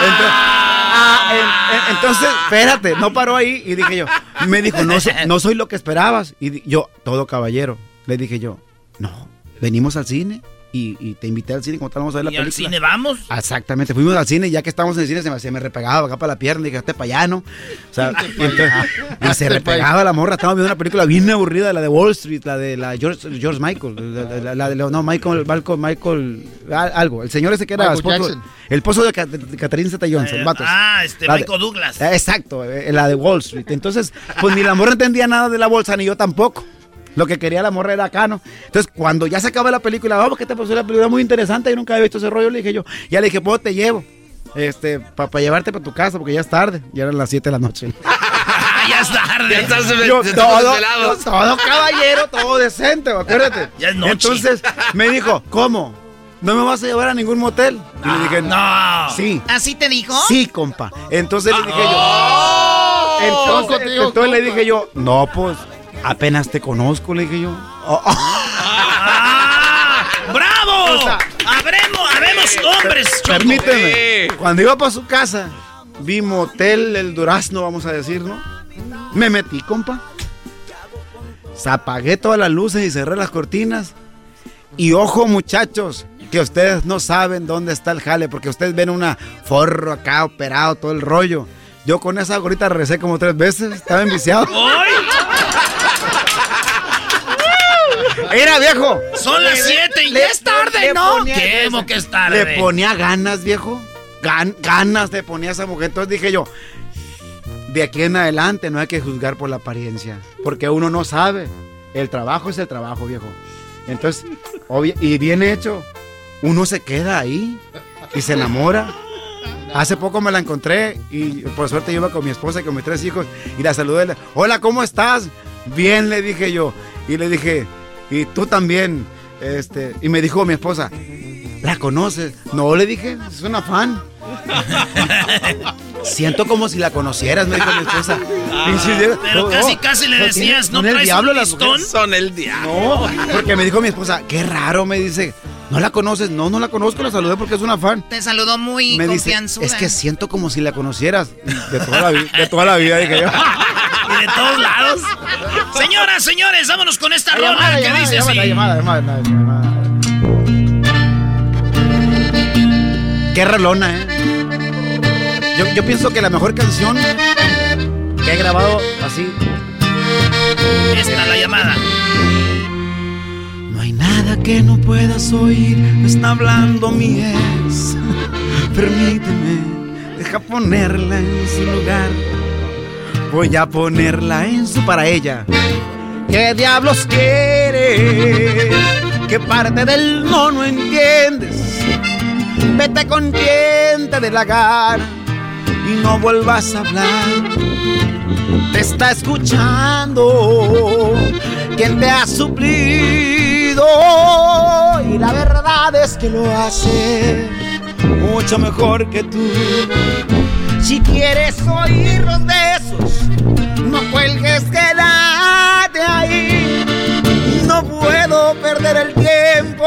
Entonces, ah, en- en- entonces, espérate, no paró ahí y dije yo, me dijo, no, no soy lo que esperabas. Y yo, todo caballero, le dije yo, no, venimos al cine y, y te invité al cine como tal, vamos a ver la ¿Y al película. cine vamos? Exactamente, fuimos al cine y ya que estábamos en el cine se me, se me repegaba acá para la pierna y dije, este pa' allá, ¿no? O sea, y, entonces- y se repegaba la morra, estábamos viendo una película bien aburrida, la de Wall Street, la de la George, George Michael, la, la- la de, no, Michael, Michael, Michael, al- algo, el señor ese que era Michael esposo, Jackson. el esposo de, Ca- de Catherine Zeta-Jones, el vato. ah, este, de- Michael Douglas. Eh, Exacto, eh, la de Wall Street. Entonces, pues ni la morra entendía nada de la bolsa, ni yo tampoco. Lo que quería la morra era acá, ¿no? Entonces, cuando ya se acaba la película, vamos, ¿qué te pasó? La película muy interesante, yo nunca había visto ese rollo, le dije yo. Ya le dije, pues te llevo. Este, para llevarte para tu casa, porque ya es tarde. Ya eran las 7 de la noche. ya es tarde. Ya estás Yo, todo, todo caballero, todo decente, acuérdate. Ya es noche. Entonces, me dijo, ¿cómo? ¿No me vas a llevar a ningún motel? Y le dije, no. Sí. ¿Así te dijo? Sí, compa. Entonces le dije Oh. yo. Entonces, Coco, tío, entonces le dije yo, no, pues apenas te conozco, le dije yo. Oh, oh. ¡Bravo! O sea, ¡Habremos, habemos hombres, Choco. Permíteme. Cuando iba para su casa, vi motel El Durazno, vamos a decir, ¿no? Me metí, compa. Se apagué todas las luces y cerré las cortinas. Y ojo, muchachos, que ustedes no saben dónde está el jale, porque ustedes ven una forro acá operado, todo el rollo. Yo con esa gorrita regresé como tres veces, estaba enviciado. Era viejo. Son las 7 y Le- ya es tarde, ¿no? ¿Cómo que es tarde? Le ponía ganas, viejo. Gan- ganas le ponía esa mujer. Entonces dije yo, de aquí en adelante no hay que juzgar por la apariencia. Porque uno no sabe. El trabajo es el trabajo, viejo. Entonces, obvio- y bien hecho, uno se queda ahí y se enamora. Hace poco me la encontré y por suerte yo iba con mi esposa y con mis tres hijos y la saludé. Hola, ¿cómo estás? Bien, le dije yo. Y le dije, y tú también. Este, y me dijo mi esposa, ¿la conoces? No, le dije, es una fan. Siento como si la conocieras, me dijo mi esposa. Si- Pero casi, casi le decías, tiene- ¿no son el traes diablo un las listón? Son el diablo. No, porque me dijo mi esposa, qué raro, me dice, ¿no la conoces? No, no la conozco, la saludé porque es una fan. Te saludó muy Me dice, es que siento como si la conocieras. De toda la, vi- de toda la vida, dije yo. De todos lados. Señoras, señores, vámonos con esta rola Llamada, que llamada, dice llamada, así. llamada, llamada, llamada. Qué rolona, ¿eh? Yo, yo pienso que la mejor canción que he grabado así. Esta es la llamada. No hay nada que no puedas oír, me está hablando mi ex. Permíteme, deja ponerla en su lugar. Voy a ponerla en su para ella. ¿Qué diablos quieres? ¿Qué parte del no no entiendes? Vete con quien te la gana y no vuelvas a hablar. Te está escuchando quien te ha suplido y la verdad es que lo hace mucho mejor que tú. Si quieres oír los besos, no cuelgues, quédate ahí. No puedo perder el tiempo,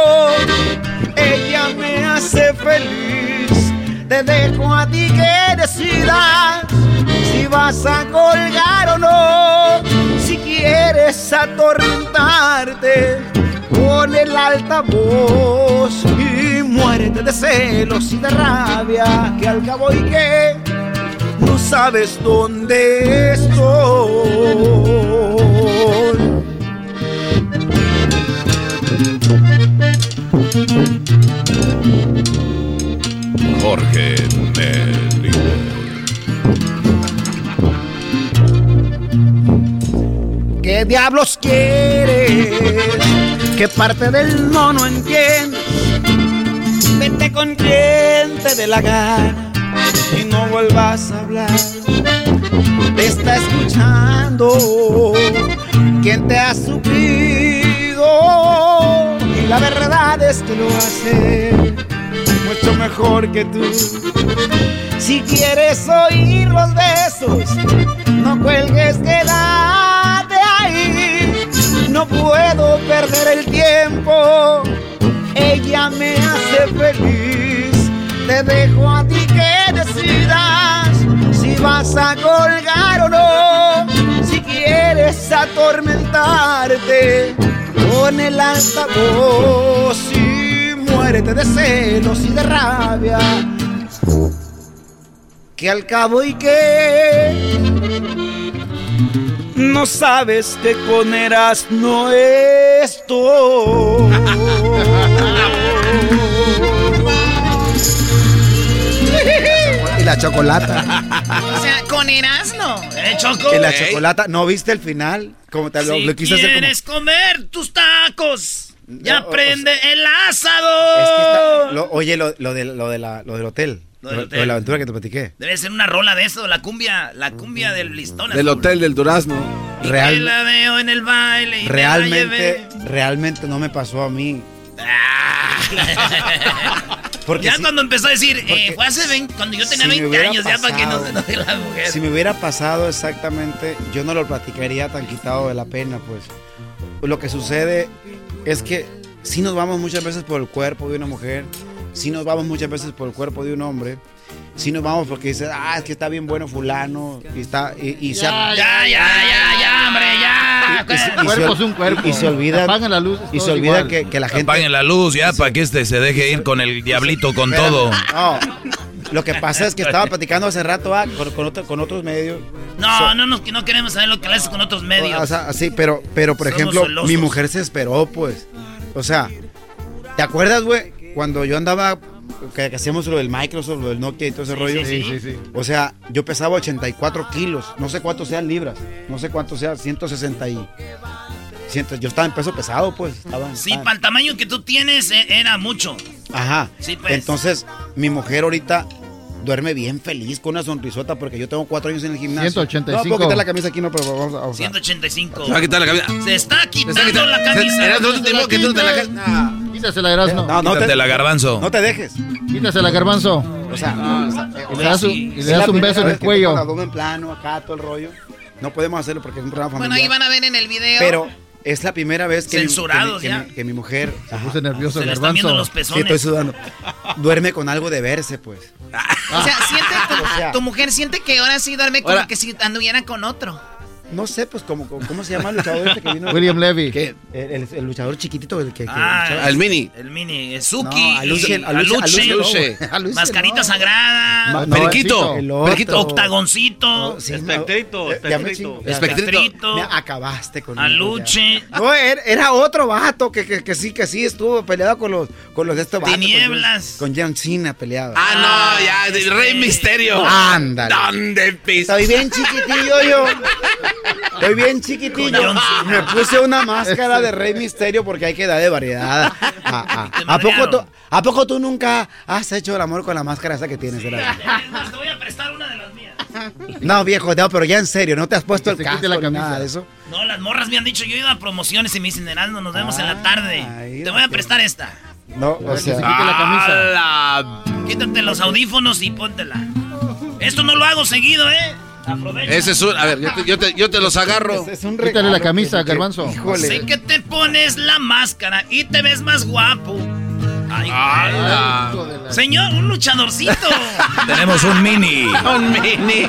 ella me hace feliz. Te dejo a ti que decidas si vas a colgar o no. Si quieres atormentarte, pon el altavoz y muérete de celos y de rabia, que al cabo y que no sabes dónde estoy. Jorge Medina. ¿Qué diablos quieres? ¿Qué parte del no no entiendes? Vete con quien te dé la gana y no vuelvas a hablar. Te está escuchando quien te ha suplido y la verdad es que lo hace mucho mejor que tú. Si quieres oír los besos, no cuelgues, quédate ahí. No puedo perder el tiempo, ella me hace feliz. Te dejo a ti que decidas si vas a colgar o no. Si quieres atormentarte, pon el altavoz y muérete de celos y de rabia. Que al cabo y que no sabes que con Eras no esto. y la chocolata. O sea, con Erasmo. ¿Eh, Choco? Y la Ey. chocolata. ¿No viste el final? Como te lo, Si lo quise hacer como- quieres comer tus tacos, ya No, o- prende el Es que asado. está- lo- oye, lo, lo, del- lo de la- lo del hotel. Lo del Lo, hotel. de la aventura que te platiqué. Debe ser una rola de eso, la cumbia, la cumbia del listón. Del azul. hotel del Durazno. Real- la veo en el baile y realmente, realmente no me pasó a mí. Porque ya si- cuando empezó a decir, eh, fue hace 20, cuando yo tenía si me 20 hubiera años, ya para que no pasado- se enoje la mujer. Si me hubiera pasado exactamente, yo no lo platicaría tan quitado de la pena, pues. Lo que sucede es que si nos vamos muchas veces por el cuerpo de una mujer, si nos vamos muchas veces por el cuerpo de un hombre, si nos vamos porque dices, ah, es que está bien bueno fulano, y está, y, y se- Ya, ya, ya, ya, ya, hombre, ya. y se- cuerpo es un cuerpo. Y se olvida, Apagan la luz, y se olvida que, que la gente... Apaguen la luz ya para que este se deje ir con el diablito con Espérame. todo. No, lo que pasa es que estaba platicando hace rato ah, con, con otro- con otros medios. No, no, no, no queremos saber lo que le haces con otros medios. O sea, sí, pero, pero por Somos ejemplo, celosos. mi mujer se esperó, pues. O sea, ¿te acuerdas, güey? Cuando yo andaba, que, que hacíamos lo del Microsoft, lo del Nokia y todo ese rollo. sí, sí, sí. O sea, yo pesaba 84 kilos. No sé cuántos sean libras. No sé cuántos sean, 160 y... 100, yo estaba en peso pesado, pues. Estaba, Sí, para el tamaño que tú tienes eh, era mucho. Ajá. Sí, pues. Entonces, mi mujer ahorita duerme bien feliz con una sonrisota porque yo tengo cuatro años en el gimnasio. 185. No, puedo quitar la camisa aquí, no, pero vamos a... a- 185. Se va a quitar la camisa. Se está quitando la camisa. era dos últimos que tú te la No. Quítasela, Erasmo. No, no te, Quítate la garbanzo. no te dejes. Quítasela, garbanzo. O sea, o sea, Y le das un, y le das un beso en el cuello. abdomen plano, acá, todo el rollo. No podemos hacerlo porque es un programa Bueno, familiar. ahí van a ver en el video. Pero es la primera vez que, mi- Censurados que, mi, ya. que mi- que mi mujer... Se puso nervioso Se le están viendo los Sí, pezones. estoy sudando. Duerme con algo de verse, pues. O sea, siente tu, O sea- tu mujer siente que ahora sí duerme como Ahora- que si anduviera con otro. No sé, pues, ¿cómo, cómo, se llama el luchador este que vino? William Levy. ¿Qué? El, el- el luchador chiquitito, el que... que Ah, luchaba. Al mini. El mini, Suki, No, Aluche, Aluche, Mascarita no. Sagrada, Ma- no, Periquito. el otro. Periquito. Octagoncito, No, sí, Espectrito, eh, espectrito. Espectrito. Me acabaste con Aluche, No, era, era otro vato que, que, que sí, que sí estuvo peleado con los, con los de este vato. con Tinieblas. John- Con John Cena peleado. Ah, no, ya, el Rey Misterio. Ándale. ¿Dónde pisa? Estoy bien chiquitillo yo. Estoy bien chiquitillo. Me puse una máscara de Rey Misterio porque hay que dar de variedad. Ah, ah. ¿A, poco tú, ¿A poco tú nunca has hecho el amor con la máscara esa que tienes? Gerardo? te voy a prestar una de las mías. No, viejo, no, pero ya en serio, ¿no te has puesto el casco la camisa. nada de eso? No, las morras me han dicho, yo he ido a promociones y me dicen, Heraldo, nos vemos en la tarde. Ay, Te voy a prestar esta. No, o Que se sea... quite la camisa. la... Quítate los audífonos y póntela. Esto no lo hago seguido, ¿eh? Aprovecha. Ese es un... A ver, yo te, yo te, yo te los agarro. Es un Quítale regalo la camisa, garbanzo. Híjole. Sé que te pones la máscara y te ves más guapo. Ay, de la- Señor, un luchadorcito. Tenemos un mini. un mini.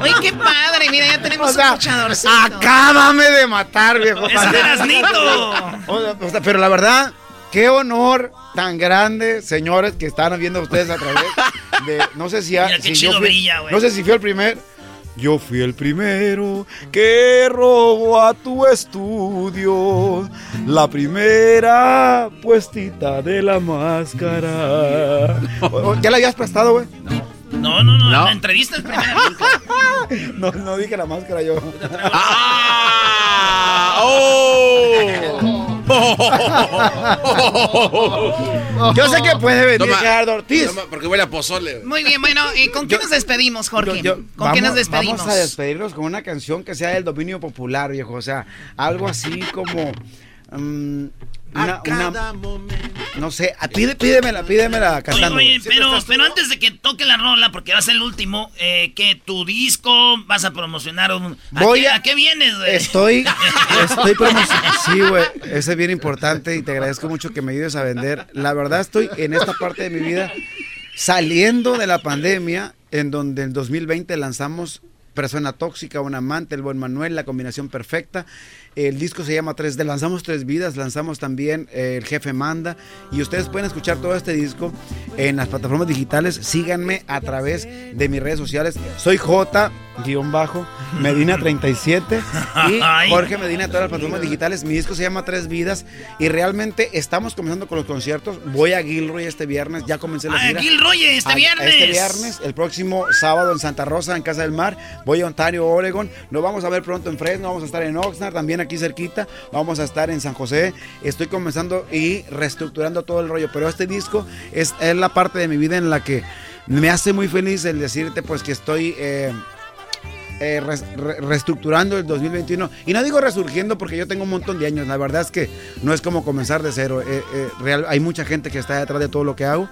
Oye, qué padre, mira, ya tenemos O sea, un luchadorcito. Acábame de matar, viejo. Es o sea, pero la verdad, qué honor tan grande, señores, que están viendo ustedes a través de. No sé si, ha- Mira qué si chido yo fui, brilla, güey. No sé si fui el primer. Yo fui el primero que robó a tu estudio la primera puestita de la máscara. ¿Ya la habías prestado, güey? No, no, no, No. la entrevista es primera. No, no dije la máscara yo. ¡Ah! ¡Oh! Yo sé que puede venir Toma, Gerardo Ortiz. toma, porque huele a pozole. Muy bien, bueno, ¿y con qué Yo- nos despedimos, Jorge? Yo- yo- ¿Con qué vamos- nos despedimos? Vamos a despedirnos con una canción que sea del dominio popular, viejo. O sea, algo así como. mm, una, una- no sé, a- pide, pídemela, pídemela cantando. oye, pero, pero antes de que toque la rola, porque va a ser el último, eh, que tu disco vas a promocionar un... ¿A, Voy qué, a- a qué vienes, güey? Estoy, estoy promocionando. Sí, güey, eso es bien importante y te agradezco mucho que me ayudes a vender. La verdad, estoy en esta parte de mi vida saliendo de la pandemia, en donde en 2020 lanzamos persona tóxica, un amante, el buen Manuel, la combinación perfecta. El disco se llama Tres Lanzamos Tres Vidas, lanzamos también eh, El Jefe Manda. Y ustedes pueden escuchar todo este disco en las plataformas digitales. Síganme a través de mis redes sociales. Soy J, guion bajo, Medina 37 y Jorge Medina todas las plataformas digitales. Mi disco se llama Tres Vidas y realmente estamos comenzando con los conciertos. Voy a Gilroy este viernes, ya comencé la Ah, gira. Gilroy este A- viernes. Este viernes, el próximo sábado en Santa Rosa, en Casa del Mar. Voy a Ontario, Oregon. Nos vamos a ver pronto en Fresno, vamos a estar en Oxnard, también aquí cerquita. Vamos a estar en San José. Estoy comenzando y reestructurando todo el rollo, pero este disco es, es la parte de mi vida en la que me hace muy feliz el decirte pues que estoy... eh, eh, res- re- reestructurando el 2021. Y no digo resurgiendo porque yo tengo un montón de años. La verdad es que no es como comenzar de cero. Eh, eh, real- hay mucha gente que está detrás de todo lo que hago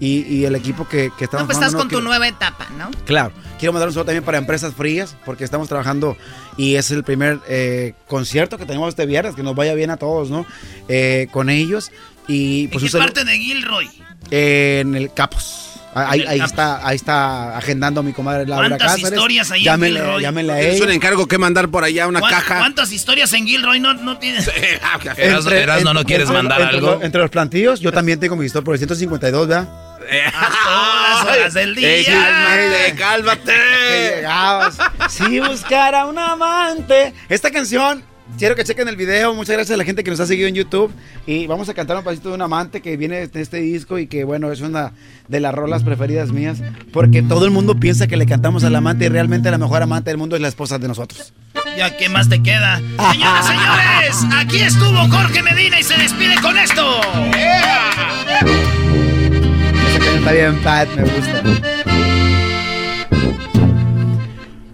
y, y el equipo que, que estamos No, pues estás con no tu quiero- nueva etapa, ¿no? Claro, quiero mandar un saludo también para Empresas Frías, porque estamos trabajando y es el primer eh, concierto que tenemos este viernes, que nos vaya bien a todos, ¿no? Con ellos. Y pues ¿En qué parte de Gilroy? en el Capos. Ahí, el ahí está, ahí está agendando mi comadre Laura ¿Cuántas Cáceres. historias ahí en llámenle, Gilroy? llámenle a Tienes ella. un encargo que mandar por allá, una ¿Cuán- caja. ¿Cuántas historias en Gilroy no, no tienes? Erasno, Erasno, ¿no quieres mandar entre algo? entre los plantillos, yo también tengo mi historia por el 152, ¿verdad? Todas las horas del día. Ey, cálmate, cálmate. Que llegabas. Si buscara un amante. Esta canción, quiero que chequen el video. Muchas gracias a la gente que nos ha seguido en YouTube. Y vamos a cantar un pasito de un amante que viene de este disco y que, bueno, es una de las rolas preferidas mías. Porque todo el mundo piensa que le cantamos al amante y realmente la mejor amante del mundo es la esposa de nosotros. Ya, ¿qué más te queda? Señoras, señores, aquí estuvo Jorge Medina y se despide con esto. Esa canción está bien, Pat, me gusta.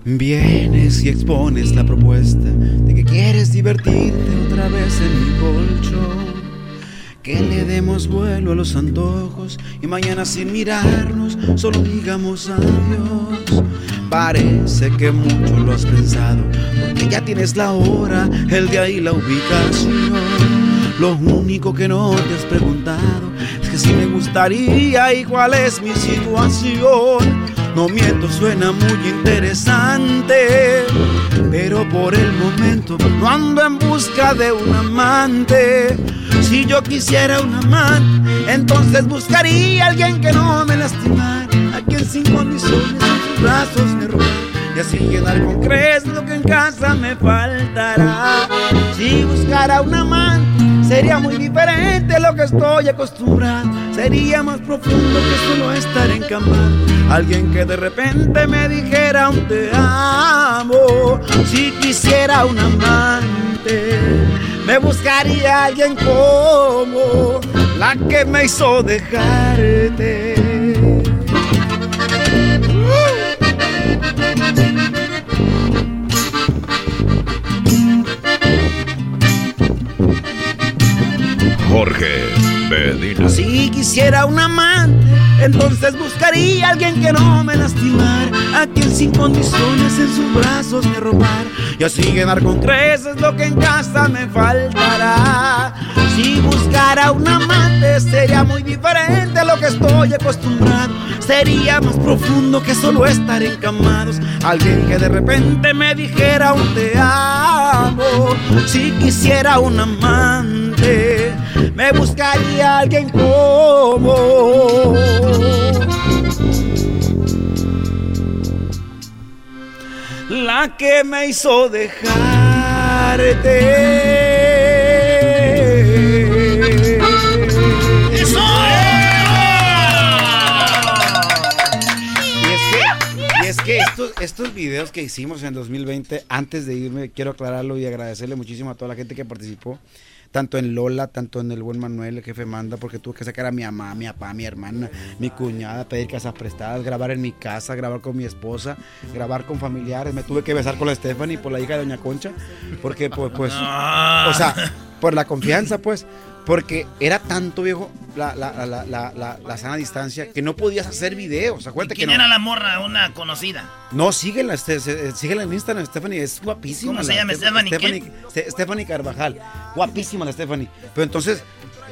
Vienes y expones la propuesta de que quieres divertirte otra vez en mi colchón. Que le demos vuelo a los antojos y mañana sin mirarnos solo digamos adiós. Parece que mucho lo has pensado, porque ya tienes la hora, el día y la ubicación. Lo único que no te has preguntado es que si me gustaría y cuál es mi situación. No miento, suena muy interesante, pero por el momento no ando en busca de un amante. Si yo quisiera un amante, entonces buscaría a alguien que no me lastimara, a quien sin condiciones en sus brazos me robara y así llenar con creces lo que en casa me faltará. Si buscara un amante, sería muy diferente lo que estoy acostumbrado. Sería más profundo que solo estar en cama. Alguien que de repente me dijera un te amo. Si quisiera un amante, me buscaría alguien como la que me hizo dejarte. Jorge Medina. Si quisiera un amante, entonces buscaría a alguien que no me lastimara, a quien sin condiciones en sus brazos me robara, y así llenar con creces lo que en casa me faltará. Si buscara un amante, sería muy diferente a lo que estoy acostumbrado, sería más profundo que solo estar encamados. Alguien que de repente me dijera un te amo, si quisiera un amante me buscaría alguien como la que me hizo dejarte. ¡Eso! Y es que, y es que estos, estos videos que hicimos en 2020, antes de irme, quiero aclararlo y agradecerle muchísimo a toda la gente que participó, tanto en Lola, tanto en el buen Manuel, el jefe manda, porque tuve que sacar a mi mamá, mi papá, mi hermana, mi cuñada, pedir casas prestadas, grabar en mi casa, grabar con mi esposa, grabar con familiares. Me tuve que besar con la Stephanie por la hija de Doña Concha, porque pues, pues o sea, por la confianza, pues. Porque era tanto, viejo, la, la, la, la, la, la sana distancia, que no podías hacer videos. Acuérdate que ¿Quién no. era la morra? Una conocida. No, síguela, este, se- síguela en Instagram, Stephanie, es guapísima. ¿Cómo se la llama, Steph- Stephanie qué? Ste- Stephanie Carvajal, guapísima la Stephanie. Pero entonces,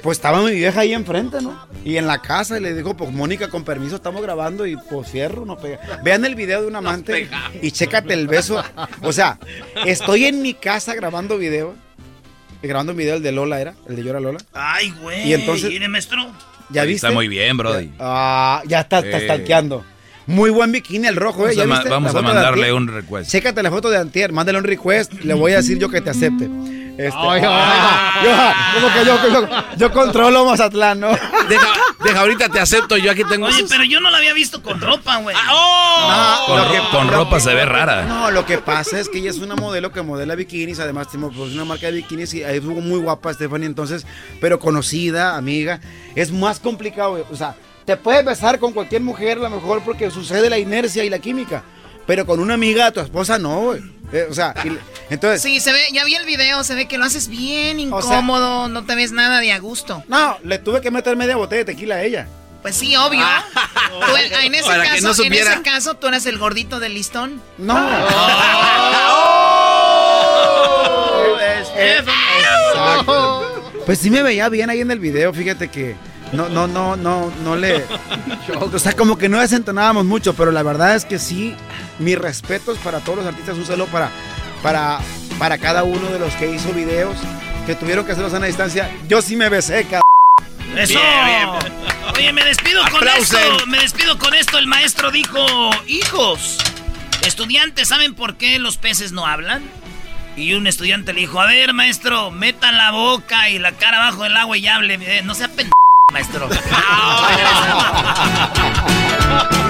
pues estaba mi vieja ahí enfrente, ¿no? Y en la casa y le dijo, pues Mónica, con permiso, estamos grabando y pues fierro, no pega. Vean el video de un amante y chécate el beso. O sea, estoy en mi casa grabando video. Grabando un video, el de Lola era, el de Llora Lola. Ay, güey. Y entonces- maestro. ¿Ya viste? Está muy bien, Brody. Ah, ya está, está Eh. stalkeando. Muy buen bikini el rojo, ¿eh? Vamos ¿Ya a ma- viste? vamos a mandarle un request. Chécate la foto de Antier, mándale un request, le voy a decir yo que te acepte. Este, Ay, ah, yo, como que yo, yo, yo controlo Mazatlán, ¿no? Deja, deja, ahorita te acepto, yo aquí tengo... Oye, esos- pero yo no la había visto con ropa, güey. No, Con, lo ro- que- con ropa que- se ve rara. No, lo que pasa es que ella es una modelo que modela bikinis, además tenemos pues, una marca de bikinis y ahí estuvo muy guapa Stephanie, entonces, pero conocida, amiga, es más complicado, güey, o sea, te puedes besar con cualquier mujer a lo mejor porque sucede la inercia y la química, pero con una amiga, tu esposa no, güey. Eh, o sea, y- entonces... Sí, se ve, ya vi el video, se ve que lo haces bien O sea- incómodo, no te ves nada de a gusto. No, le tuve que meter media botella de tequila a ella. Pues sí, obvio. Tú, en, ese caso, no en supiera. ese caso, tú eras el gordito del listón. No. Exacto. Pues sí me veía bien ahí en el video, fíjate que no, no, no, no, no le. O sea, como que no desentonábamos mucho, pero la verdad es que sí, mis respetos para todos los artistas, un saludo para, para, para cada uno de los que hizo videos, que tuvieron que hacerlos a una distancia. Yo sí me besé, cabrón. Eso. Oye, me despido con esto. Me despido con esto. El maestro dijo, hijos, estudiantes, ¿saben por qué los peces no hablan? Y un estudiante le dijo, a ver, maestro, meta la boca y la cara abajo del agua y hable. Eh, No sea pendejo, maestro.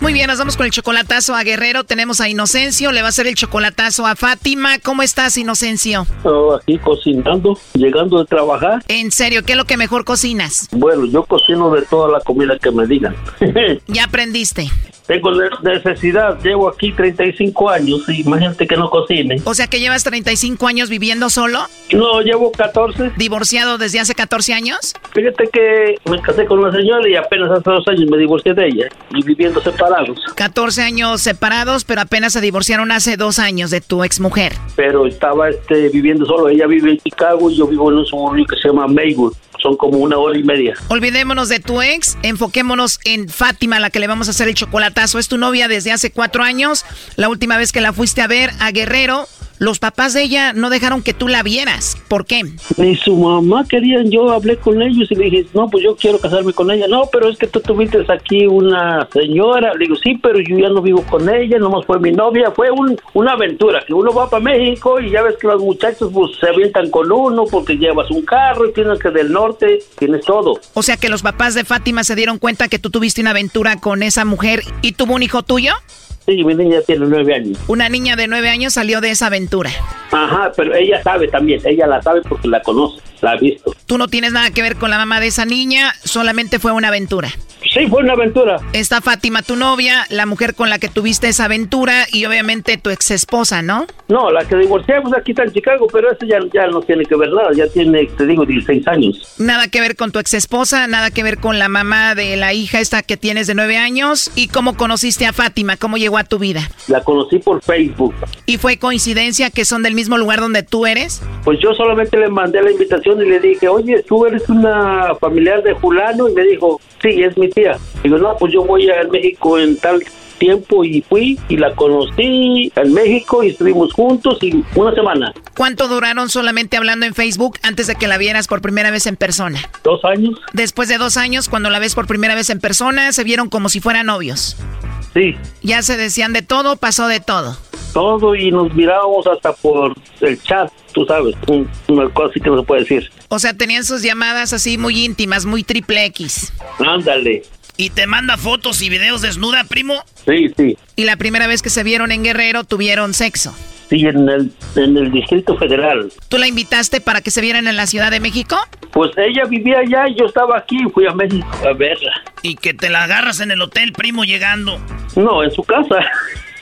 Muy bien, nos vamos con el chocolatazo a Guerrero. Tenemos a Inocencio, le va a hacer el chocolatazo a Fátima. ¿Cómo estás, Inocencio? Oh, aquí cocinando, llegando de trabajar. En serio, ¿qué es lo que mejor cocinas? Bueno, yo cocino de toda la comida que me digan. Ya aprendiste. Tengo ne- necesidad, llevo aquí 35 años y imagínate que no cocine. O sea que llevas 35 años viviendo solo. No, llevo 14. ¿Divorciado desde hace 14 años? Fíjate que me casé con una señora y apenas hace dos años me divorcié de ella y viviendo separados. 14 años separados, pero apenas se divorciaron hace dos años de tu exmujer. Pero estaba este, viviendo solo. Ella vive en Chicago y yo vivo en un suburbio que se llama Maywood. Son como una hora y media. Olvidémonos de tu ex, enfoquémonos en Fátima, la que le vamos a hacer el chocolatazo. Es tu novia desde hace cuatro años. La última vez que la fuiste a ver a Guerrero, los papás de ella no dejaron que tú la vieras. ¿Por qué? Ni su mamá querían, yo hablé con ellos y le dije, no, pues yo quiero casarme con ella. No, pero es que tú tuviste aquí una señora. Le digo, sí, pero yo ya no vivo con ella, nomás fue mi novia. Fue un- una aventura, que uno va para México y ya ves que los muchachos pues, se avientan con uno porque llevas un carro y tienes que del norte, tienes todo. O sea que los papás de Fátima se dieron cuenta que tú tuviste una aventura con esa mujer y tuvo un hijo tuyo. Sí, mi niña tiene nueve años. Una niña de nueve años salió de esa aventura. Ajá, pero ella sabe también, ella la sabe porque la conoce, la ha visto. Tú no tienes nada que ver con la mamá de esa niña, solamente fue una aventura. Sí, fue una aventura. Está Fátima, tu novia, la mujer con la que tuviste esa aventura y obviamente tu ex esposa, ¿no? No, la que divorciamos aquí está en Chicago, pero eso ya, ya no tiene que ver nada. Ya tiene, te digo, 16 años. Nada que ver con tu ex esposa, nada que ver con la mamá de la hija esta que tienes de nueve años. ¿Y cómo conociste a Fátima? ¿Cómo llegó a tu vida? La conocí por Facebook. ¿Y fue coincidencia que son del mismo lugar donde tú eres? Pues yo solamente le mandé la invitación y le dije, oye, tú eres una familiar de fulano. Y me dijo, sí, es mi tía. Digo, no, pues yo voy a México en tal tiempo y fui y la conocí en México y estuvimos juntos y una semana. ¿Cuánto duraron solamente hablando en Facebook antes de que la vieras por primera vez en persona? Dos años. Después de dos años, cuando la ves por primera vez en persona, se vieron como si fueran novios. Sí. Ya se decían de todo, pasó de todo. Todo y nos mirábamos hasta por el chat, tú sabes, un- una cosa así que no se puede decir. O sea, tenían sus llamadas así muy íntimas, muy triple X. Ándale. ¿Y te manda fotos y videos desnuda, primo? Sí, sí. Y la primera vez que se vieron en Guerrero tuvieron sexo. Sí, en el, en el Distrito Federal. ¿Tú la invitaste para que se vieran en la Ciudad de México? Pues ella vivía allá y yo estaba aquí y fui a México a verla. Y que te la agarras en el hotel, primo, llegando. No, en su casa.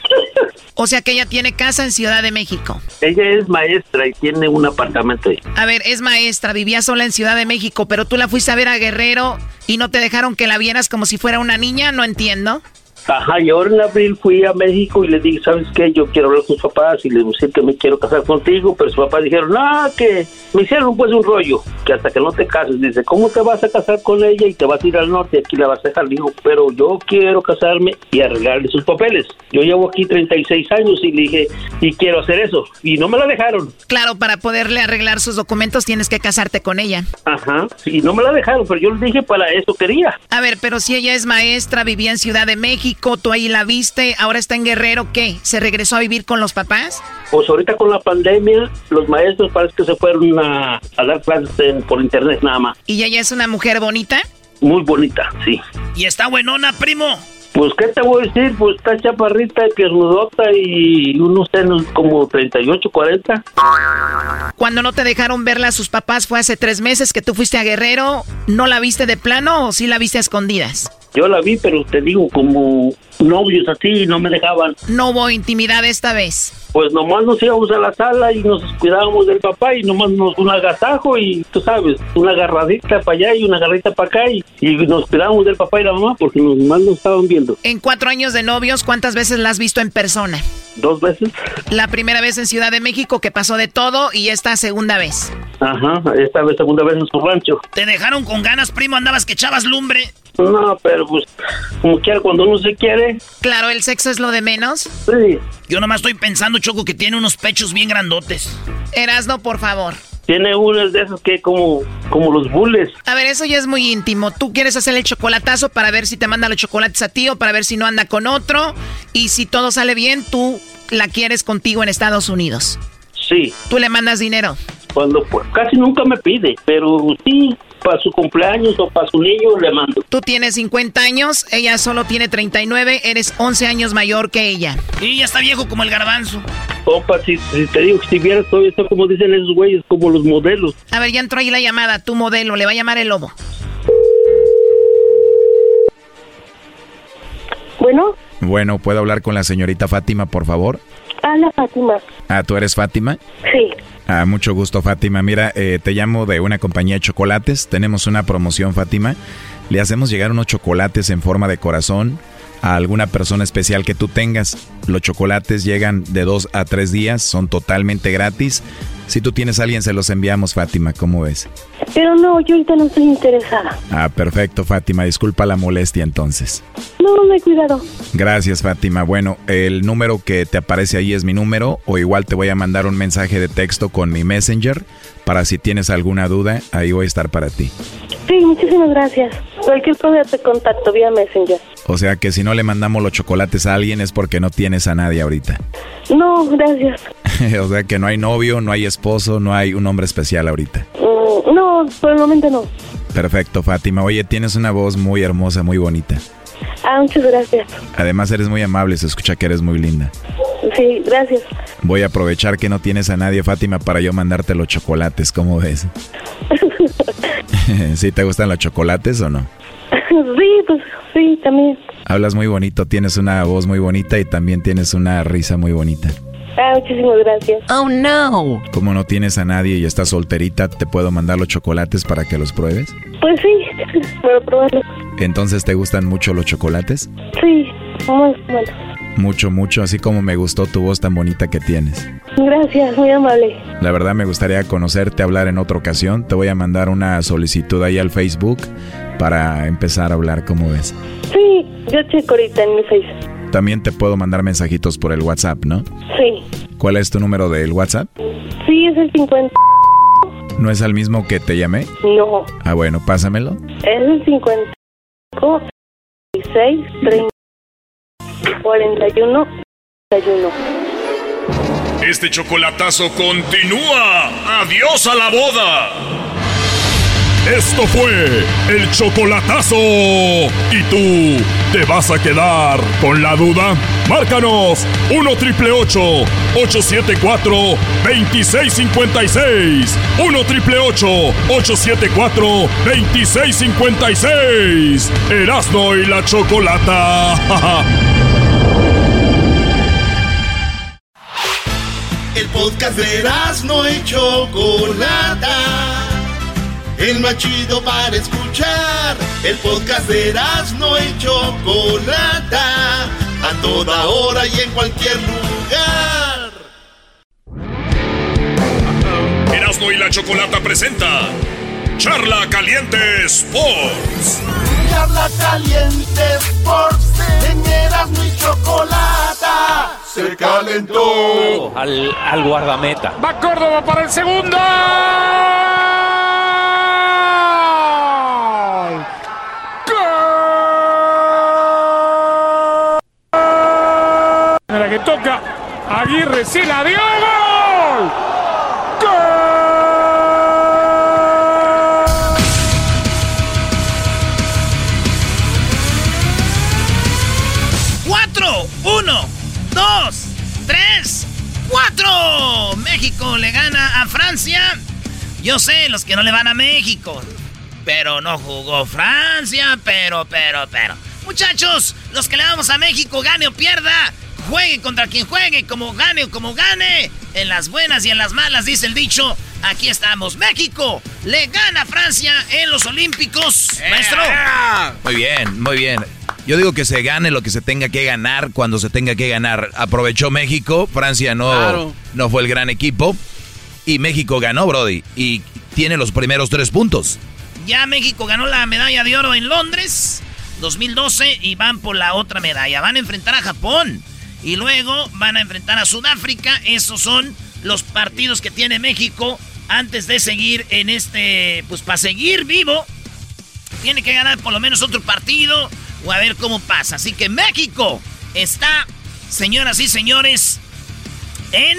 O sea que ella tiene casa en Ciudad de México. Ella es maestra y tiene un apartamento ahí. A ver, es maestra, vivía sola en Ciudad de México, pero tú la fuiste a ver a Guerrero y no te dejaron que la vieras como si fuera una niña, no entiendo. Ajá, y ahora en abril fui a México y le dije, ¿sabes qué? Yo quiero hablar con tus papás y les decir que me quiero casar contigo, pero sus papás dijeron, no, que me hicieron pues un rollo, que hasta que no te cases, dice, ¿cómo te vas a casar con ella y te vas a ir al norte y aquí la vas a dejar? Digo, pero yo quiero casarme y arreglarle sus papeles. Yo llevo aquí 36 años y le dije, y quiero hacer eso, y no me la dejaron. Claro, para poderle arreglar sus documentos tienes que casarte con ella. Ajá, y no me la dejaron, pero yo le dije, para eso quería. A ver, pero si ella es maestra, vivía en Ciudad de México, tú ahí la viste, ahora está en Guerrero, ¿qué? ¿Se regresó a vivir con los papás? Pues ahorita con la pandemia, los maestros parece que se fueron a, a dar clases en- por internet nada más. ¿Y ella es una mujer bonita? Muy bonita, sí. ¿Y está buenona, primo? Pues, ¿qué te voy a decir? Pues está chaparrita, piernudota y unos senos como 38, 40. Cuando no te dejaron verla a sus papás fue hace tres meses que tú fuiste a Guerrero, ¿no la viste de plano o sí la viste a escondidas? Yo la vi, pero te digo, como novios así, no me dejaban. No hubo intimidad esta vez. Pues nomás nos íbamos a la sala y nos cuidábamos del papá y nomás nos un agasajo y tú sabes, una agarradita para allá y una agarradita para acá y, y nos cuidábamos del papá y la mamá porque nomás nos estaban viendo. En cuatro años de novios, ¿cuántas veces la has visto en persona? Dos veces. La primera vez en Ciudad de México que pasó de todo y esta segunda vez. Ajá, esta vez segunda vez en su rancho. ¿Te dejaron con ganas, primo? ¿Andabas que echabas lumbre? No, pero pues, como quiera, cuando uno se quiere. Claro, el sexo es lo de menos. Sí. Yo nomás estoy pensando, Choco, que tiene unos pechos bien grandotes. Erasno, por favor. Tiene unos de esos que como, como los bules. A ver, eso ya es muy íntimo. Tú quieres hacer el chocolatazo para ver si te manda los chocolates a ti o para ver si no anda con otro. Y si todo sale bien, tú la quieres contigo en Estados Unidos. Sí. Tú le mandas dinero. Cuando pues, casi nunca me pide, pero sí, para su cumpleaños o para su niño le mando. Tú tienes 50 años, ella solo tiene 39, eres 11 años mayor que ella. Y ya está viejo como el garbanzo. Opa, si, si te digo, si vieras todo esto, como dicen esos güeyes, como los modelos. A ver, ya entró ahí la llamada, tu modelo, le va a llamar el lobo. Bueno, Bueno, ¿puedo hablar con la señorita Fátima, por favor? Habla Fátima. Ah, ¿tú eres Fátima? Sí. Ah, mucho gusto, Fátima. Mira, eh, te llamo de una compañía de chocolates. Tenemos una promoción, Fátima. Le hacemos llegar unos chocolates en forma de corazón a alguna persona especial que tú tengas. Los chocolates llegan de dos a tres días, son totalmente gratis. Si tú tienes a alguien, se los enviamos, Fátima. ¿Cómo ves? Pero no, yo ahorita no estoy interesada. Ah, perfecto, Fátima. Disculpa la molestia entonces. No, no hay cuidado. Gracias, Fátima. Bueno, el número que te aparece ahí es mi número o igual te voy a mandar un mensaje de texto con mi Messenger para si tienes alguna duda, ahí voy a estar para ti. Sí, muchísimas gracias. Cualquier cosa te contacto vía Messenger. O sea que si no le mandamos los chocolates a alguien es porque no tienes a nadie ahorita. No, gracias. o sea que no hay novio, no hay esposo, no hay un hombre especial ahorita. Mm, no, por el momento no. Perfecto, Fátima. Oye, tienes una voz muy hermosa, muy bonita. Ah, muchas gracias. Además eres muy amable, se escucha que eres muy linda. Sí, gracias. Voy a aprovechar que no tienes a nadie, Fátima, para yo mandarte los chocolates, ¿cómo ves? ¿Sí te gustan los chocolates o no? Sí, pues sí, también. Hablas muy bonito, tienes una voz muy bonita y también tienes una risa muy bonita. Ah, muchísimas gracias. Oh, no. Como no tienes a nadie y estás solterita, ¿te puedo mandar los chocolates para que los pruebes? Pues sí, puedo probarlo. Entonces, ¿te gustan mucho los chocolates? Sí, muy bueno. Mucho, mucho, así como me gustó tu voz tan bonita que tienes. Gracias, muy amable. La verdad me gustaría conocerte, hablar en otra ocasión. Te voy a mandar una solicitud ahí al Facebook para empezar a hablar, ¿cómo ves? Sí, yo checo ahorita en mi Face. También te puedo mandar mensajitos por el WhatsApp, ¿no? Sí. ¿Cuál es tu número del WhatsApp? Sí, es el 50. ¿No es el mismo que te llamé? No, Ah, bueno, pásamelo. es el 55 16 30 41 31. Este chocolatazo continúa. Adiós a la boda. Esto fue el chocolatazo. ¿Y tú te vas a quedar con la duda? Márcanos 1 triple 874 2656. 1 triple 874 2656. Erasno y la chocolata. El podcast de no y Chocolata. El más chido para escuchar. El podcast de no y Chocolata. A toda hora y en cualquier lugar. Erasno y la chocolata presenta Charla Caliente Sports. Charla caliente Sports. En Erasmo y Chocolata. Se calentó. Al, al guardameta. Va Córdoba para el segundo. ¡Gol! La que toca Aguirre se la dio. ¡Gol! México le gana a Francia. Yo sé, los que no le van a México. Pero no jugó Francia, pero, pero, pero. Muchachos, los que le vamos a México, gane o pierda, juegue contra quien juegue, como gane o como gane. En las buenas y en las malas, dice el dicho. Aquí estamos. México le gana a Francia en los Olímpicos. Maestro. Muy bien, muy bien. Yo digo que se gane lo que se tenga que ganar cuando se tenga que ganar. Aprovechó México, Francia no, Claro. no fue el gran equipo. Y México ganó, Brody. Y tiene los primeros tres puntos. Ya México ganó la medalla de oro en Londres 2012 y van por la otra medalla. Van a enfrentar a Japón y luego van a enfrentar a Sudáfrica. Esos son los partidos que tiene México antes de seguir en este, pues para seguir vivo. Tiene que ganar por lo menos otro partido o a ver cómo pasa. Así que México está, señoras y señores, en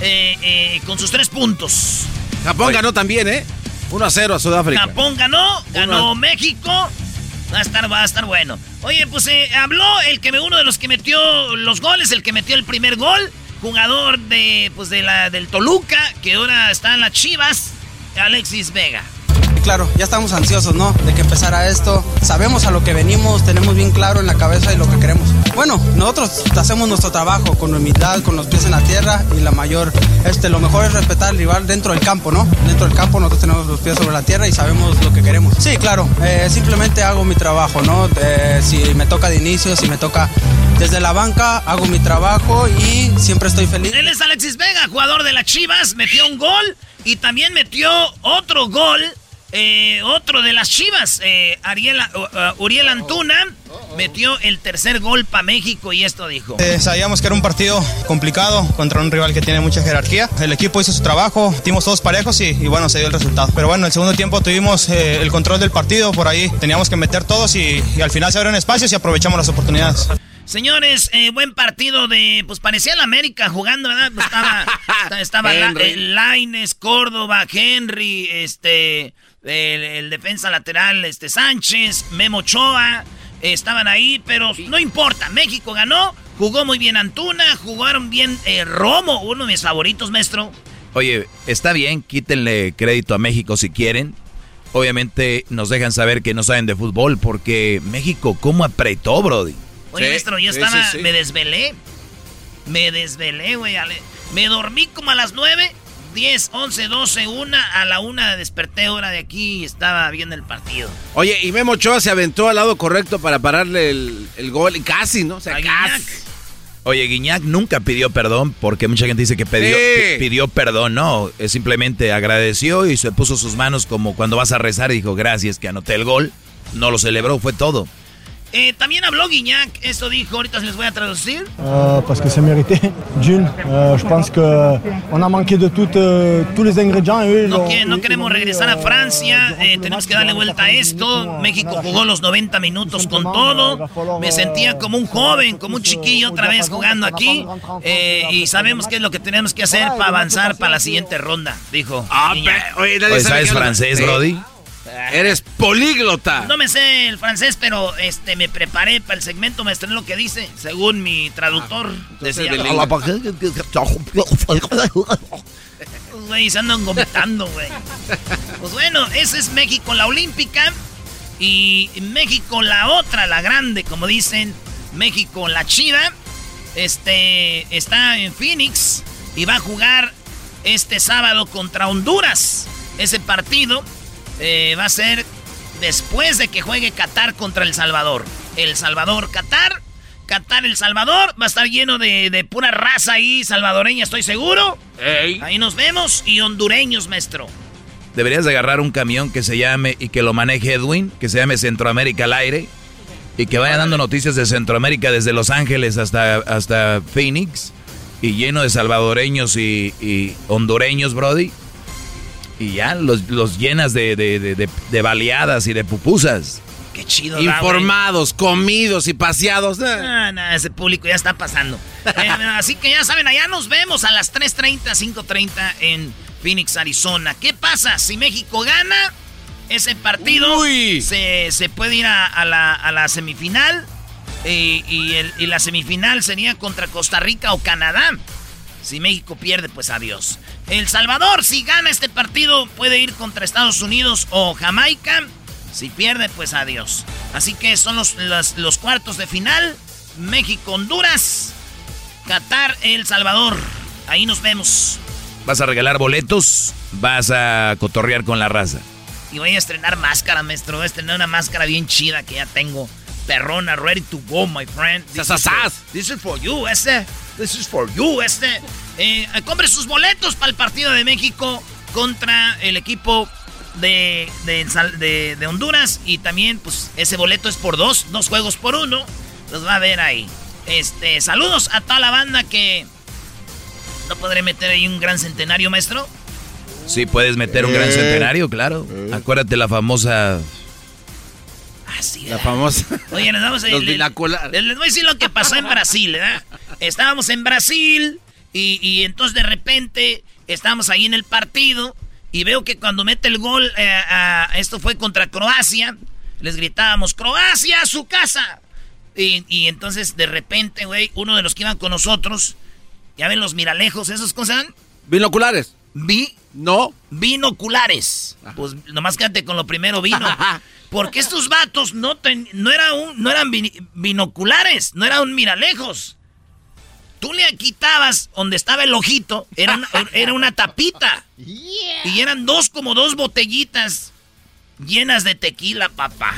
eh, eh, con sus tres puntos. Japón ganó también, ¿eh? 1 a 0 a Sudáfrica. Japón ganó, ganó México. Va a estar, va a estar bueno. Oye, pues eh, habló el que uno de los que metió los goles, el que metió el primer gol, jugador de, pues de la, del Toluca, que ahora está en las Chivas, Alexis Vega. Claro, ya estamos ansiosos, ¿no? De que empezara esto. Sabemos a lo que venimos, tenemos bien claro en la cabeza y lo que queremos. Bueno, nosotros hacemos nuestro trabajo con humildad, con los pies en la tierra y la mayor, este, lo mejor es respetar al rival dentro del campo, ¿no? Dentro del campo nosotros tenemos los pies sobre la tierra y sabemos lo que queremos. Sí, claro, eh, simplemente hago mi trabajo, ¿no? Si me toca de inicio, si me toca desde la banca, hago mi trabajo y siempre estoy feliz. Él es Alexis Vega, jugador de las Chivas, metió un gol y también metió otro gol, eh, otro de las Chivas, eh, Ariel, uh, uh, Uriel Antuna, metió el tercer gol para México y esto dijo. Eh, sabíamos que era un partido complicado contra un rival que tiene mucha jerarquía. El equipo hizo su trabajo, dimos todos parejos y, y bueno, se dio el resultado. Pero bueno, el segundo tiempo tuvimos eh, el control del partido, por ahí teníamos que meter todos y, y al final se abrieron espacios y aprovechamos las oportunidades. Señores, eh, buen partido de, pues parecía el América jugando, ¿verdad? Pues estaba, estaba la, eh, Laines, Córdoba, Henry, este, el, el defensa lateral, este Sánchez, Memo Ochoa, eh, estaban ahí, pero no importa, México ganó, jugó muy bien Antuna, jugaron bien eh, Romo, uno de mis favoritos, maestro. Oye, está bien, quítenle crédito a México si quieren. obviamente nos dejan saber que no saben de fútbol porque México, ¿cómo apretó, Brody? Oye, maestro, yo estaba, me desvelé. Me desvelé, güey. Me dormí como a las 9, 10, 11, 12, 1. A la 1 desperté hora de aquí y estaba viendo el partido. Oye, y Memo Ochoa se aventó al lado correcto para pararle el, el gol. y Casi, ¿no? O sea, casi. Oye, Guiñac nunca pidió perdón porque mucha gente dice que pidió, Sí. pidió perdón. No, es simplemente agradeció y se puso sus manos como cuando vas a rezar y dijo gracias que anoté el gol. No lo celebró, fue todo. Eh, también habló Guiñac, esto dijo, ahorita se les voy a traducir. Euh, parce que c'est mérité. D'une, euh, je pense qu'on a manqué de toutes, euh, tous les ingrédients. Et No, que- no ils- queremos regresar a euh, Francia, eh, tenemos que darle vuelta a esto. México jugó los 90 minutos con todo. Me sentía como un joven, como un chiquillo otra vez jugando aquí. eh, y sabemos qué es lo que tenemos que hacer para avanzar para la siguiente ronda, dijo. Guiñac. Oye, ¿sabes francés, Sí. Brody? Eres políglota. No me sé el francés, pero este me preparé para el segmento, me estrené lo que dice, según mi traductor. decía. Los güeyes andan vomitando, güey. Pues bueno, ese es México, la olímpica. Y México, la otra, la grande, como dicen. México, la chida. Este está en Phoenix y va a jugar este sábado contra Honduras. Ese partido eh, va a ser después de que juegue Qatar contra El Salvador. El Salvador, Qatar. Qatar, El Salvador. Va a estar lleno de, de pura raza ahí, salvadoreña, estoy seguro. Ahí nos vemos. Y hondureños, maestro. Deberías de agarrar un camión que se llame y que lo maneje Edwin, que se llame Centroamérica al aire y que vaya dando noticias de Centroamérica desde Los Ángeles hasta, hasta Phoenix y lleno de salvadoreños y, y hondureños, Brody. Y ya los, los llenas de, de, de- de- baleadas y de pupusas. Qué chido. da. Informados, comidos y paseados. eh. Ese público ya está pasando. Eh, así que ya saben, allá nos vemos a las 3.30, 5.30 en Phoenix, Arizona. ¿Qué pasa? Si México gana ese partido, se, se puede ir a, a la, a la semifinal. eh, y, el- y la semifinal sería contra Costa Rica o Canadá. Si México pierde, pues adiós. El Salvador, si gana este partido, puede ir contra Estados Unidos o Jamaica. Si pierde, pues adiós. Así que son los, los, los cuartos de final. México, Honduras. Qatar, El Salvador. Ahí nos vemos. Vas a regalar boletos, vas a cotorrear con la raza. Y voy a estrenar máscara, maestro. Voy a estrenar una máscara bien chida que ya tengo. Perrona, ready to go, my friend. This, is for, this is for you, este. This is for you, este. Eh, compre sus boletos para el partido de México contra el equipo de, de, Sal- de- de Honduras. Y también, pues, ese boleto es por dos, dos juegos por uno. Los va a ver ahí. Este, saludos a toda la banda que. ¿No podré meter ahí un gran centenario, maestro? Sí, puedes meter un gran Eh. centenario, claro. Acuérdate la famosa... La famosa. Oye, les vamos a Los les- binoculares. les, les voy a decir lo que pasó en Brasil, ¿verdad? Estábamos en Brasil y, y entonces de repente estábamos ahí en el partido y veo que cuando mete el gol, eh, a- esto fue contra Croacia, les gritábamos, Croacia a su casa. Y, y entonces de repente, güey, uno de los que iban con nosotros, ya ven los miralejos, ¿esos cosas? Binoculares. Vi. No. Binoculares. Pues nomás quédate con lo primero, vino. Porque estos vatos no, ten- no, era un- no eran binoculares, no eran miralejos. Tú le quitabas donde estaba el ojito, era una, era una tapita. Y eran dos como dos botellitas llenas de tequila, papá.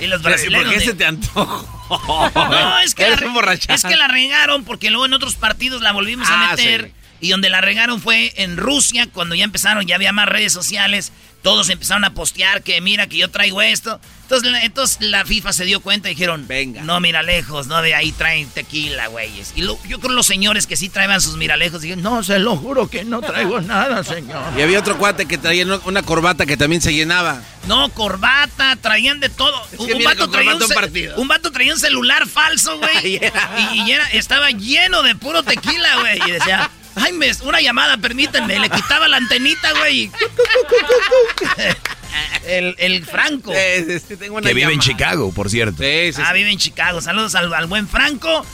Y los brasileños... ¿Por qué de- se te antojó? no, es que, la, un es que la regaron porque luego en otros partidos la volvimos Ah, a meter. sí. Y donde la regaron fue en Rusia, cuando ya empezaron, ya había más redes sociales. Todos empezaron a postear que mira que yo traigo esto. Entonces, la- entonces la FIFA se dio cuenta y dijeron, venga. No, mira lejos, no, de ahí traen tequila, güeyes. Y lo- yo creo los señores que sí traían sus miralejos dijeron, no, se lo juro que no traigo nada, señor. Y había otro cuate que traía una- corbata que también se llenaba. No, corbata, traían de todo. que un, vato traía un, un un vato traía un celular falso, güey. y, y era, estaba lleno de puro tequila, güey. Y decía, ay, me, una llamada, permítanme. Le quitaba la antenita, güey. el, el Franco. Que vive en Chicago, por cierto. Ah, vive en Chicago. Saludos al, al buen Franco.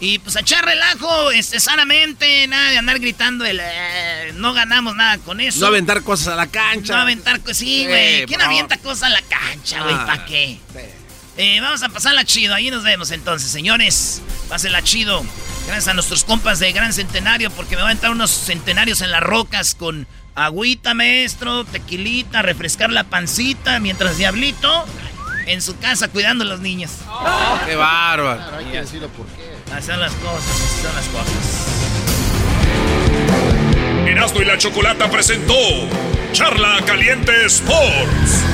Y pues a echar relajo, este, sanamente, nada de andar gritando, el, eh, no ganamos nada con eso. No aventar cosas a la cancha. No aventar cosas, sí, güey. ¿Quién avienta cosas a la cancha, güey? Ah, ¿Para qué? Eh, vamos a pasarla chido, ahí nos vemos entonces, señores. Pásenla chido. Gracias a nuestros compas de Gran Centenario, porque me van a entrar unos centenarios en las rocas con agüita, maestro, tequilita, refrescar la pancita, mientras Diablito en su casa cuidando a los niños. ¡Qué bárbaro! Hay que decirlo por qué. Así son las cosas, así son las cosas. Erasmo y la Chocolata presentó Charla Caliente Sports.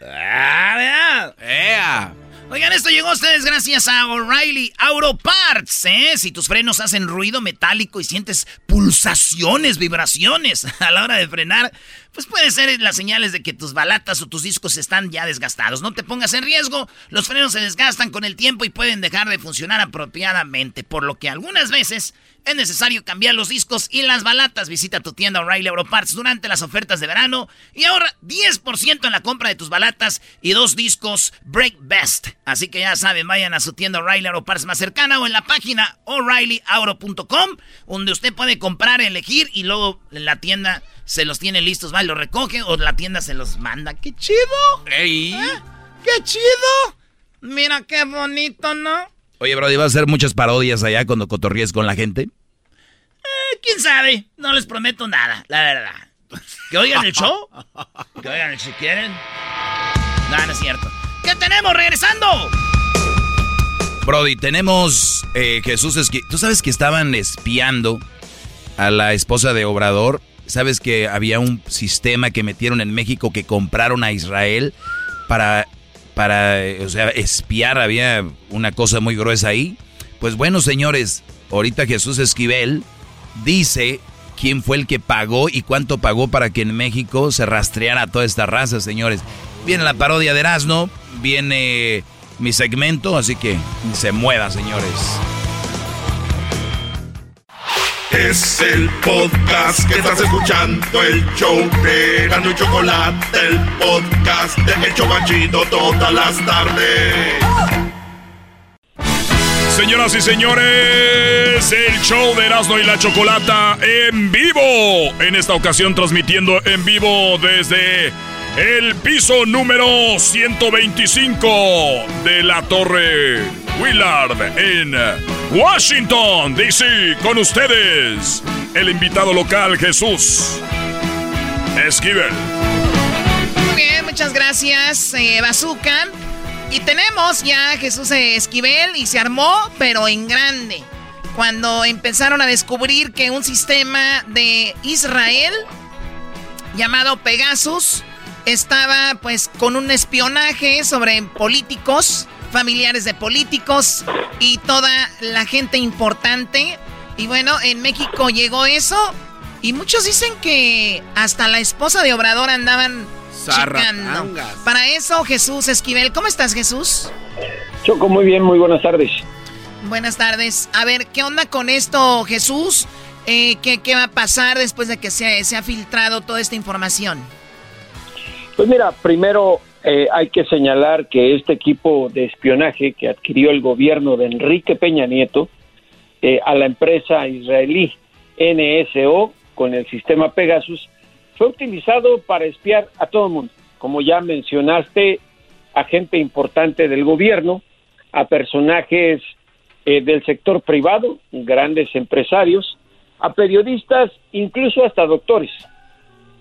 Ah. ¡Ea! Oigan, esto llegó a ustedes gracias a O'Reilly Auto Parts, ¿eh? Si tus frenos hacen ruido metálico y sientes pulsaciones, vibraciones a la hora de frenar, pues puede ser las señales de que tus balatas o tus discos están ya desgastados. No te pongas en riesgo, los frenos se desgastan con el tiempo y pueden dejar de funcionar apropiadamente, por lo que algunas veces es necesario cambiar los discos y las balatas. Visita tu tienda O'Reilly Auto Parts durante las ofertas de verano y ahorra 10% en la compra de tus balatas y dos discos Break Best. Así que ya saben, vayan a su tienda O'Reilly Auto Parts más cercana o en la página o'ReillyAuto.com donde usted puede comprar, elegir y luego en la tienda se los tiene listos, va, y los recoge o la tienda se los manda. ¡Qué chido! ¡Ey! ¿Eh? ¡Qué chido! Mira qué bonito, ¿no? Oye, Brody, ¿vas a hacer muchas parodias allá cuando cotorríes con la gente? Eh, ¿Quién sabe? No les prometo nada, la verdad. Que oigan el show. Que oigan el si quieren. No, no es cierto. ¿Qué tenemos regresando? Brody, tenemos eh, Jesús Esqui... ¿Tú sabes que estaban espiando a la esposa de Obrador? ¿Sabes que había un sistema que metieron en México que compraron a Israel para, para eh, o sea, espiar? Había una cosa muy gruesa ahí. Pues bueno, señores, ahorita Jesús Esquivel dice quién fue el que pagó y cuánto pagó para que en México se rastreara toda esta raza, señores. Viene la parodia de Erasmo, viene mi segmento, así que se mueva, señores. Es el podcast que estás escuchando, el show de Gano y Chocolate, el podcast de El Chocachito todas las tardes. Señoras y señores, el show de Erasmo y la Chocolata en vivo. En esta ocasión transmitiendo en vivo desde el piso número 125 de la Torre Willard en Washington, D.C. Con ustedes, el invitado local Jesús Esquivel. Muy bien, muchas gracias, eh, Bazooka. Y tenemos ya Jesús Esquivel y se armó, pero en grande. Cuando empezaron a descubrir que un sistema de Israel llamado Pegasus estaba pues con un espionaje sobre políticos, familiares de políticos y toda la gente importante. Y bueno, en México llegó eso y muchos dicen que hasta la esposa de Obrador andaban checando. Para eso, Jesús Esquivel. ¿Cómo estás, Jesús? Choco, muy bien, muy buenas tardes. Buenas tardes. A ver, ¿qué onda con esto, Jesús? Eh, ¿qué, qué va a pasar después de que se, se ha filtrado toda esta información? Pues mira, primero eh, hay que señalar que este equipo de espionaje que adquirió el gobierno de Enrique Peña Nieto eh, a la empresa israelí NSO con el sistema Pegasus fue utilizado para espiar a todo el mundo. Como ya mencionaste, a gente importante del gobierno, a personajes eh, del sector privado, grandes empresarios, a periodistas, incluso hasta doctores,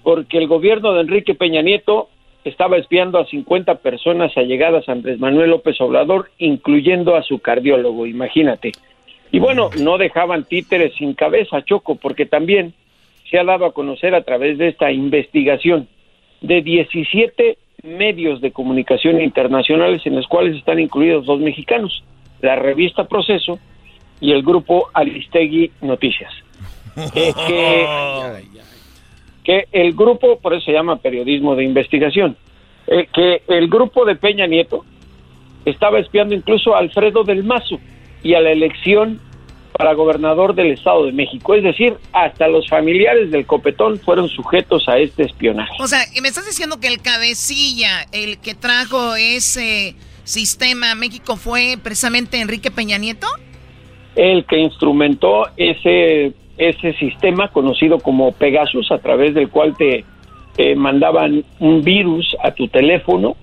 porque el gobierno de Enrique Peña Nieto estaba espiando a 50 personas allegadas a Andrés Manuel López Obrador, incluyendo a su cardiólogo, imagínate. Y bueno, no dejaban títeres sin cabeza, Choco, porque también se ha dado a conocer a través de esta investigación de 17 medios de comunicación internacionales en los cuales están incluidos dos mexicanos, la revista Proceso y el grupo Aristegui Noticias. Eh, que, que el grupo, por eso se llama periodismo de investigación, eh, que el grupo de Peña Nieto estaba espiando incluso a Alfredo del Mazo y a la elección para gobernador del Estado de México. Es decir, hasta los familiares del copetón fueron sujetos a este espionaje. O sea, me estás diciendo que el cabecilla, el que trajo ese sistema México fue precisamente Enrique Peña Nieto? El que instrumentó ese, ese sistema conocido como Pegasus, a través del cual te mandaban un virus a tu teléfono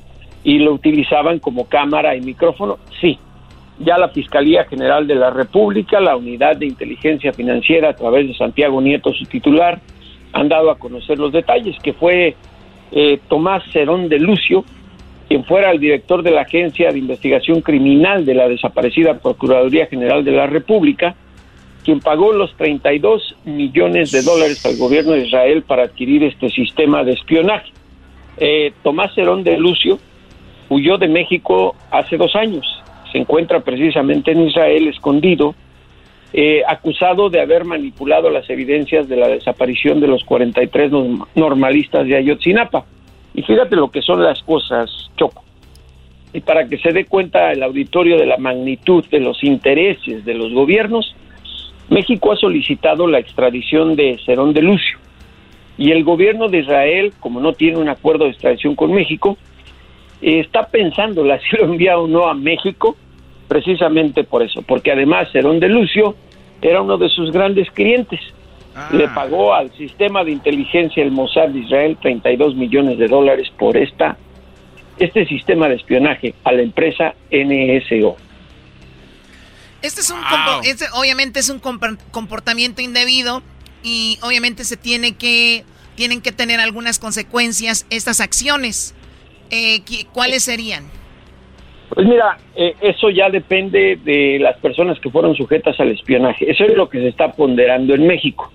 y lo utilizaban como cámara y micrófono, sí. Ya la Fiscalía General de la República, la Unidad de Inteligencia Financiera a través de Santiago Nieto, su titular, han dado a conocer los detalles, que fue eh, Tomás Cerón de Lucio, quien fuera el director de la Agencia de Investigación Criminal de la desaparecida Procuraduría General de la República, quien pagó los 32 millones de dólares al gobierno de Israel para adquirir este sistema de espionaje. Eh, Tomás Cerón de Lucio huyó de México hace dos años. Se encuentra precisamente en Israel escondido, eh, acusado de haber manipulado las evidencias de la desaparición de los 43 normalistas de Ayotzinapa. Y fíjate lo que son las cosas, Choco. Y para que se dé cuenta el auditorio de la magnitud de los intereses de los gobiernos, México ha solicitado la extradición de Cerón de Lucio. Y el gobierno de Israel, como no tiene un acuerdo de extradición con México, está pensando si lo envía o no a México, precisamente por eso, porque además Cerón de Lucio era uno de sus grandes clientes. Le pagó al sistema de inteligencia el Mossad de Israel 32 millones de dólares por esta este sistema de espionaje a la empresa NSO. Este es un este obviamente es un comportamiento indebido y obviamente se tiene que tienen que tener algunas consecuencias estas acciones. Eh, ¿Cuáles serían? Pues mira, eh, eso ya depende de las personas que fueron sujetas al espionaje. Eso es lo que se está ponderando en México.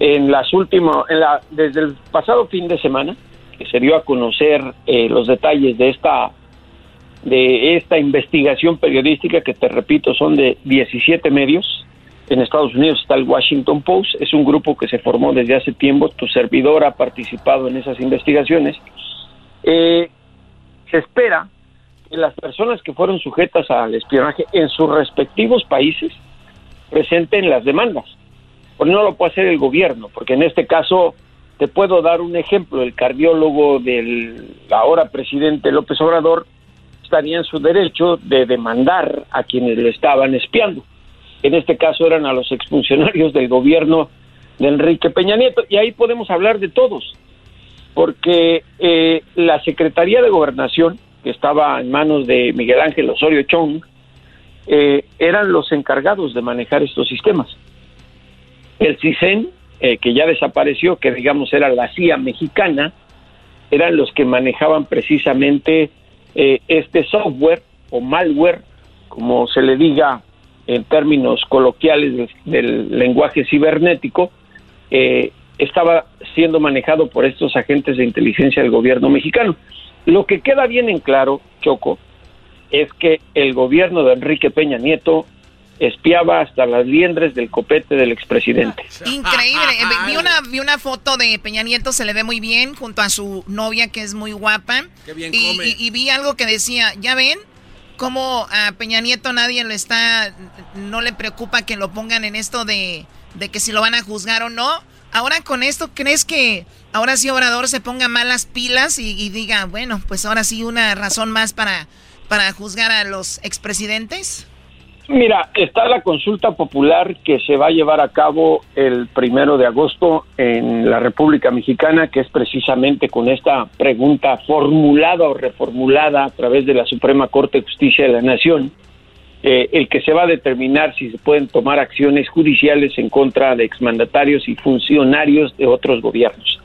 En las últimas, en la, desde el pasado fin de semana, que se dio a conocer eh, los detalles de esta de esta investigación periodística que te repito son de 17 medios. En Estados Unidos está el Washington Post, es un grupo que se formó desde hace tiempo, tu servidor ha participado en esas investigaciones. Eh, se espera que las personas que fueron sujetas al espionaje en sus respectivos países presenten las demandas. Pues no lo puede hacer el gobierno, porque en este caso te puedo dar un ejemplo, el cardiólogo del ahora presidente López Obrador estaría en su derecho de demandar a quienes le estaban espiando. En este caso eran a los exfuncionarios del gobierno de Enrique Peña Nieto, y ahí podemos hablar de todos, porque eh, la Secretaría de Gobernación, que estaba en manos de Miguel Ángel Osorio Chong, eh, eran los encargados de manejar estos sistemas. El CISEN, eh, que ya desapareció, que digamos era la CIA mexicana, eran los que manejaban precisamente este software o malware, como se le diga en términos coloquiales del, lenguaje cibernético, eh, estaba siendo manejado por estos agentes de inteligencia del gobierno mexicano. Lo que queda bien en claro, Choco, es que el gobierno de Enrique Peña Nieto espiaba hasta las liendres del copete del expresidente. Increíble. Eh, vi una, vi una foto de Peña Nieto, se le ve muy bien, junto a su novia, que es muy guapa. y, y, vi algo que decía, ¿ya ven? Cómo a Peña Nieto nadie le está, no le preocupa que lo pongan en esto de, de que si lo van a juzgar o no. Ahora con esto, ¿crees que ahora sí Obrador se ponga malas pilas y, diga, bueno, pues ahora sí una razón más para, para juzgar a los expresidentes? Mira, está la consulta popular que se va a llevar a cabo el primero de agosto en la República Mexicana, que es precisamente con esta pregunta formulada o reformulada a través de la Suprema Corte de Justicia de la Nación eh, el que se va a determinar si se pueden tomar acciones judiciales en contra de exmandatarios y funcionarios de otros gobiernos.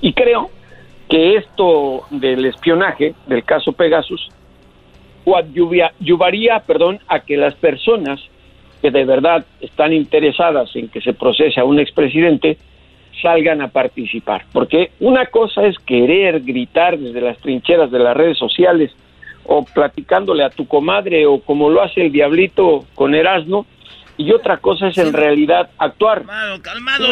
Y creo que esto del espionaje, del caso Pegasus, ayudaría perdón, a que las personas que de verdad están interesadas en que se procese a un expresidente salgan a participar. Porque una cosa es querer gritar desde las trincheras de las redes sociales o platicándole a tu comadre o como lo hace el diablito con Erasmo y otra cosa es en realidad actuar. Calmado, calmado.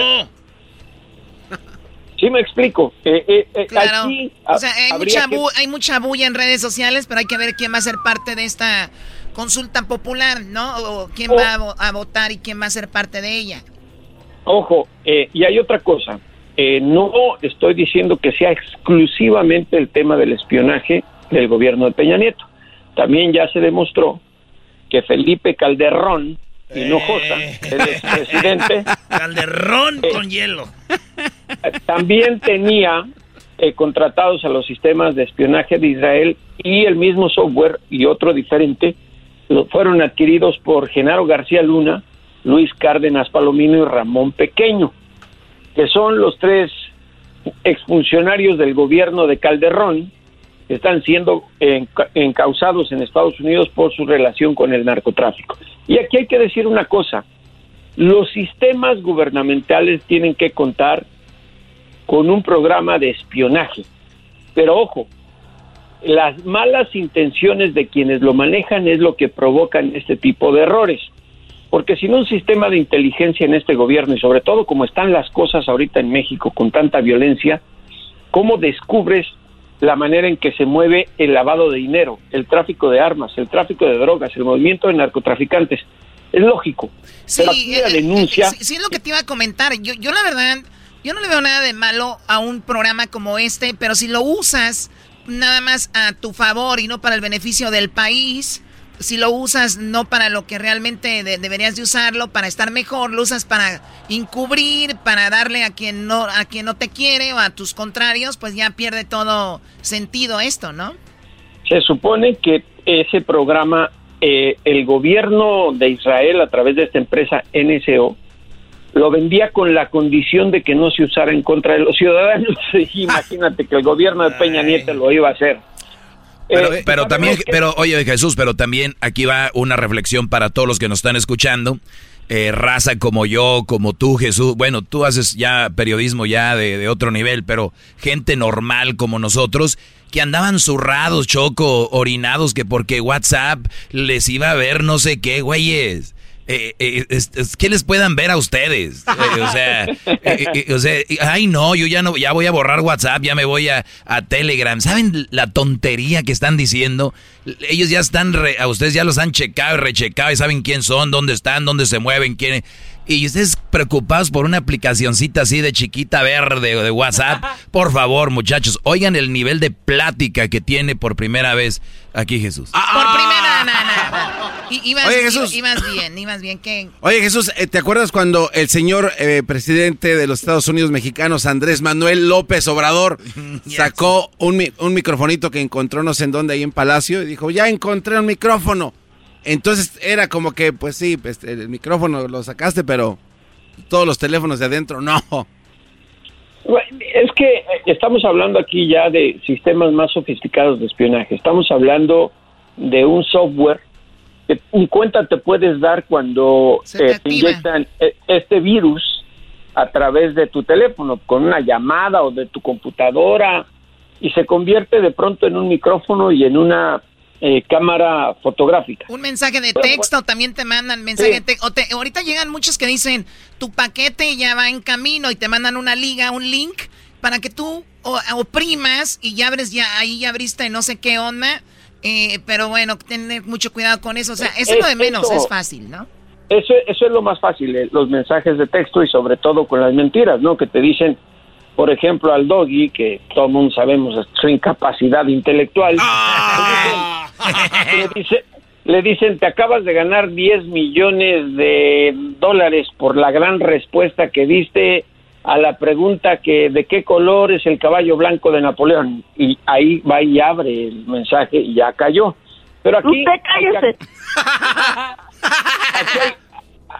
Sí me explico. Eh, eh, eh claro. o sea, hay mucha, hay mucha bulla en redes sociales, pero hay que ver quién va a ser parte de esta consulta popular, ¿no? O quién va a, votar y quién va a ser parte de ella. Ojo, eh, y hay otra cosa. no estoy diciendo que sea exclusivamente el tema del espionaje del gobierno de Peña Nieto. también ya se demostró que Felipe Calderón Hinojosa, Eh. el expresidente, Calderón con hielo. también tenía eh, contratados a los sistemas de espionaje de Israel y el mismo software y otro diferente lo- fueron adquiridos por Genaro García Luna, Luis Cárdenas Palomino y Ramón Pequeño, que son los tres exfuncionarios del gobierno de Calderón están siendo enca- encausados en Estados Unidos por su relación con el narcotráfico. Y aquí hay que decir una cosa, los sistemas gubernamentales tienen que contar con un programa de espionaje. Pero ojo, las malas intenciones de quienes lo manejan es lo que provocan este tipo de errores. Porque sin un sistema de inteligencia en este gobierno y sobre todo como están las cosas ahorita en México con tanta violencia, ¿cómo descubres la manera en que se mueve el lavado de dinero, el tráfico de armas, el tráfico de drogas, el movimiento de narcotraficantes? Es lógico. Pero aquí la eh, denuncia... Sí, sí, es lo que te iba a comentar. Yo, yo la verdad, yo no le veo nada de malo a un programa como este, pero si lo usas nada más a tu favor y no para el beneficio del país, si lo usas no para lo que realmente de- deberías de usarlo, para estar mejor, lo usas para encubrir, para darle a quien no a quien no te quiere o a tus contrarios, pues ya pierde todo sentido esto, ¿no? Se supone que ese programa, eh, el gobierno de Israel a través de esta empresa NSO, lo vendía con la condición de que no se usara en contra de los ciudadanos. Imagínate que el gobierno de Peña Nieto lo iba a hacer. Pero, Eh, pero también, que- pero oye Jesús, pero también aquí va una reflexión para todos los que nos están escuchando. Eh, raza como yo, como tú, Jesús. Bueno, tú haces ya periodismo ya de, de otro nivel, pero gente normal como nosotros que andaban zurrados, choco, orinados, que porque WhatsApp les iba a ver no sé qué, güeyes. Eh, eh, es- es- ¿Qué les puedan ver a ustedes? Eh, o sea, eh, eh, o sea, ay no, yo ya no, ya voy a borrar WhatsApp, ya me voy a, a Telegram. ¿Saben la tontería que están diciendo? Ellos ya están, re- a ustedes ya los han checado y rechecado y saben quién son, dónde están, dónde se mueven, quién. Y ustedes preocupados por una aplicacioncita así de chiquita verde de WhatsApp. Por favor, muchachos, oigan el nivel de plática que tiene por primera vez aquí Jesús. Por primera, na, na. Ibas, Oye, Jesús. ibas bien, ibas bien. ¿Qué? Oye Jesús, eh, ¿te acuerdas cuando el señor eh, presidente de los Estados Unidos mexicanos, Andrés Manuel López Obrador, sacó un, un microfonito que encontró no sé en dónde ahí en Palacio y dijo, ya encontré un micrófono? Entonces era como que, pues sí, pues, el micrófono lo sacaste, pero todos los teléfonos de adentro no. Es que eh, estamos hablando aquí ya de sistemas más sofisticados de espionaje. Estamos hablando de un software que ni cuenta te puedes dar cuando eh, te inyectan eh, este virus a través de tu teléfono, con una llamada o de tu computadora, y se convierte de pronto en un micrófono y en una eh, cámara fotográfica. Un mensaje de texto, también te mandan mensaje de texto. Ahorita llegan muchos que dicen, tu paquete ya va en camino y te mandan una liga, un link, para que tú o- oprimas y ya abres, ya ahí ya abriste no sé qué onda. Eh, pero bueno, tener mucho cuidado con eso. O sea, eso es lo de menos, Eso- es fácil, ¿no? Eso, eso es lo más fácil, eh, los mensajes de texto y sobre todo con las mentiras, ¿no? Que te dicen, por ejemplo, al doggy, que todo el mundo sabemos su incapacidad intelectual, le, dice- le dicen, te acabas de ganar 10 millones de dólares por la gran respuesta que diste a la pregunta que de qué color es el caballo blanco de Napoleón. Y ahí va y abre el mensaje y ya cayó. Pero aquí... Usted cállese. Hay,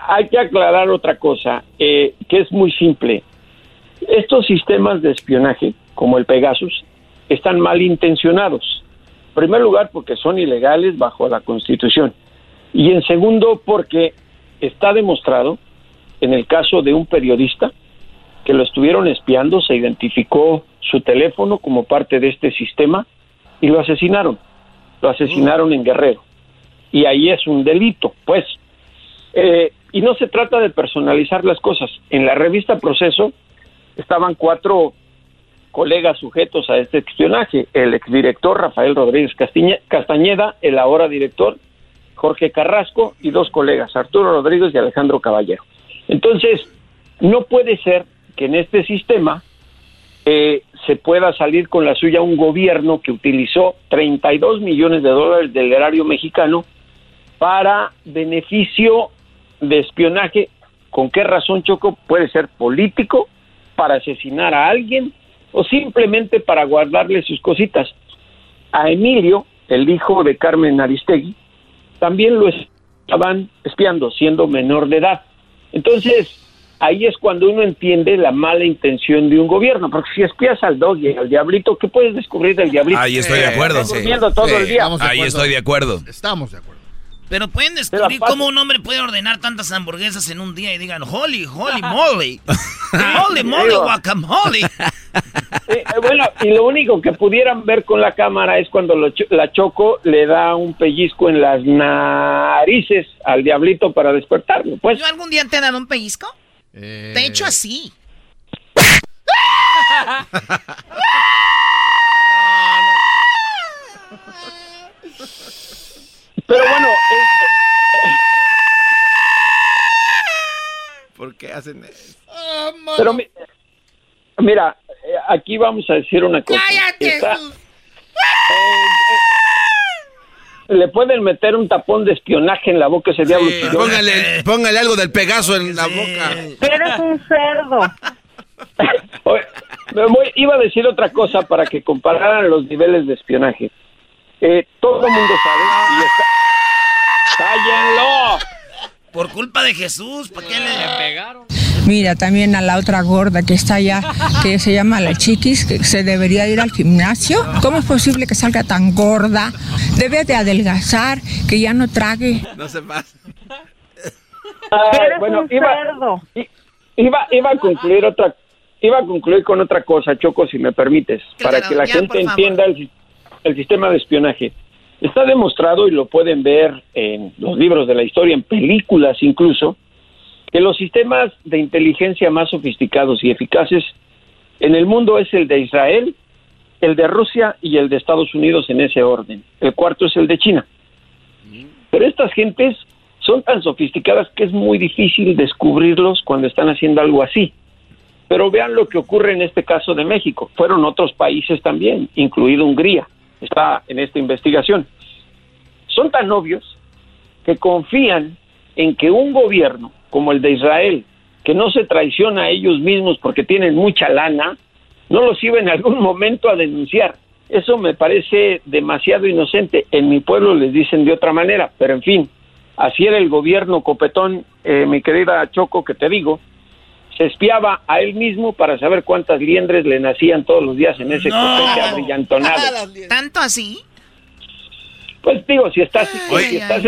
hay que aclarar otra cosa, eh, que es muy simple. Estos sistemas de espionaje, como el Pegasus, están mal intencionados. En primer lugar, porque son ilegales bajo la Constitución. Y en segundo, porque está demostrado, en el caso de un periodista, que lo estuvieron espiando, se identificó su teléfono como parte de este sistema y lo asesinaron. Lo asesinaron en Guerrero. Y ahí es un delito, pues. Eh, y no se trata de personalizar las cosas. En la revista Proceso estaban cuatro colegas sujetos a este espionaje. El exdirector Rafael Rodríguez Castañeda, el ahora director Jorge Carrasco y dos colegas, Arturo Rodríguez y Alejandro Caballero. Entonces, no puede ser que en este sistema eh, se pueda salir con la suya un gobierno que utilizó 32 millones de dólares del erario mexicano para beneficio de espionaje. ¿Con qué razón, Choco? Puede ser político, para asesinar a alguien o simplemente para guardarle sus cositas. A Emilio, el hijo de Carmen Aristegui, también lo estaban espiando, siendo menor de edad. Entonces, ahí es cuando uno entiende la mala intención de un gobierno, porque si espías al dog y al diablito, ¿qué puedes descubrir del diablito? Ahí estoy de acuerdo. Durmiendo todo el día. Ahí estoy de acuerdo. Estamos de acuerdo. Pero pueden descubrir cómo un hombre puede ordenar tantas hamburguesas en un día y digan, holy, holy moly, holy moly guacamole. Eh, eh, bueno, y lo único que pudieran ver con la cámara es cuando lo cho- la Choco le da un pellizco en las narices al diablito para despertarlo. Pues ¿Yo algún día te he dado un pellizco? Te he hecho así. Pero bueno, eh, ¿Por qué hacen eso? pero mi- mira, eh, aquí vamos a decir una cosa. Está- eh, eh, le pueden meter un tapón de espionaje en la boca a ese diablo. Póngale, póngale algo del Pegaso en la boca. Eres un cerdo. Oye, me voy- iba a decir otra cosa para que compararan los niveles de espionaje. Eh, todo el mundo sabe y está... ¡Cállenlo! Por culpa de Jesús, ¿para qué le pegaron? Mira, también a la otra gorda que está allá, que se llama la chiquis, que se debería ir al gimnasio. ¿Cómo es posible que salga tan gorda? Debe de adelgazar, que ya no trague. No se pasa. Eres bueno, un iba, cerdo. iba, iba a concluir otra, iba a concluir con otra cosa, Choco, si me permites, Claro, para que la ya, gente entienda el sistema de espionaje. Está demostrado y lo pueden ver en los libros de la historia, en películas incluso, que los sistemas de inteligencia más sofisticados y eficaces en el mundo es el de Israel, el de Rusia y el de Estados Unidos en ese orden. El cuarto es el de China. Pero estas gentes son tan sofisticadas que es muy difícil descubrirlos cuando están haciendo algo así. Pero vean lo que ocurre en este caso de México. Fueron otros países también, incluido Hungría. Está en esta investigación. Son tan obvios que confían en que un gobierno como el de Israel, que no se traiciona a ellos mismos porque tienen mucha lana, no los iba en algún momento a denunciar. Eso me parece demasiado inocente. En mi pueblo les dicen de otra manera, pero en fin, así era el gobierno copetón, eh, mi querida Choco, que te digo, se espiaba a él mismo para saber cuántas liendres le nacían todos los días en ese copete abrillantonado. ¿Tanto así? Pues digo, si estás, Ay, si ay, estás,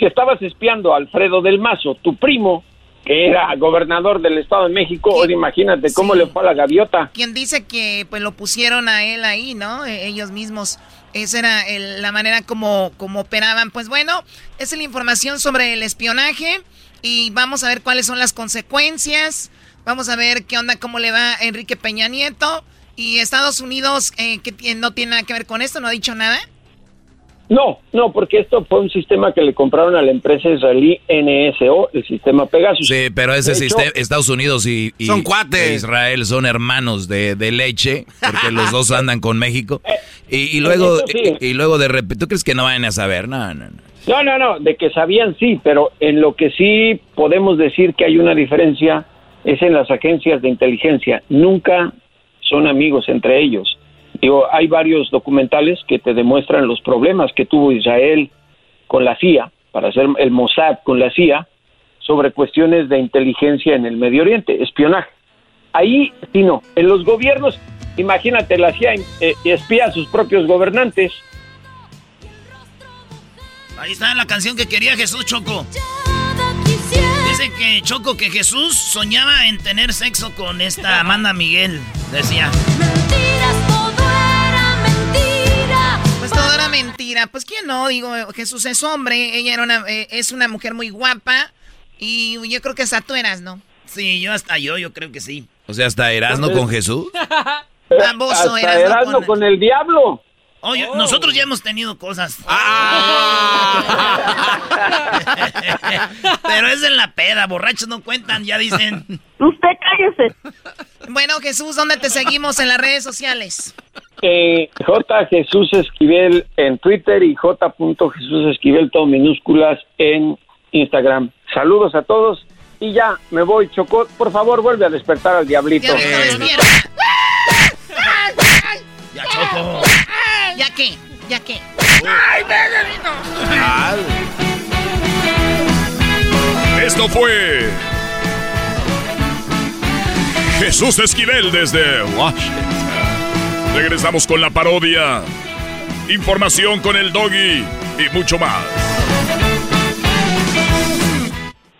si estabas espiando a Alfredo del Mazo, tu primo, que era gobernador del Estado de México, ahora imagínate cómo le fue a la gaviota. Quien dice que pues lo pusieron a él ahí, ¿no? E- ellos mismos. Esa era el- la manera como, como operaban. Pues bueno, esa es la información sobre el espionaje y vamos a ver cuáles son las consecuencias. Vamos a ver qué onda, cómo le va a Enrique Peña Nieto. Y Estados Unidos, eh, que no tiene nada que ver con esto, no ha dicho nada. No, no, porque esto fue un sistema que le compraron a la empresa israelí NSO, el sistema Pegasus. Sí, pero ese sistema, Estados Unidos y, y- Son cuates. e Israel son hermanos de, de leche, porque los dos andan con México. Y, y luego, eso sí. y, y luego de repente, ¿tú crees que no vayan a saber? No, no, no. No, no, no, de que sabían sí, pero en lo que sí podemos decir que hay una diferencia es en las agencias de inteligencia. Nunca son amigos entre ellos. Digo, hay varios documentales que te demuestran los problemas que tuvo Israel con la CIA, para hacer el Mossad con la CIA, sobre cuestiones de inteligencia en el Medio Oriente, espionaje. Ahí sí no. En los gobiernos, imagínate, la CIA eh, espía a sus propios gobernantes. Ahí está la canción que quería Jesús Choco. Dice que Choco que Jesús soñaba en tener sexo con esta Amanda Miguel. Decía. Pues todo era mentira. Pues quién no, digo, Jesús es hombre, ella era una, eh, es una mujer muy guapa y yo creo que hasta tú eras, ¿no? Sí, yo hasta yo, yo creo que sí. O sea, hasta Erasmo con Jesús. Baboso Hasta eras, ¿no? Erasmo Con- con el diablo. Oye, nosotros ya hemos tenido cosas. Pero es en la peda, borrachos no cuentan, ya dicen. Usted cállese. Bueno, Jesús, ¿dónde te seguimos en las redes sociales? Eh, J. Jesús Esquivel en Twitter y J. Jesús Esquivel, todo minúsculas, en Instagram. Saludos a todos y ya me voy, Chocó. Por favor, vuelve a despertar al diablito. Ya, Choco. ¿Ya qué? ¿Ya qué? ¡Ay, Esto fue Jesús Esquivel desde Washington. Regresamos con la parodia, información con el doggy y mucho más.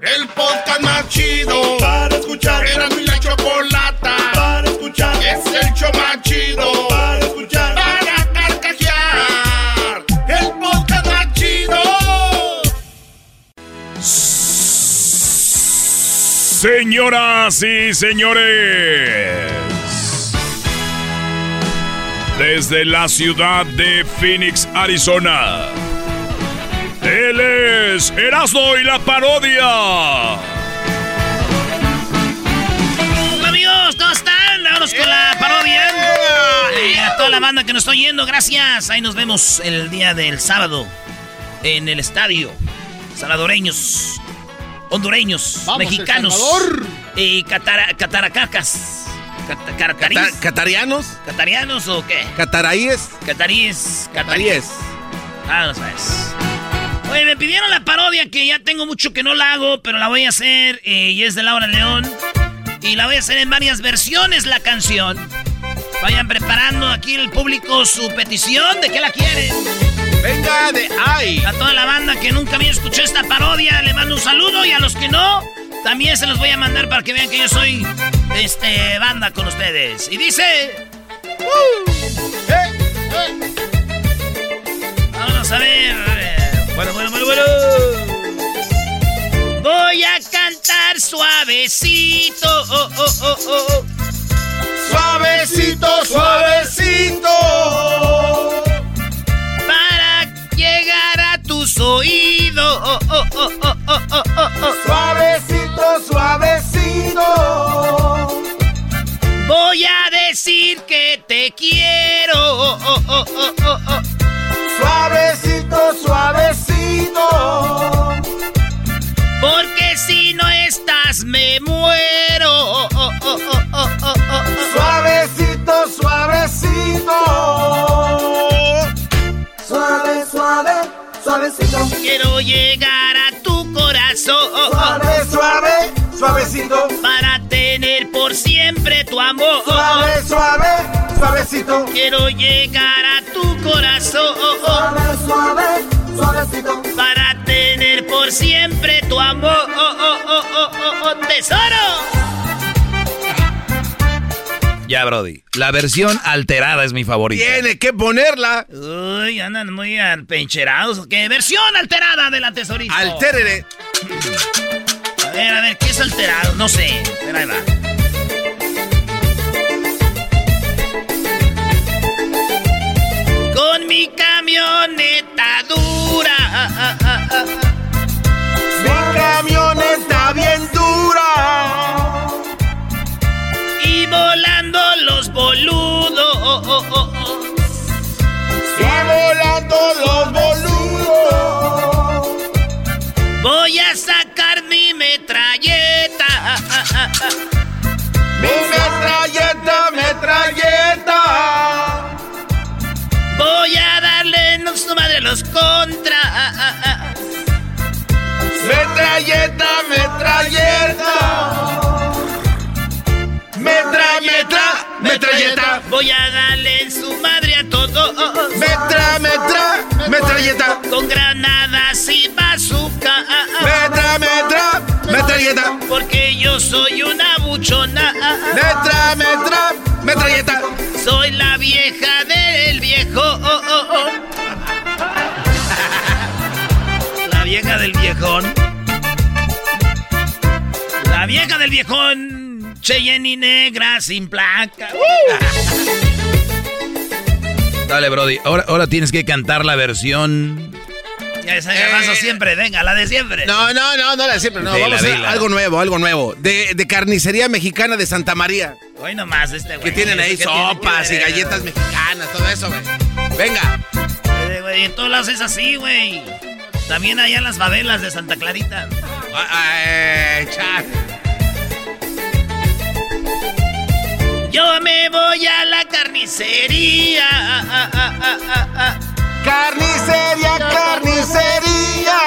El podcast más chido para escuchar. Era mi la chocolata para escuchar. Es el show más chido para escuchar. Para carcajear. El podcast más chido. Señoras y señores, desde la ciudad de Phoenix, Arizona, él es Erasmo y la parodia. Hola amigos, ¿cómo están? Vámonos con la parodia. Y a toda la banda que nos está oyendo, gracias. Ahí nos vemos el día del sábado en el estadio. Salvadoreños, hondureños, Vamos, mexicanos y catara- cataracacas. Cata- ¿Catarianos? ¿Catarianos o qué? ¿Cataraíes? Cataríes. Cataríes. Vamos pues. Oye, me pidieron la parodia que ya tengo mucho que no la hago, pero la voy a hacer eh, y es de Laura León. Y la voy a hacer en varias versiones la canción. Vayan preparando aquí el público su petición de que la quieren. Venga de ay. A toda la banda que nunca había escuchado esta parodia, le mando un saludo y a los que no, también se los voy a mandar para que vean que yo soy este banda con ustedes. Y dice. Vamos a ver. Bueno, bueno, bueno, bueno. Voy a cantar suavecito. oh, oh, oh, oh, oh. Suavecito, suavecito. Para llegar a tus oídos. oh, oh, oh, oh, oh, oh, oh, oh. Suavecito, suavecito. Voy a decir que te quiero. oh, oh, oh, oh, oh, oh. Suavecito, suavecito. Porque si no estás, me muero. oh, oh, oh, oh, oh, oh, oh. Suavecito, suavecito. Suave, suave, suavecito. Quiero llegar a tu corazón. Suave, suave, suavecito. Para tener por siempre tu amor. Suave, suave, suavecito. Quiero llegar a tu corazón. Suave, suave, suavecito. Para tener por siempre tu amor. Oh, oh, oh, oh, oh, oh, tesoro. Ya, Brody. La versión alterada es mi favorita. Tiene que ponerla. Uy, andan muy alpencherados. ¿Qué versión alterada de la tesorita? Altérere. A ver, a ver, ¿qué es alterado? No sé. Pero ahí va. Camioneta dura. Mi camioneta bien dura. Y volando los boludos. Y volando los boludos. Voy a sacar mi metralleta. Mi metralleta, metralleta. Los contra. Metralleta, metralleta. Metra, metra, metralleta. Voy a darle en su madre a todos. Metra, metra, metralleta. Con granadas y bazooka. Metra, metra, metralleta. Porque yo soy una buchona. la metra, metralleta. Soy la vieja vieja del viejón. Cheyenne y negra sin placa. Dale, Brody. Ahora, ahora tienes que cantar la versión. Ya esa garbanzo siempre, venga, la de siempre. No, no, no, no la de siempre, no. Dila, Vamos a algo nuevo, algo nuevo. De, de carnicería mexicana de Santa María. Hoy nomás este güey. Que tienen ahí ¿Eso qué tiene sopas y galletas mexicanas, todo eso, güey. Venga. Eh, güey, en todos lados es así, güey. También allá en las favelas de Santa Clarita. Eh, Yo me voy a la carnicería. ah, ah, ah, ah, ah. Carnicería, carnicería.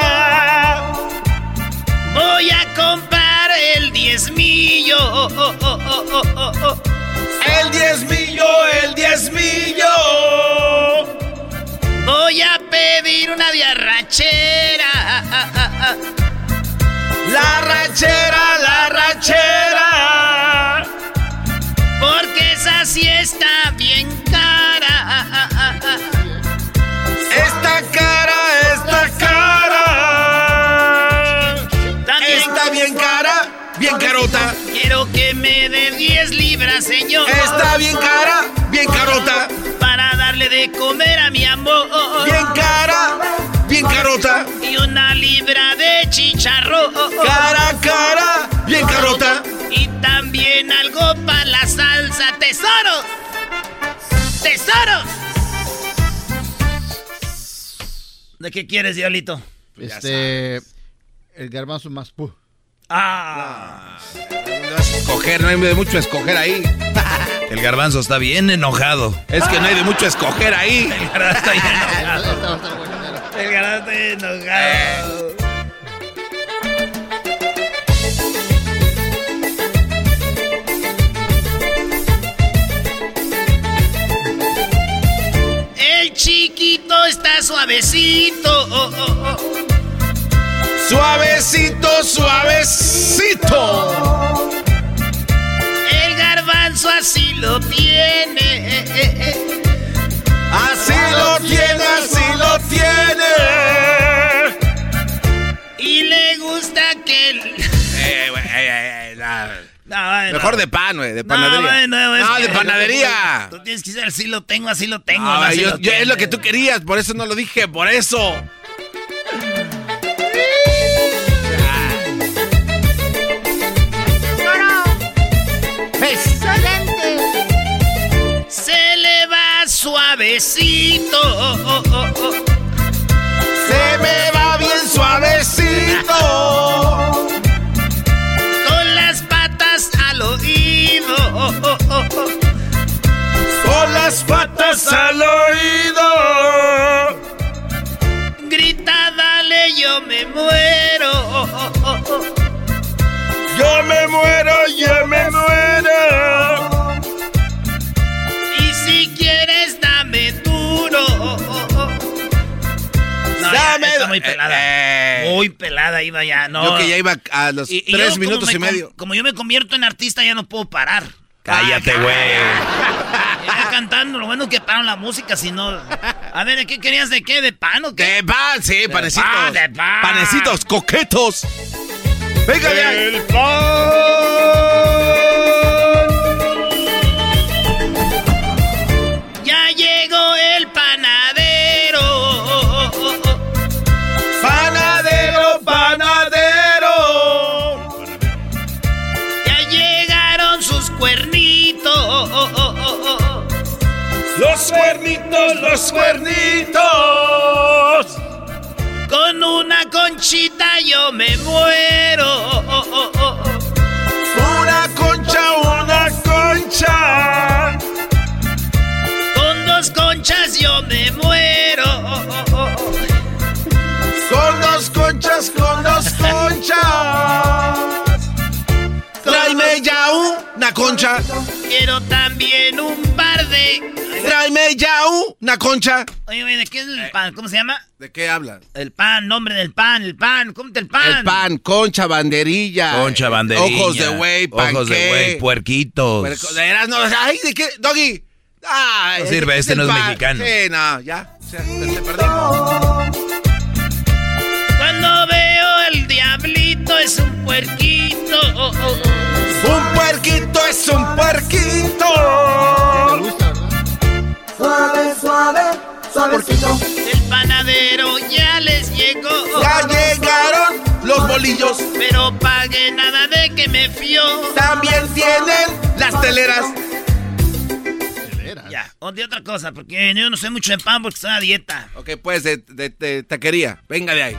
Voy a comprar el diezmillo. oh, oh, oh. El diezmillo, el diezmillo. Voy a pedir una diarrachera. La rachera, la rachera. 10 libras, señor. Está bien cara, bien carota. Para darle de comer a mi amor. Bien cara, bien carota. Y una libra de chicharrón. Cara, cara, bien carota. Y también algo para la salsa. ¡Tesoros! ¡Tesoros! ¿De qué quieres, Diablito? Este. El garbanzo más pu. Ah. No vas a escoger, no hay de mucho escoger ahí. El garbanzo está bien enojado. Es que no hay de mucho escoger ahí. El garbanzo está bien enojado. El garbanzo está bien enojado. El chiquito está suavecito. oh, oh, oh. Suavecito, suavecito. Así lo tiene. Así lo tiene, así lo tiene. Y le gusta que... el- Eh, eh, eh, eh, la- No, bueno. Mejor de pan, güey, de No, panadería. bueno, No, de panadería. Tú tienes que decir, así lo tengo, así lo tengo. No, así yo- lo yo- es lo que tú querías, por eso no lo dije, por eso. Suavecito. oh, oh, oh, oh. Se me va bien suavecito. Con las patas al oído. Con las patas al oído. Grita, dale, yo me muero. Yo me muero, yo me muero. Está muy pelada. Eh, eh. Muy pelada iba ya, no. Yo que ya iba a los Y- tres minutos me y medio. Como yo me convierto en artista, ya no puedo parar. Cállate, güey. Cantando, lo bueno que paran la música, si no. A ver, ¿qué querías de qué? ¿De pan o qué? De pan, sí, panecitos. pan, de pan. Panecitos coquetos. Venga, ya. El pan. Cuernitos. oh, oh, oh. Los cuernitos, los cuernitos. Con una conchita yo me muero. Una concha, una concha. Con dos conchas yo me muero. Una concha. Quiero también un par de. Tráeme ya una concha. Oye, oye, ¿de qué es el pan? ¿Cómo se llama? ¿De qué hablas? El pan, nombre del pan, el pan, cómete el pan. El pan, concha, banderilla. Concha, banderilla. Ojos de güey, Ojos de güey, puerquitos. Puerco- de veras, no, ay, ¿de qué? Doggy. Ay, No sirve, este no es pan. mexicano. Sí, no, ya. Se, te perdimos. Cuando veo el es un puerquito. oh, oh, oh. Un puerquito es un puerquito. Suave, suave, suavecito. El panadero ya les llegó. Ya llegaron los bolillos. Pero pagué nada de que me fió. También tienen las teleras. Ya, o de otra cosa, porque yo no sé mucho de pan porque estoy a dieta. Ok, pues de, de- de taquería. Venga de ahí.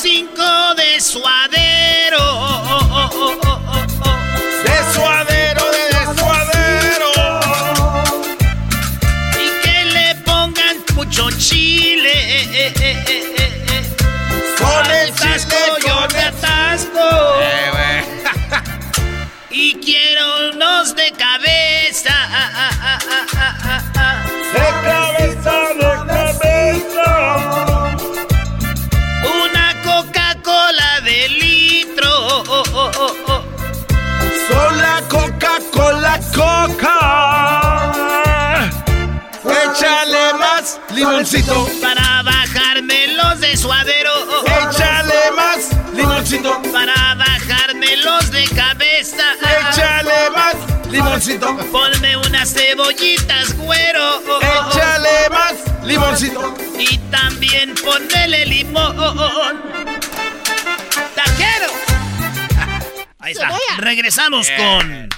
Cinco de suadero. oh, oh, oh. De suadero, de suadero. Y que le pongan mucho chile. Con el chile, yo me atasco. Eh. Y quiero unos de cabeza. Coca-Cola Coca. Échale más limoncito. Para bajarme los de suadero. Échale más limoncito. Para bajarme los de cabeza. Échale más limoncito. Ponme unas cebollitas, güero. Échale más limoncito. Y también ponele limón. ¡Taquero! Ahí está. Regresamos con.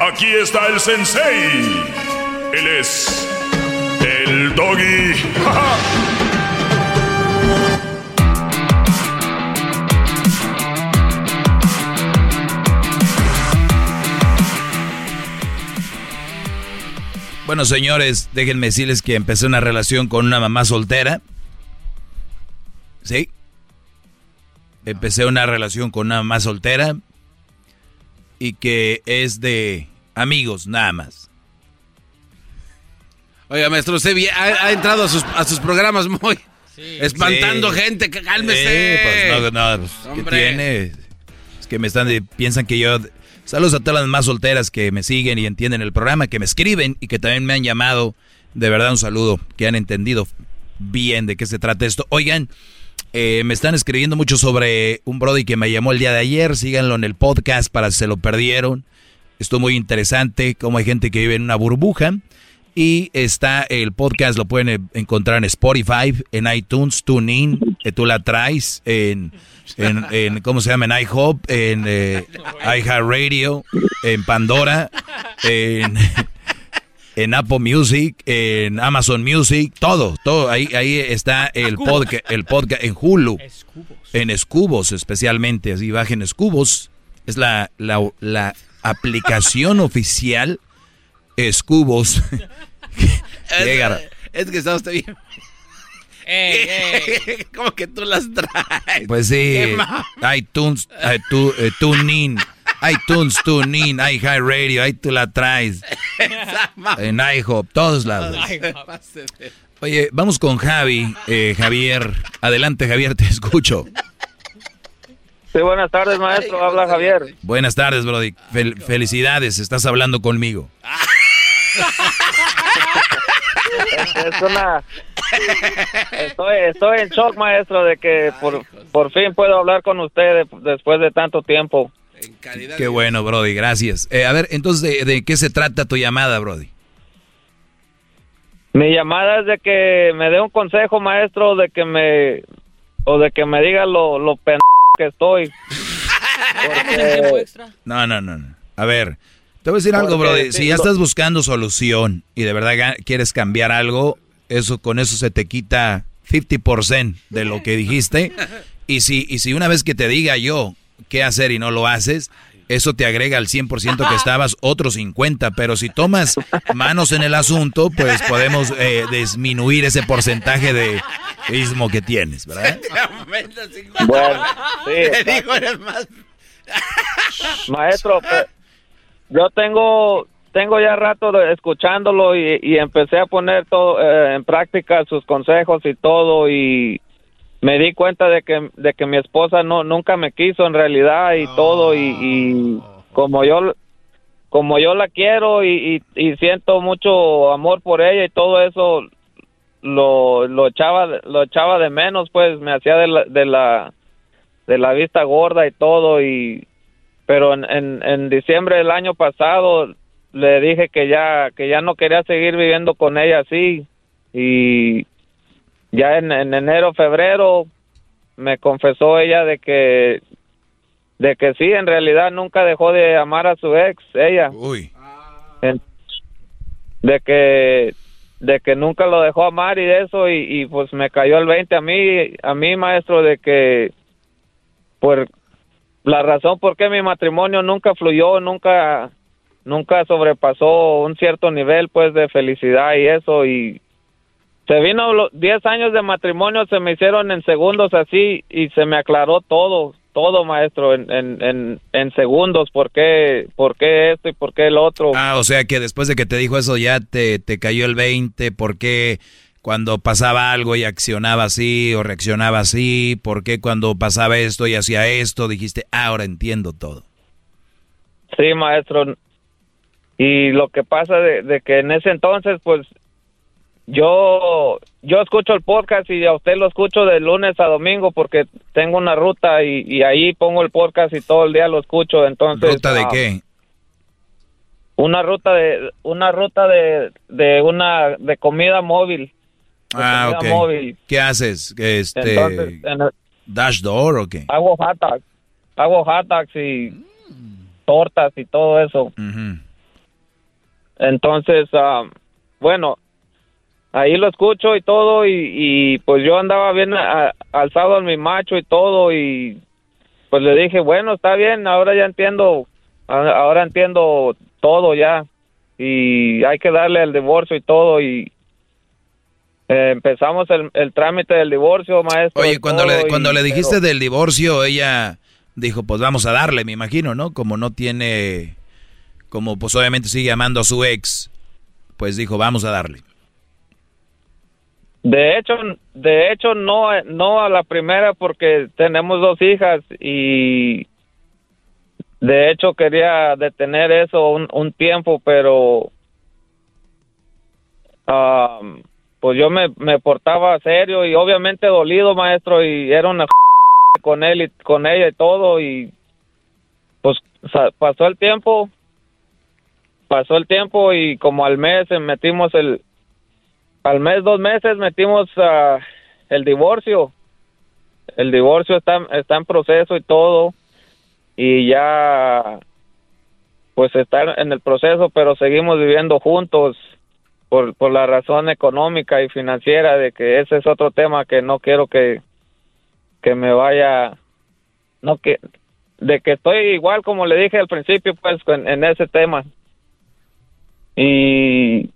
Aquí está el sensei. Él es el doggy. Bueno, señores, déjenme decirles que empecé una relación con una mamá soltera. ¿Sí? Empecé una relación con una mamá soltera y que es de amigos nada más. Oiga, maestro, usted ha, ha entrado a sus, a sus programas muy espantando Sí. gente. que Cálmese. Sí, pues no, no, pues, ¿qué tiene? Es que me están de- piensan que yo saludos a todas las más solteras que me siguen y entienden el programa, que me escriben y que también me han llamado. De verdad un saludo, que han entendido bien de qué se trata esto. Oigan, eh, me están escribiendo mucho sobre un Brody que me llamó el día de ayer. Síganlo en el podcast para si se lo perdieron. Esto muy interesante, como hay gente que vive en una burbuja. Y está el podcast, lo pueden eh, encontrar en Spotify, en iTunes, TuneIn, que tú la traes, en, en, en, ¿cómo se llama? En iHop, en eh, iHeartRadio, en Pandora, en, en Apple Music, en Amazon Music, todo, todo. Ahí, ahí está el podcast, el podcast en Hulu, en Escubos especialmente. Así bajen Escubos, es la, la, la aplicación oficial Escubos. Llega- Es que está usted bien. ¿Cómo que tú las traes? Pues sí, iTunes, tu, eh, TuneIn, iTunes, TuneIn, iHeartRadio, ahí tú la traes. En iHop, todos lados. Oye, vamos con Javi, eh, Javier. Adelante, Javier, te escucho. Sí, buenas tardes, maestro. Habla Javier. Buenas tardes, Brody. Fel- felicidades, estás hablando conmigo. Es una... Estoy, estoy en shock, maestro, de que por, por fin puedo hablar con usted de- después de tanto tiempo. Qué bueno, Brody, gracias. Eh, a ver, entonces, ¿de, de qué se trata tu llamada, Brody? Mi llamada es de que me dé un consejo, maestro, de que me, o de que me diga lo, lo pen que estoy. No, no, no, no. A ver, te voy a decir algo, bro. Si ya estás buscando solución y de verdad quieres cambiar algo, eso con eso se te quita 50% de lo que dijiste. Y si, y si una vez que te diga yo qué hacer y no lo haces, eso te agrega al 100% que estabas otro 50%. Pero si tomas manos en el asunto, pues podemos eh, disminuir ese porcentaje de ismo que tienes, ¿verdad? Bueno, sí. Te digo, eres más. Maestro, pues, yo tengo tengo ya rato de- escuchándolo y, y empecé a poner todo eh, en práctica sus consejos y todo y me di cuenta de que de que mi esposa no nunca me quiso en realidad y todo y, y como yo como yo la quiero y, y, y siento mucho amor por ella y todo eso lo lo echaba lo echaba de menos pues me hacía de la, de la de la vista gorda y todo y pero en, en, en diciembre del año pasado le dije que ya que ya no quería seguir viviendo con ella así y ya en, en enero febrero me confesó ella de que de que sí en realidad nunca dejó de amar a su ex ella Uy. En- de que de que nunca lo dejó amar y de eso y, y pues me cayó el 20 a mí a mí maestro de que por la razón por qué mi matrimonio nunca fluyó, nunca nunca sobrepasó un cierto nivel pues de felicidad y eso y se vino los 10 años de matrimonio se me hicieron en segundos así y se me aclaró todo, todo maestro en, en, en, en segundos por qué, por qué esto y por qué el otro. Ah, o sea que después de que te dijo eso ya te, te cayó el 20, ¿por qué cuando pasaba algo y accionaba así o reaccionaba así? ¿Por qué cuando pasaba esto y hacía esto dijiste, "Ah, ahora entiendo todo? Sí, maestro. Y lo que pasa de, de que en ese entonces, pues, yo yo escucho el podcast y a usted lo escucho de lunes a domingo porque tengo una ruta y, y ahí pongo el podcast y todo el día lo escucho. Entonces, ¿Ruta de ah, qué? Una ruta de una ruta de, de una de comida móvil. de Ah, comida ok. móvil. ¿Qué haces? Este, Entonces, en el- ¿Dash door o qué? hago hot dogs, hago hot dogs y tortas y todo eso. Entonces, ah, bueno, ahí lo escucho y todo y, y, pues yo andaba bien a- alzado en mi macho y todo y pues le dije, bueno, está bien, ahora ya entiendo, ahora entiendo todo ya y hay que darle el divorcio y todo y eh, empezamos el, el trámite del divorcio, maestro. Oye, cuando le, y- cuando le pero- dijiste del divorcio, ella dijo, pues vamos a darle, me imagino, ¿no? Como no tiene, como pues obviamente sigue amando a su ex, pues dijo, vamos a darle. De hecho, de hecho no, no a la primera porque tenemos dos hijas y de hecho quería detener eso un, tiempo, pero ah, pues yo me, me portaba serio y obviamente dolido, maestro, y era una con él y con ella y todo y pues pasó el tiempo, pasó el tiempo y como al mes eh, metimos el al mes, dos meses metimos ah, el divorcio. El divorcio está, está en proceso y todo. Y ya, pues está en el proceso, pero seguimos viviendo juntos por, por la razón económica y financiera de que ese es otro tema que no quiero que, que me vaya, no que, de que estoy igual como le dije al principio, pues en, en ese tema. Y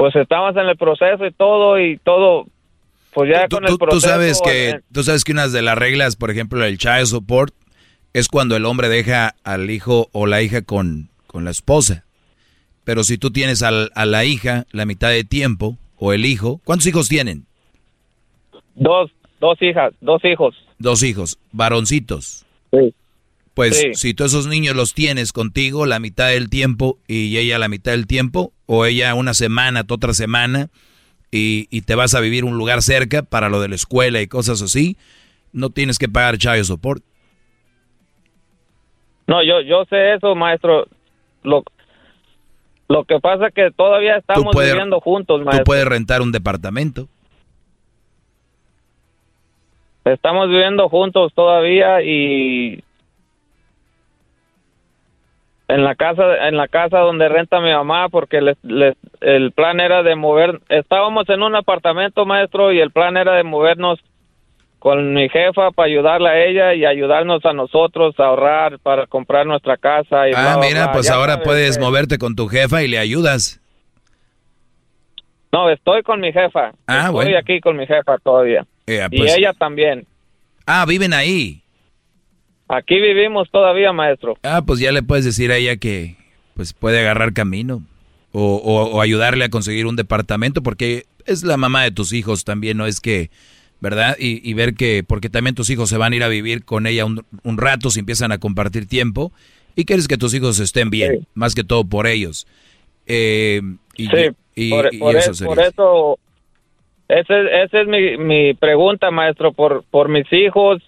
pues estamos en el proceso y todo y todo pues ya con el Tú, tú proceso sabes que, eh, tú sabes que una de las reglas, por ejemplo, el child support, es cuando el hombre deja al hijo o la hija con, con la esposa. Pero si tú tienes al- a la hija la mitad de tiempo, o el hijo, ¿cuántos hijos tienen? dos dos hijas dos hijos Dos hijos, varoncitos. Pues Sí. si tú esos niños los tienes contigo la mitad del tiempo y ella la mitad del tiempo, o ella una semana, tú otra semana, y, y te vas a vivir un lugar cerca para lo de la escuela y cosas así, no tienes que pagar child support. no yo yo sé eso maestro lo lo que pasa es que todavía estamos puedes- viviendo juntos Tú maestro puedes rentar un departamento. Estamos viviendo juntos todavía y en la casa en la casa donde renta mi mamá porque les, les- el plan era de mover estábamos en un apartamento maestro y el plan era de movernos con mi jefa para ayudarle a ella y ayudarnos a nosotros a ahorrar para comprar nuestra casa y Ah, bla, mira, bla. pues Ya ahora sabes puedes moverte con tu jefa y le ayudas. no estoy con mi jefa Ah, estoy bueno. aquí con mi jefa todavía Eh, y pues- ella también Ah, viven ahí. Aquí vivimos todavía maestro Ah, pues ya le puedes decir a ella que pues puede agarrar camino o, o- o ayudarle a conseguir un departamento porque es la mamá de tus hijos también, no es que, ¿verdad? Y, y ver que, porque también tus hijos se van a ir a vivir con ella un, un rato si empiezan a compartir tiempo y quieres que tus hijos estén bien, más que todo por ellos. Eh, y, Sí, y- por, y por eso es- por eso, ese- esa es mi, mi pregunta, maestro, por, por mis hijos.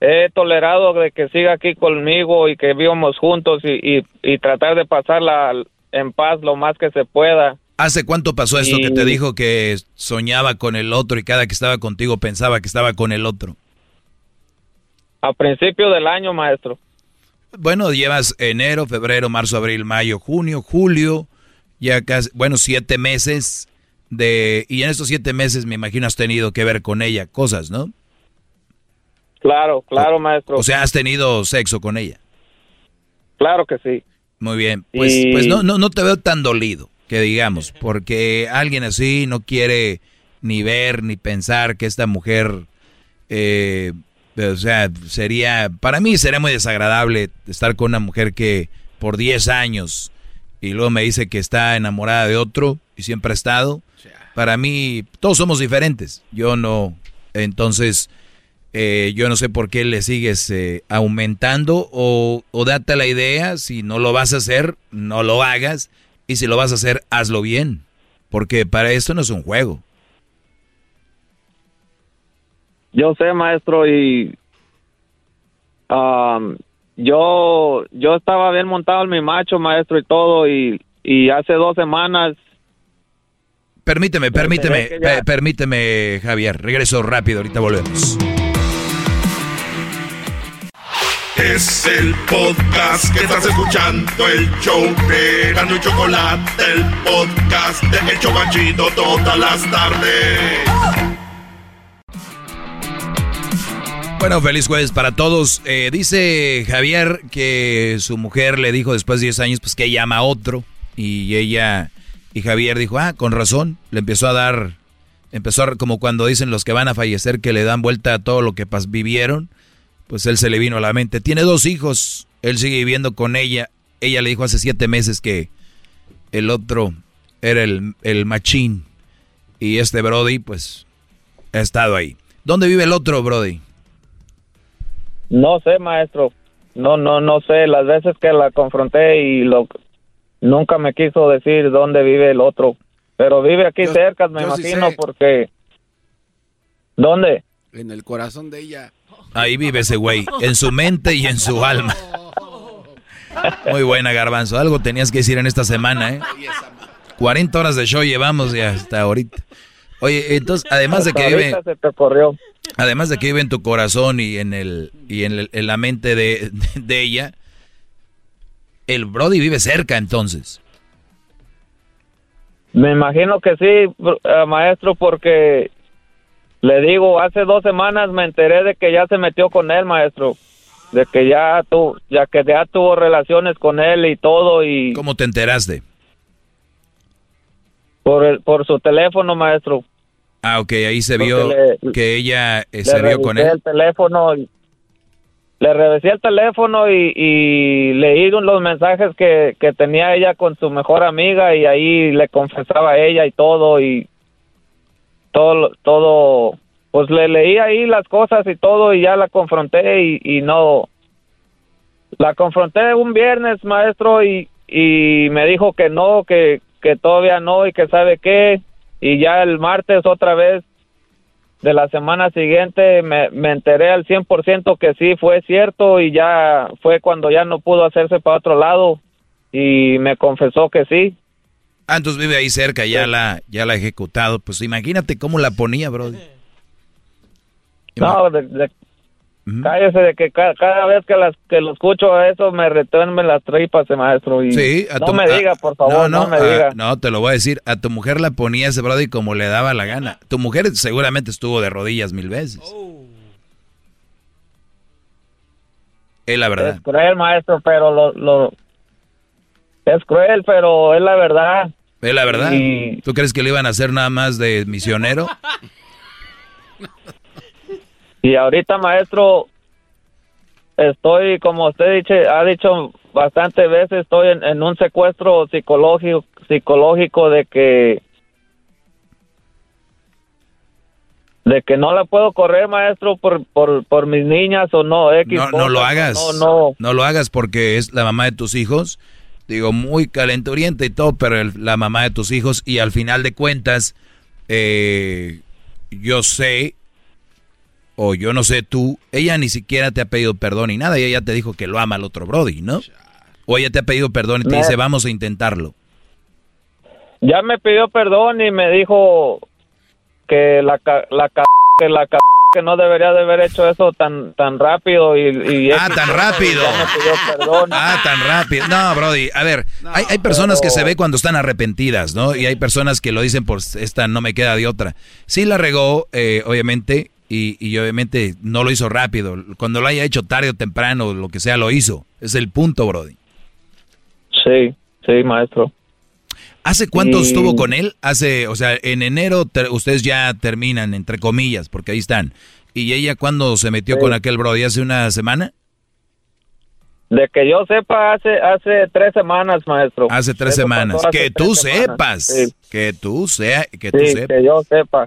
He tolerado de que siga aquí conmigo y que vivamos juntos y, y, y tratar de pasarla en paz lo más que se pueda. ¿Hace cuánto pasó esto que te dijo que soñaba con el otro y cada que estaba contigo pensaba que estaba con el otro? A principio del año, maestro. Bueno, llevas enero, febrero, marzo, abril, mayo, junio, julio, ya casi, bueno, siete meses de... Y en estos siete meses me imagino has tenido que ver con ella cosas, ¿no? Claro, claro, maestro. O sea, has tenido sexo con ella. Claro que sí. Muy bien. Pues, Y- pues no, no, no te veo tan dolido, que digamos, porque alguien así no quiere ni ver ni pensar que esta mujer, eh, o sea, sería, para mí sería muy desagradable estar con una mujer que por 10 años y luego me dice que está enamorada de otro y siempre ha estado. Para mí, todos somos diferentes. Yo no, entonces, eh, yo no sé por qué le sigues eh, aumentando o, o date la idea, si no lo vas a hacer, no lo hagas, y si lo vas a hacer, hazlo bien, porque para esto no es un juego. Yo sé, maestro, y am, yo yo estaba bien montado en mi macho, maestro, y todo, y, y hace dos semanas Permíteme, permíteme, ya- permíteme, Javier, regreso rápido, ahorita volvemos. Es el podcast que estás escuchando, el show de Gano y Chocolate, el podcast de El Chobachito todas las tardes. Bueno, feliz jueves para todos. Eh, dice Javier que su mujer le dijo después de 10 años pues que ella ama a otro y ella y Javier dijo, ah, con razón, le empezó a dar, empezó a, como cuando dicen los que van a fallecer que le dan vuelta a todo lo que vivieron, pues él se le vino a la mente. Tiene dos hijos, él sigue viviendo con ella, ella le dijo hace siete meses que el otro era el, el machín y este Brody pues ha estado ahí. ¿Dónde vive el otro Brody? No sé, maestro. No, no, no sé. Las veces que la confronté y lo nunca me quiso decir dónde vive el otro. Pero vive aquí cerca, me sí imagino, porque ¿dónde? En el corazón de ella. Ahí vive ese güey, en su mente y en su alma. Muy buena, Garbanzo. Algo tenías que decir en esta semana, ¿eh? 40 horas de show llevamos ya hasta ahorita. Oye, entonces, además de que vive, además de que vive en tu corazón y en el y en, el- en la mente de, de ella, el Brody vive cerca, entonces. Me imagino que sí, eh, maestro, porque le digo, hace dos semanas me enteré de que ya se metió con él, maestro. De que ya tu, ya que ya tuvo relaciones con él y todo y ¿Cómo te enteraste? por el, por su teléfono, maestro. Ah, ok, ahí se Porque vio le- que ella eh, se vio con él. el teléfono y- le revisé el teléfono y, y leí los mensajes que, que tenía ella con su mejor amiga y ahí le confesaba a ella y todo y todo todo pues le leí ahí las cosas y todo y ya la confronté y, y no la confronté un viernes maestro y, y me dijo que no que, que todavía no y que sabe qué y ya el martes otra vez de la semana siguiente me, me enteré al 100% que sí fue cierto y ya fue cuando ya no pudo hacerse para otro lado y me confesó que sí. Ah, entonces vive ahí cerca, ya la ya la ha ejecutado. Pues imagínate cómo la ponía, Brody. No, de, de- cállese de que ca- cada, vez que las que lo escucho eso me retuermen las tripas, maestro. Y Sí, a no tu- me a- diga, por favor, no, me ah, diga. no, te lo voy a decir. A tu mujer la ponía ese Brody como le daba la gana. Tu mujer seguramente estuvo de rodillas mil veces. Es la verdad. Es cruel, maestro, pero lo, lo es cruel, pero es la verdad. Es la verdad. Y- ¿Tú crees que le iban a hacer nada más de misionero? Y ahorita, maestro, estoy, como usted dice, ha dicho bastantes veces, estoy en, en un secuestro psicológico, psicológico de que de que no la puedo correr, maestro, por, por, por mis niñas o no. X No, no lo hagas. No, no. lo hagas porque es la mamá de tus hijos. Digo, muy calenturienta y todo, pero el- la mamá de tus hijos. Y al final de cuentas, eh, yo sé, o yo no sé tú, ella ni siquiera te ha pedido perdón y nada. Y ella te dijo que lo ama al otro Brody, ¿no? O ella te ha pedido perdón y te No. dice, vamos a intentarlo. Ya me pidió perdón y me dijo que la la que la que no debería de haber hecho eso tan tan rápido y, y Ah, tan rápido. Perdón. Ah, tan rápido. No, Brody, a ver, hay, hay personas que se ve cuando están arrepentidas, ¿no? Y hay personas que lo dicen por esta no me queda de otra. Sí la regó, eh, obviamente, y, y obviamente no lo hizo rápido. Cuando lo haya hecho tarde o temprano, lo que sea, lo hizo. Es el punto, Brody. Sí, sí, maestro. ¿Hace cuánto estuvo con él? Hace, o sea, en enero ustedes ya terminan, entre comillas, porque ahí están. ¿Y ella cuándo se metió con aquel Brody? ¿Hace una semana? De que yo sepa, hace hace tres semanas, maestro. Hace tres Eso semanas. hace Que tres tú semanas. sepas. Sí. Que tú sea, que tú Sí, sepas. que yo sepa.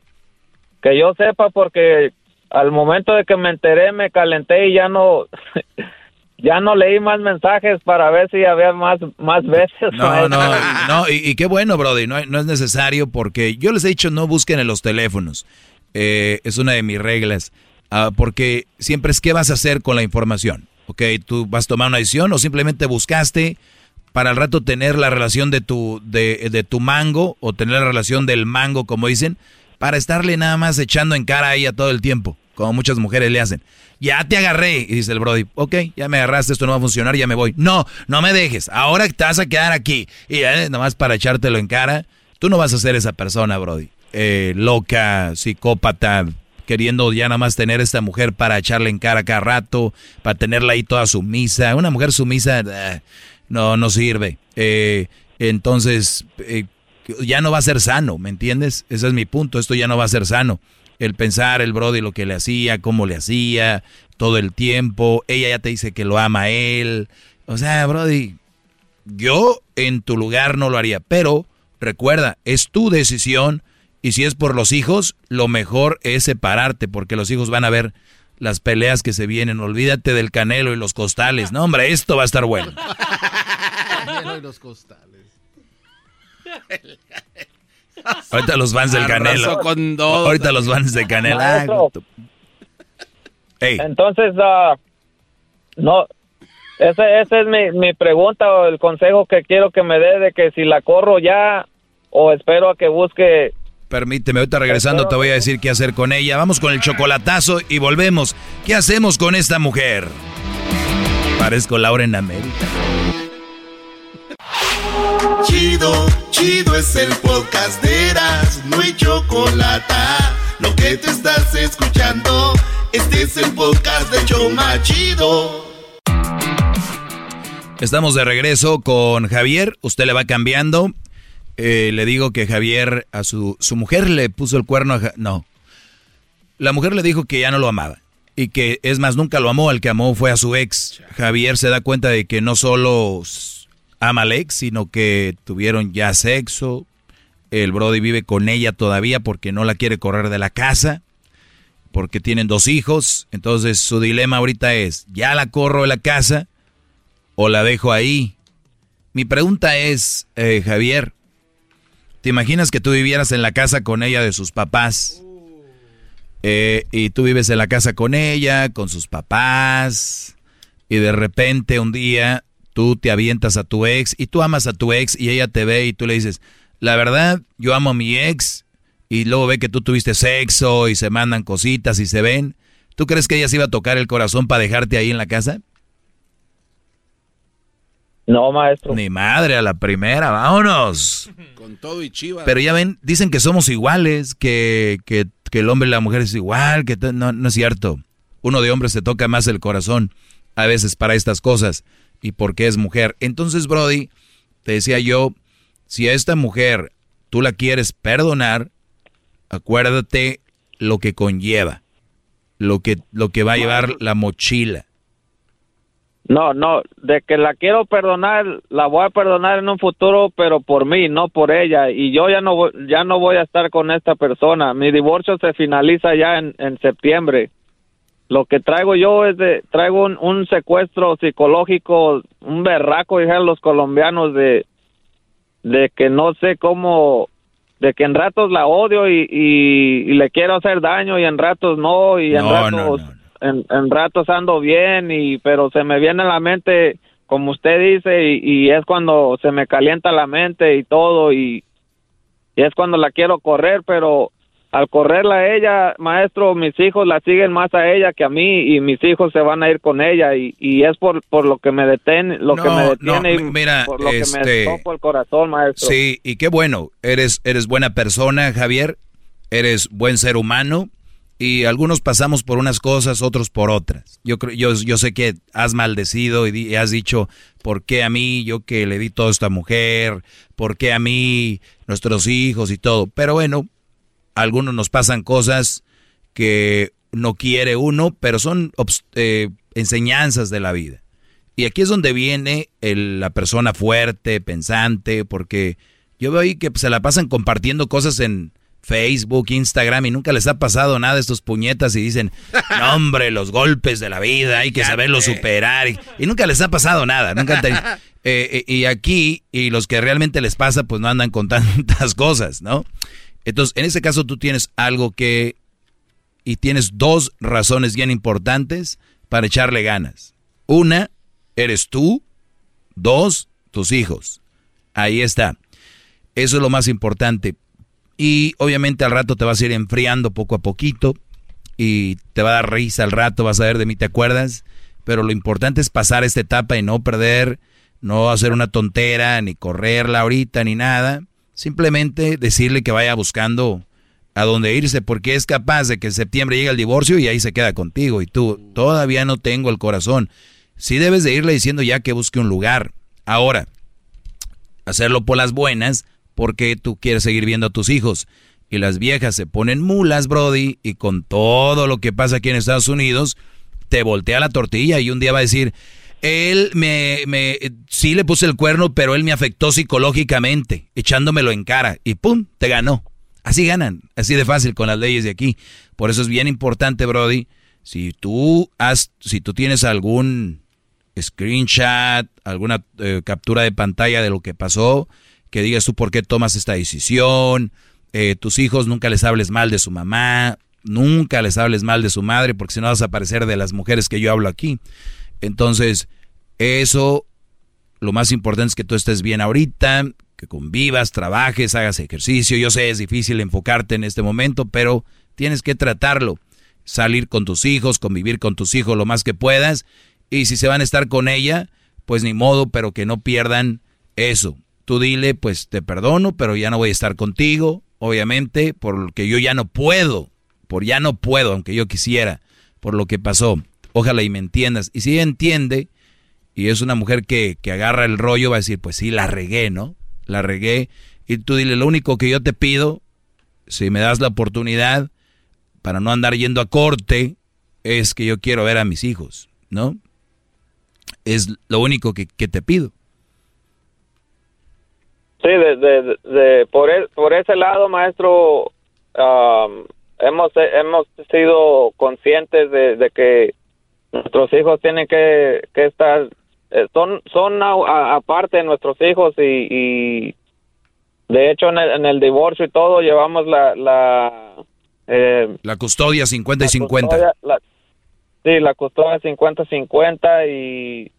Que yo sepa porque al momento de que me enteré me calenté y ya no ya no leí más mensajes para ver si había más más veces. No, no, no, y, y qué bueno, Brody, no, no es necesario porque yo les he dicho no busquen en los teléfonos. Eh, es una de mis reglas. Ah, porque siempre es qué vas a hacer con la información. Ok, tú vas a tomar una decisión o simplemente buscaste para al rato tener la relación de tu, de, de tu mango o tener la relación del mango, como dicen, para estarle nada más echando en cara a ella todo el tiempo, como muchas mujeres le hacen. Ya te agarré, y dice el Brody, ok, ya me agarraste, esto no va a funcionar, ya me voy. No, no me dejes, ahora te vas a quedar aquí. Y eh, nada más para echártelo en cara, tú no vas a ser esa persona, Brody. Eh, loca, psicópata, queriendo ya nada más tener esta mujer para echarle en cara cada rato, para tenerla ahí toda sumisa. Una mujer sumisa eh, no, no sirve. Eh, entonces, eh, ya no va a ser sano, ¿me entiendes? Ese es mi punto, esto ya no va a ser sano. El pensar, el Brody, lo que le hacía, cómo le hacía, todo el tiempo. Ella ya te dice que lo ama a él. O sea, Brody, yo en tu lugar no lo haría, pero recuerda, es tu decisión y si es por los hijos, lo mejor es separarte porque los hijos van a ver las peleas que se vienen. Olvídate del canelo y los costales. No, hombre, esto va a estar bueno. y los costales. Ahorita los fans del canelo. con dos. Ahorita los fans de canelo. Ah, Maestro. Ey. Entonces, ah, no, ese es mi, mi pregunta o el consejo que quiero que me dé de que si la corro ya o espero a que busque Permíteme, ahorita regresando te voy a decir qué hacer con ella. Vamos con el chocolatazo y volvemos. ¿Qué hacemos con esta mujer? Parezco Laura en América. Chido, chido es el podcast de Eras, no hay chocolate. Lo que te estás escuchando, este es el podcast de Choma Chido. Estamos de regreso con Javier. Usted le va cambiando. Eh, le digo que Javier a su, su mujer le puso el cuerno a Ja- No. La mujer le dijo que ya no lo amaba. Y que es más, nunca lo amó. Al que amó fue a su ex. Javier se da cuenta de que no solo s- ama al ex, sino que tuvieron ya sexo. El Brody vive con ella todavía porque no la quiere correr de la casa. Porque tienen dos hijos. Entonces su dilema ahorita es, ¿ya la corro de la casa? o la dejo ahí. Mi pregunta es, eh, Javier, ¿te imaginas que tú vivieras en la casa con ella de sus papás? Eh, y tú vives en la casa con ella, con sus papás, y de repente un día tú te avientas a tu ex y tú amas a tu ex y ella te ve y tú le dices, la verdad, yo amo a mi ex y luego ve que tú tuviste sexo y se mandan cositas y se ven, ¿Tú crees que ella se iba a tocar el corazón para dejarte ahí en la casa? No, maestro. Ni madre a la primera, vámonos. Con todo y chivas. Pero ya ven, dicen que somos iguales, que, que, que el hombre y la mujer es igual, que no, no es cierto. Uno de hombres se toca más el corazón a veces para estas cosas y porque es mujer. Entonces, Brody, te decía yo, si a esta mujer tú la quieres perdonar, acuérdate lo que conlleva, lo que, lo que va a llevar la mochila. No, no, de que la quiero perdonar, la voy a perdonar en un futuro, pero por mí, no por ella. Y yo ya no, voy- ya no voy a estar con esta persona. Mi divorcio se finaliza ya en, en septiembre. Lo que traigo yo es de, traigo un, un secuestro psicológico, un berraco, dijeron los colombianos, de, de que no sé cómo, de que en ratos la odio y, y, y le quiero hacer daño y en ratos no, y en No, ratos no, no, en, en ratos ando bien y pero se me viene a la mente como usted dice y, y es cuando se me calienta la mente y todo y, y es cuando la quiero correr pero al correrla a ella maestro mis hijos la siguen más a ella que a mí y mis hijos se van a ir con ella y, y es por, por lo que me detiene lo que No, me no, detiene y mi- mira, por lo que este- me toco el corazón maestro Sí, y qué bueno, eres, eres buena persona, Javier, eres buen ser humano y algunos pasamos por unas cosas, otros por otras. Yo creo, yo, yo sé que has maldecido y, di- y has dicho, ¿por qué a mí, yo que le di todo a esta mujer? ¿Por qué a mí, nuestros hijos y todo? Pero bueno, a algunos nos pasan cosas que no quiere uno, pero son eh, enseñanzas de la vida. Y aquí es donde viene el- la persona fuerte, pensante, porque yo veo ahí que se la pasan compartiendo cosas en Facebook, Instagram y nunca les ha pasado nada a estos puñetas y dicen, no hombre, los golpes de la vida, hay que saberlo superar y, y nunca les ha pasado nada. Nunca eh, eh, y aquí, y los que realmente les pasa, pues no andan con tantas cosas, ¿no? Entonces, en ese caso tú tienes algo que, y tienes dos razones bien importantes para echarle ganas. Una, eres tú. Dos, tus hijos. Ahí está. Eso es lo más importante. Y obviamente al rato te vas a ir enfriando poco a poquito y te va a dar risa al rato, vas a ver de mí, ¿te acuerdas? Pero lo importante es pasar esta etapa y no perder, no hacer una tontera, ni correrla ahorita, ni nada. Simplemente decirle que vaya buscando a dónde irse, porque es capaz de que en septiembre llegue el divorcio y ahí se queda contigo y tú todavía no tengo el corazón. Sí debes de irle diciendo ya que busque un lugar. Ahora, hacerlo por las buenas, porque tú quieres seguir viendo a tus hijos. Y las viejas se ponen mulas, Brody, y con todo lo que pasa aquí en Estados Unidos, te voltea la tortilla y un día va a decir, él me, me, sí le puse el cuerno, pero él me afectó psicológicamente, echándomelo en cara, y pum, te ganó. Así ganan, así de fácil con las leyes de aquí. Por eso es bien importante, Brody, si tú has, si tú tienes algún screenshot, alguna eh, captura de pantalla de lo que pasó, que digas tú por qué tomas esta decisión, eh, tus hijos nunca les hables mal de su mamá, nunca les hables mal de su madre, porque si no vas a parecer de las mujeres que yo hablo aquí. Entonces, eso, lo más importante es que tú estés bien ahorita, que convivas, trabajes, hagas ejercicio. Yo sé, es difícil enfocarte en este momento, pero tienes que tratarlo. Salir con tus hijos, convivir con tus hijos lo más que puedas. Y si se van a estar con ella, pues ni modo, pero que no pierdan eso. Tú dile, pues te perdono, pero ya no voy a estar contigo, obviamente, porque yo ya no puedo, por ya no puedo, aunque yo quisiera, por lo que pasó. Ojalá y me entiendas. Y si entiende, y es una mujer que, que agarra el rollo, va a decir, pues sí, la regué, ¿no? La regué. Y tú dile, lo único que yo te pido, si me das la oportunidad, para no andar yendo a corte, es que yo quiero ver a mis hijos, ¿no? Es lo único que, que te pido. Sí, de, de, de- por, e- por ese lado, maestro, am, hemos, hemos sido conscientes de que nuestros hijos tienen que, que estar, eh, son, son aparte nuestros hijos y, y de hecho en el, en el divorcio y todo llevamos la... la eh, La custodia 50 y 50. custodia- la- sí, la custodia 50-50 y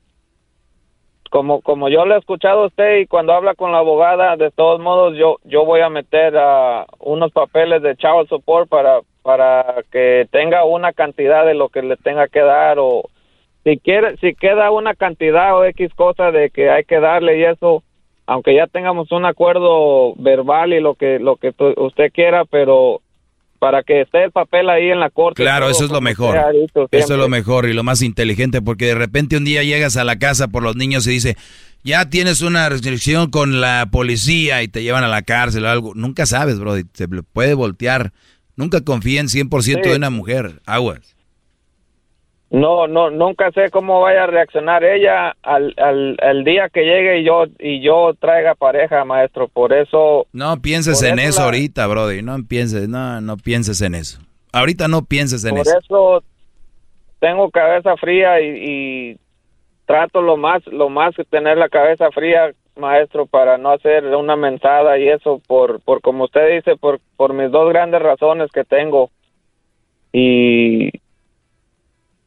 como como yo le he escuchado a usted y cuando habla con la abogada, de todos modos yo yo voy a meter a unos papeles de child support para para que tenga una cantidad de lo que le tenga que dar o si quiere si queda una cantidad o X cosa de que hay que darle y eso aunque ya tengamos un acuerdo verbal y lo que lo que usted quiera, pero para que esté el papel ahí en la corte. Claro, eso es lo mejor. Eso es lo mejor y lo más inteligente porque de repente un día llegas a la casa por los niños y dice, ya tienes una restricción con la policía y te llevan a la cárcel o algo. Nunca sabes, bro, se puede voltear. Nunca confíen 100% Sí. de una mujer. Aguas. No, no, nunca sé cómo vaya a reaccionar ella al, al, al día que llegue y yo y yo traiga pareja, maestro. Por eso. No pienses por en eso la- ahorita, brody. No pienses, no, no pienses en eso. Ahorita no pienses en Por eso. eso tengo cabeza fría y, y trato lo más, lo más que tener la cabeza fría, maestro, para no hacer una mensada y eso por, por como usted dice, por, por mis dos grandes razones que tengo. Y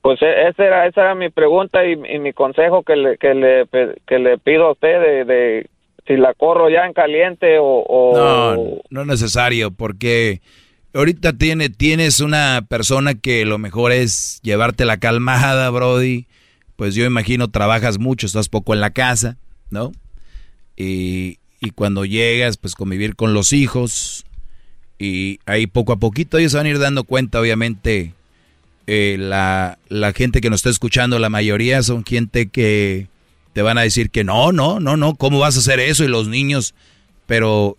pues e- esa era, esa era mi pregunta y, mi consejo que le, que le, que le pido a usted de, si la corro ya en caliente o, o- No, no es necesario, porque ahorita tiene, tienes una persona que lo mejor es llevarte la calmada, Brody. Pues yo imagino trabajas mucho, estás poco en la casa, ¿no? Y, y cuando llegas, pues convivir con los hijos. Y ahí poco a poquito ellos van a ir dando cuenta, obviamente, eh, la, la gente que nos está escuchando, la mayoría son gente que te van a decir que no, no, no, no, ¿cómo vas a hacer eso? Y los niños, pero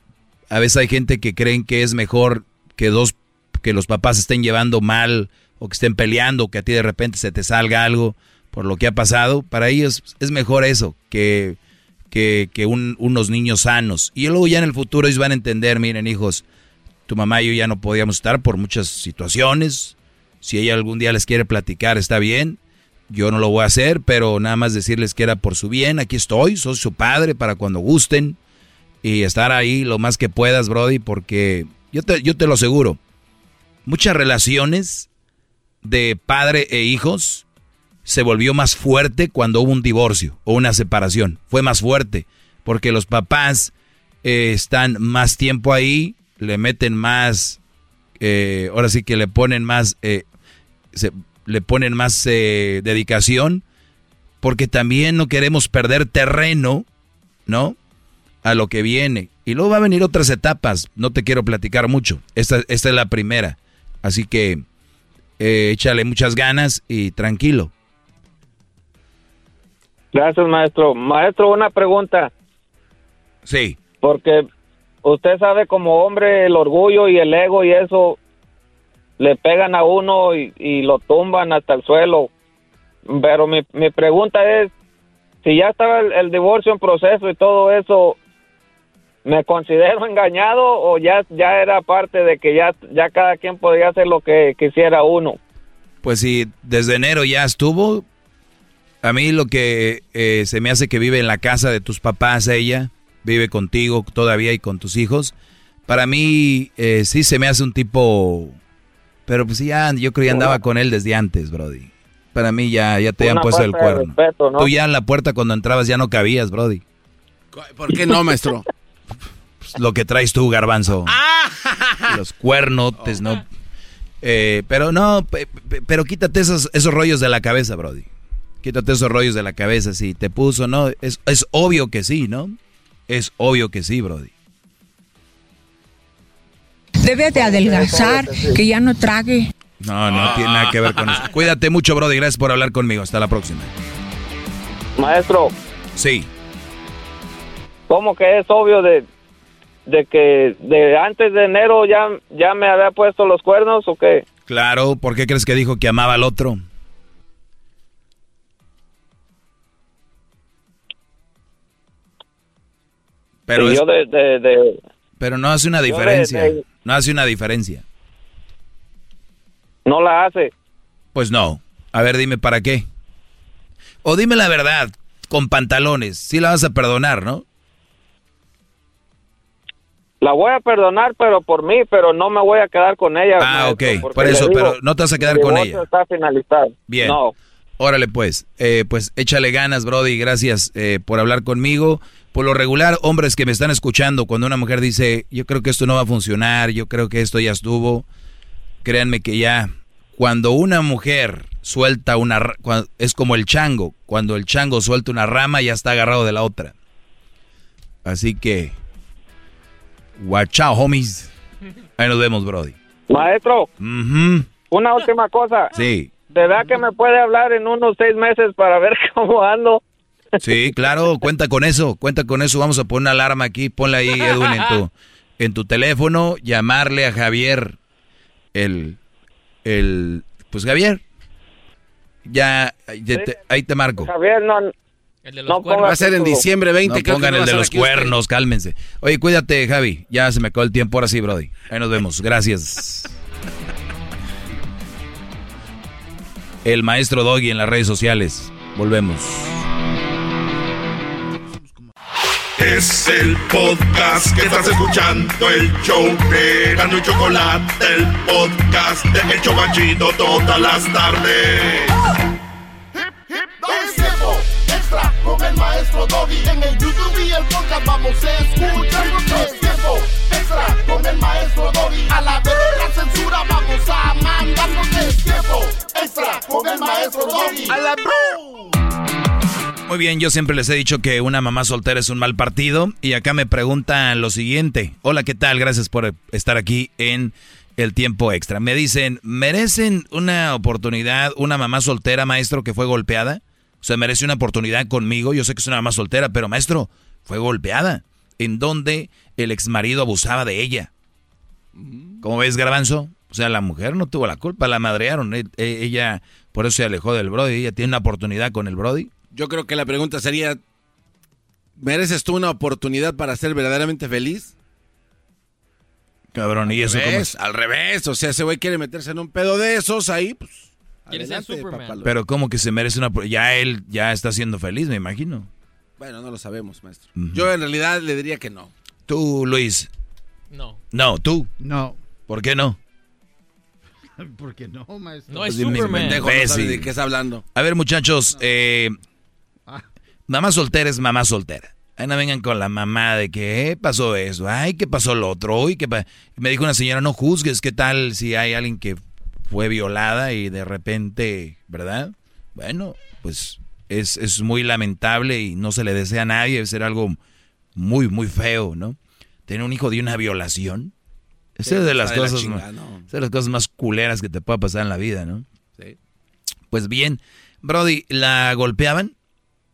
a veces hay gente que creen que es mejor que dos, que los papás estén llevando mal o que estén peleando, o que a ti de repente se te salga algo por lo que ha pasado. Para ellos es mejor eso que, que, que un- unos niños sanos. Y luego ya en el futuro ellos van a entender, miren hijos, tu mamá y yo ya no podíamos estar por muchas situaciones. Si ella algún día les quiere platicar, está bien. Yo no lo voy a hacer, pero nada más decirles que era por su bien. Aquí estoy, soy su padre para cuando gusten. Y estar ahí lo más que puedas, Brody, porque yo te, yo te lo aseguro. Muchas relaciones de padre e hijos se volvió más fuerte cuando hubo un divorcio o una separación. Fue más fuerte porque los papás eh, están más tiempo ahí, le meten más, eh, ahora sí que le ponen más, eh, se- le ponen más eh, dedicación, porque también no queremos perder terreno, ¿no? A lo que viene. Y luego va a venir otras etapas, no te quiero platicar mucho. Esta, esta es la primera. Así que eh, échale muchas ganas y tranquilo. Gracias, maestro. Maestro, una pregunta. Sí. Porque usted sabe como hombre el orgullo y el ego y eso le pegan a uno y, y lo tumban hasta el suelo. Pero mi, mi pregunta es, si ya estaba el, el divorcio en proceso y todo eso, ¿me considero engañado o ya, ya era parte de que ya, ya cada quien podía hacer lo que quisiera uno? Pues si desde enero ya estuvo, a mí lo que eh, se me hace que vive en la casa de tus papás ella, vive contigo todavía y con tus hijos, para mí eh, sí se me hace un tipo, pero pues ya yo creo que andaba con él desde antes, Brody. Para mí ya, ya te Una habían puesto el cuerno. respeto, ¿no? Tú ya en la puerta cuando entrabas ya no cabías, Brody. ¿Por qué no, maestro? Pues, lo que traes tú, garbanzo. Los cuernotes, ¿no? Eh, pero no, pe- pe- pero quítate esos, esos rollos de la cabeza, Brody. Quítate esos rollos de la cabeza, si te puso, ¿no? Es, es obvio que sí, ¿no? Es obvio que sí, Brody. Debe de adelgazar, que ya no trague. No, no tiene nada que ver con eso. Cuídate mucho, Brody. Gracias por hablar conmigo. Hasta la próxima. Maestro, Sí. ¿cómo que es obvio de, de que de antes de enero ya, ya me había puesto los cuernos o qué? Claro, ¿por qué crees que dijo que amaba al otro? Pero, es- yo de, de, de- pero no hace una diferencia. No hace una diferencia. no la hace. Pues no. A ver, dime para qué. O dime la verdad, con pantalones. Sí la vas a perdonar, ¿no? La voy a perdonar, pero por mí, pero no me voy a quedar con ella. Ah, maestro, ok. Por eso, digo, pero no te vas a quedar con ella. Está finalizado. Bien. No. Órale, pues. Eh, pues échale ganas, Brody. Gracias eh, por hablar conmigo. Por lo regular, hombres que me están escuchando, cuando una mujer dice, yo creo que esto no va a funcionar, yo creo que esto ya estuvo, créanme que ya cuando una mujer suelta una es como el chango, cuando el chango suelta una rama ya está agarrado de la otra. Así que watch out, homies. Ahí nos vemos, Brody. Maestro, una última cosa. Sí. ¿De verdad que me puede hablar en unos seis meses para ver cómo ando? Sí, claro, cuenta con eso, cuenta con eso. Vamos a poner una alarma aquí, ponla ahí, Edwin, en tu, en tu teléfono, llamarle a Javier, el, el, pues Javier, ya, ahí te marco. Javier, no, no Va a ser en diciembre 20. No pongan el de los cuernos, cálmense. Oye, cuídate, Javi. Ya se me acabó el tiempo, ahora sí, Brody. Ahí nos vemos. Gracias. El maestro Doggy en las redes sociales. Volvemos. Es el podcast que estás escuchando, el show de Gano y Chocolate, el podcast de El Chocachito todas las tardes. Es tiempo extra con el maestro Doggy. En el YouTube y el podcast vamos a escuchar. Es tiempo extra con el maestro Doggy. A la vez la censura vamos a mandar. Es tiempo extra con el maestro Doggy. A la muy bien, yo siempre les he dicho que una mamá soltera es un mal partido y acá me preguntan lo siguiente. Hola, ¿qué tal? Gracias por estar aquí en el tiempo extra. Me dicen, ¿merecen una oportunidad una mamá soltera, maestro, que fue golpeada? O sea, merece una oportunidad conmigo. Yo sé que es una mamá soltera, pero maestro, fue golpeada. En donde el ex marido abusaba de ella. ¿Cómo ves, Garbanzo? O sea, la mujer no tuvo la culpa, la madrearon. E, e, ella, por eso se alejó del Brody. Ella tiene una oportunidad con el Brody. Yo creo que la pregunta sería, ¿mereces tú una oportunidad para ser verdaderamente feliz? Cabrón, ¿y eso cómo es? Al revés, o sea, ese güey quiere meterse en un pedo de esos, ahí pues... Quiere ser Superman. Pero ¿cómo que se merece una... Ya él ya está siendo feliz, me imagino. Bueno, no lo sabemos, maestro. Yo en realidad le diría que no. Tú, Luis. No. No, tú. No. ¿Por qué no? Porque no, maestro. No es Superman. no sabe de qué está hablando. A ver, muchachos, eh, Mamá soltera es mamá soltera. Ahí no vengan con la mamá de que eh, pasó eso, ay, ¿qué pasó lo otro? y que me dijo una señora, no juzgues, ¿qué tal si hay alguien que fue violada y de repente, ¿verdad? Bueno, pues es, es muy lamentable y no se le desea a nadie, debe ser algo muy, muy feo, ¿no? Tener un hijo de una violación. Esa es de las cosas, más, de las cosas más culeras que te pueda pasar en la vida, ¿no? Sí. Pues bien, Brody, ¿la golpeaban?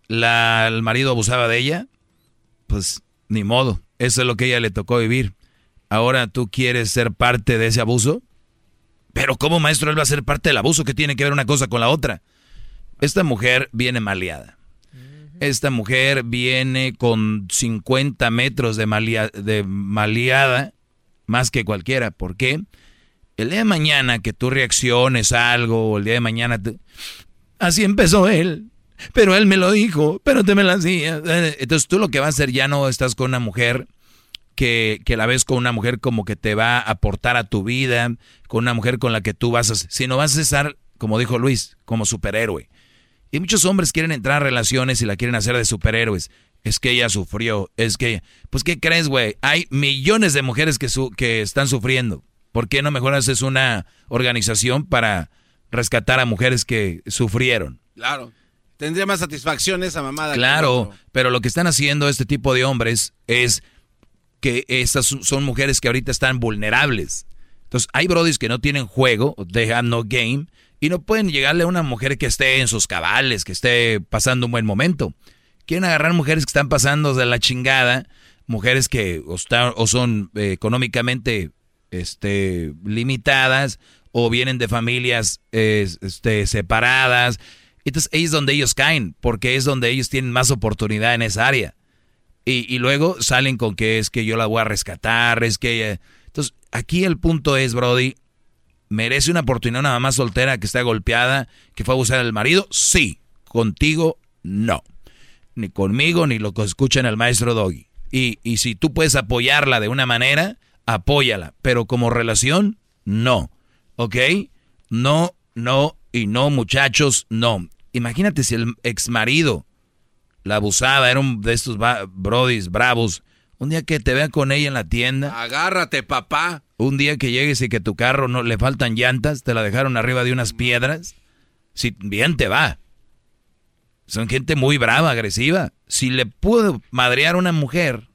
La, el marido abusaba de ella, pues ni modo, eso es lo que ella le tocó vivir. Ahora tú quieres ser parte de ese abuso, pero ¿cómo maestro él va a ser parte del abuso que tiene que ver una cosa con la otra? Esta mujer viene maleada. Esta mujer viene con 50 metros de, de maleada, más que cualquiera. ¿Por qué? El día de mañana que tú reacciones a algo, o el día de mañana... Así empezó él pero él me lo dijo, pero te me lo hacía. Entonces tú lo que vas a hacer ya no estás con una mujer que, que, la ves con una mujer como que te va a aportar a tu vida, con una mujer con la que tú vas a... Sino vas a estar, como dijo Luis, como superhéroe. Y muchos hombres quieren entrar a relaciones y la quieren hacer de superhéroes. Es que ella sufrió, es que... Pues ¿qué crees, güey? Hay millones de mujeres que, su, que están sufriendo. ¿Por qué no mejor haces una organización para rescatar a mujeres que sufrieron? Claro. Tendría más satisfacción esa mamada. Claro, pero lo que están haciendo este tipo de hombres es que estas son mujeres que ahorita están vulnerables. Entonces, hay brodis que no tienen juego, they have no game, y no pueden llegarle a una mujer que esté en sus cabales, que esté pasando un buen momento. Quieren agarrar mujeres que están pasando de la chingada, mujeres que o, son eh, económicamente este, limitadas, o vienen de familias este, separadas, entonces ahí es donde ellos caen, porque es donde ellos tienen más oportunidad en esa área. Y, luego salen con que es que yo la voy a rescatar, es que... Entonces aquí el punto es, Brody, ¿merece una oportunidad una mamá soltera que está golpeada, que fue a abusar del marido? Sí, contigo no. Ni conmigo, ni lo que escuchan el maestro Doggy. Y, y si tú puedes apoyarla de una manera, apóyala. Pero como relación, no. ¿Ok? No, no y no, muchachos, no. Imagínate si el ex marido la abusaba, era un de estos brodis bravos. Un día que te vean con ella en la tienda. Agárrate, papá. Un día que llegues y que tu carro no le faltan llantas, te la dejaron arriba de unas piedras, si bien te va. Son gente muy brava, agresiva. Si le puedo madrear a una mujer,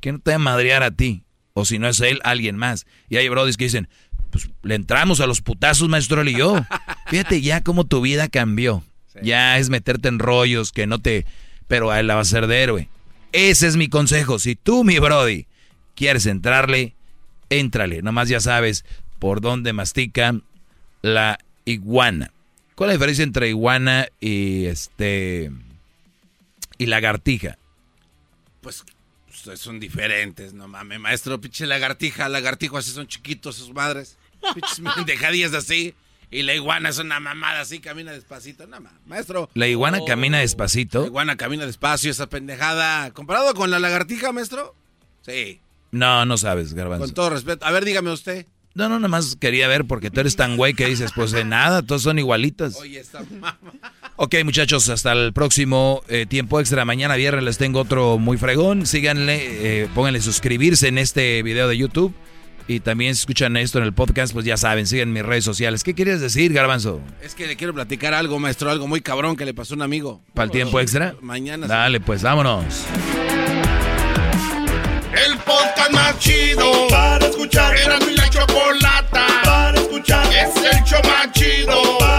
¿qué no te va a madrear a ti? O si no es él, alguien más. Y hay brodis que dicen, pues le entramos a los putazos, maestro y yo. Fíjate ya cómo tu vida cambió. Ya es meterte en rollos que no te... Pero a él la va a ser de héroe. Ese es mi consejo. Si tú, mi brody, quieres entrarle, éntrale. Nomás ya sabes por dónde mastica la iguana. ¿Cuál es la diferencia entre iguana y este y lagartija? Pues, pues son diferentes, no mames, maestro, pinche lagartija, lagartijo así son chiquitos sus madres. Dejadillas así. Y la iguana es una mamada así, camina despacito. No, maestro. La iguana oh. camina despacito. La iguana camina despacio, esa pendejada. ¿Comparado con la lagartija, maestro? Sí. No, no sabes, Garbanzo. Con todo respeto. A ver, dígame usted. No, no, nada más quería ver porque tú eres tan güey que dices, pues de nada, todos son igualitas. Oye, esta Ok, muchachos, hasta el próximo eh, tiempo extra. Mañana viernes les tengo otro muy fregón. Síganle, eh, pónganle suscribirse en este video de YouTube y también si escuchan esto en el podcast, pues ya saben, siguen mis redes sociales. ¿Qué quieres decir, Garbanzo? Es que le quiero platicar algo, maestro, algo muy cabrón que le pasó a un amigo. ¿Para el oh, tiempo oh, extra? Mañana. Dale, pues vámonos. El podcast más chido para escuchar. Era mi la chocolata para escuchar. Es el show más chido.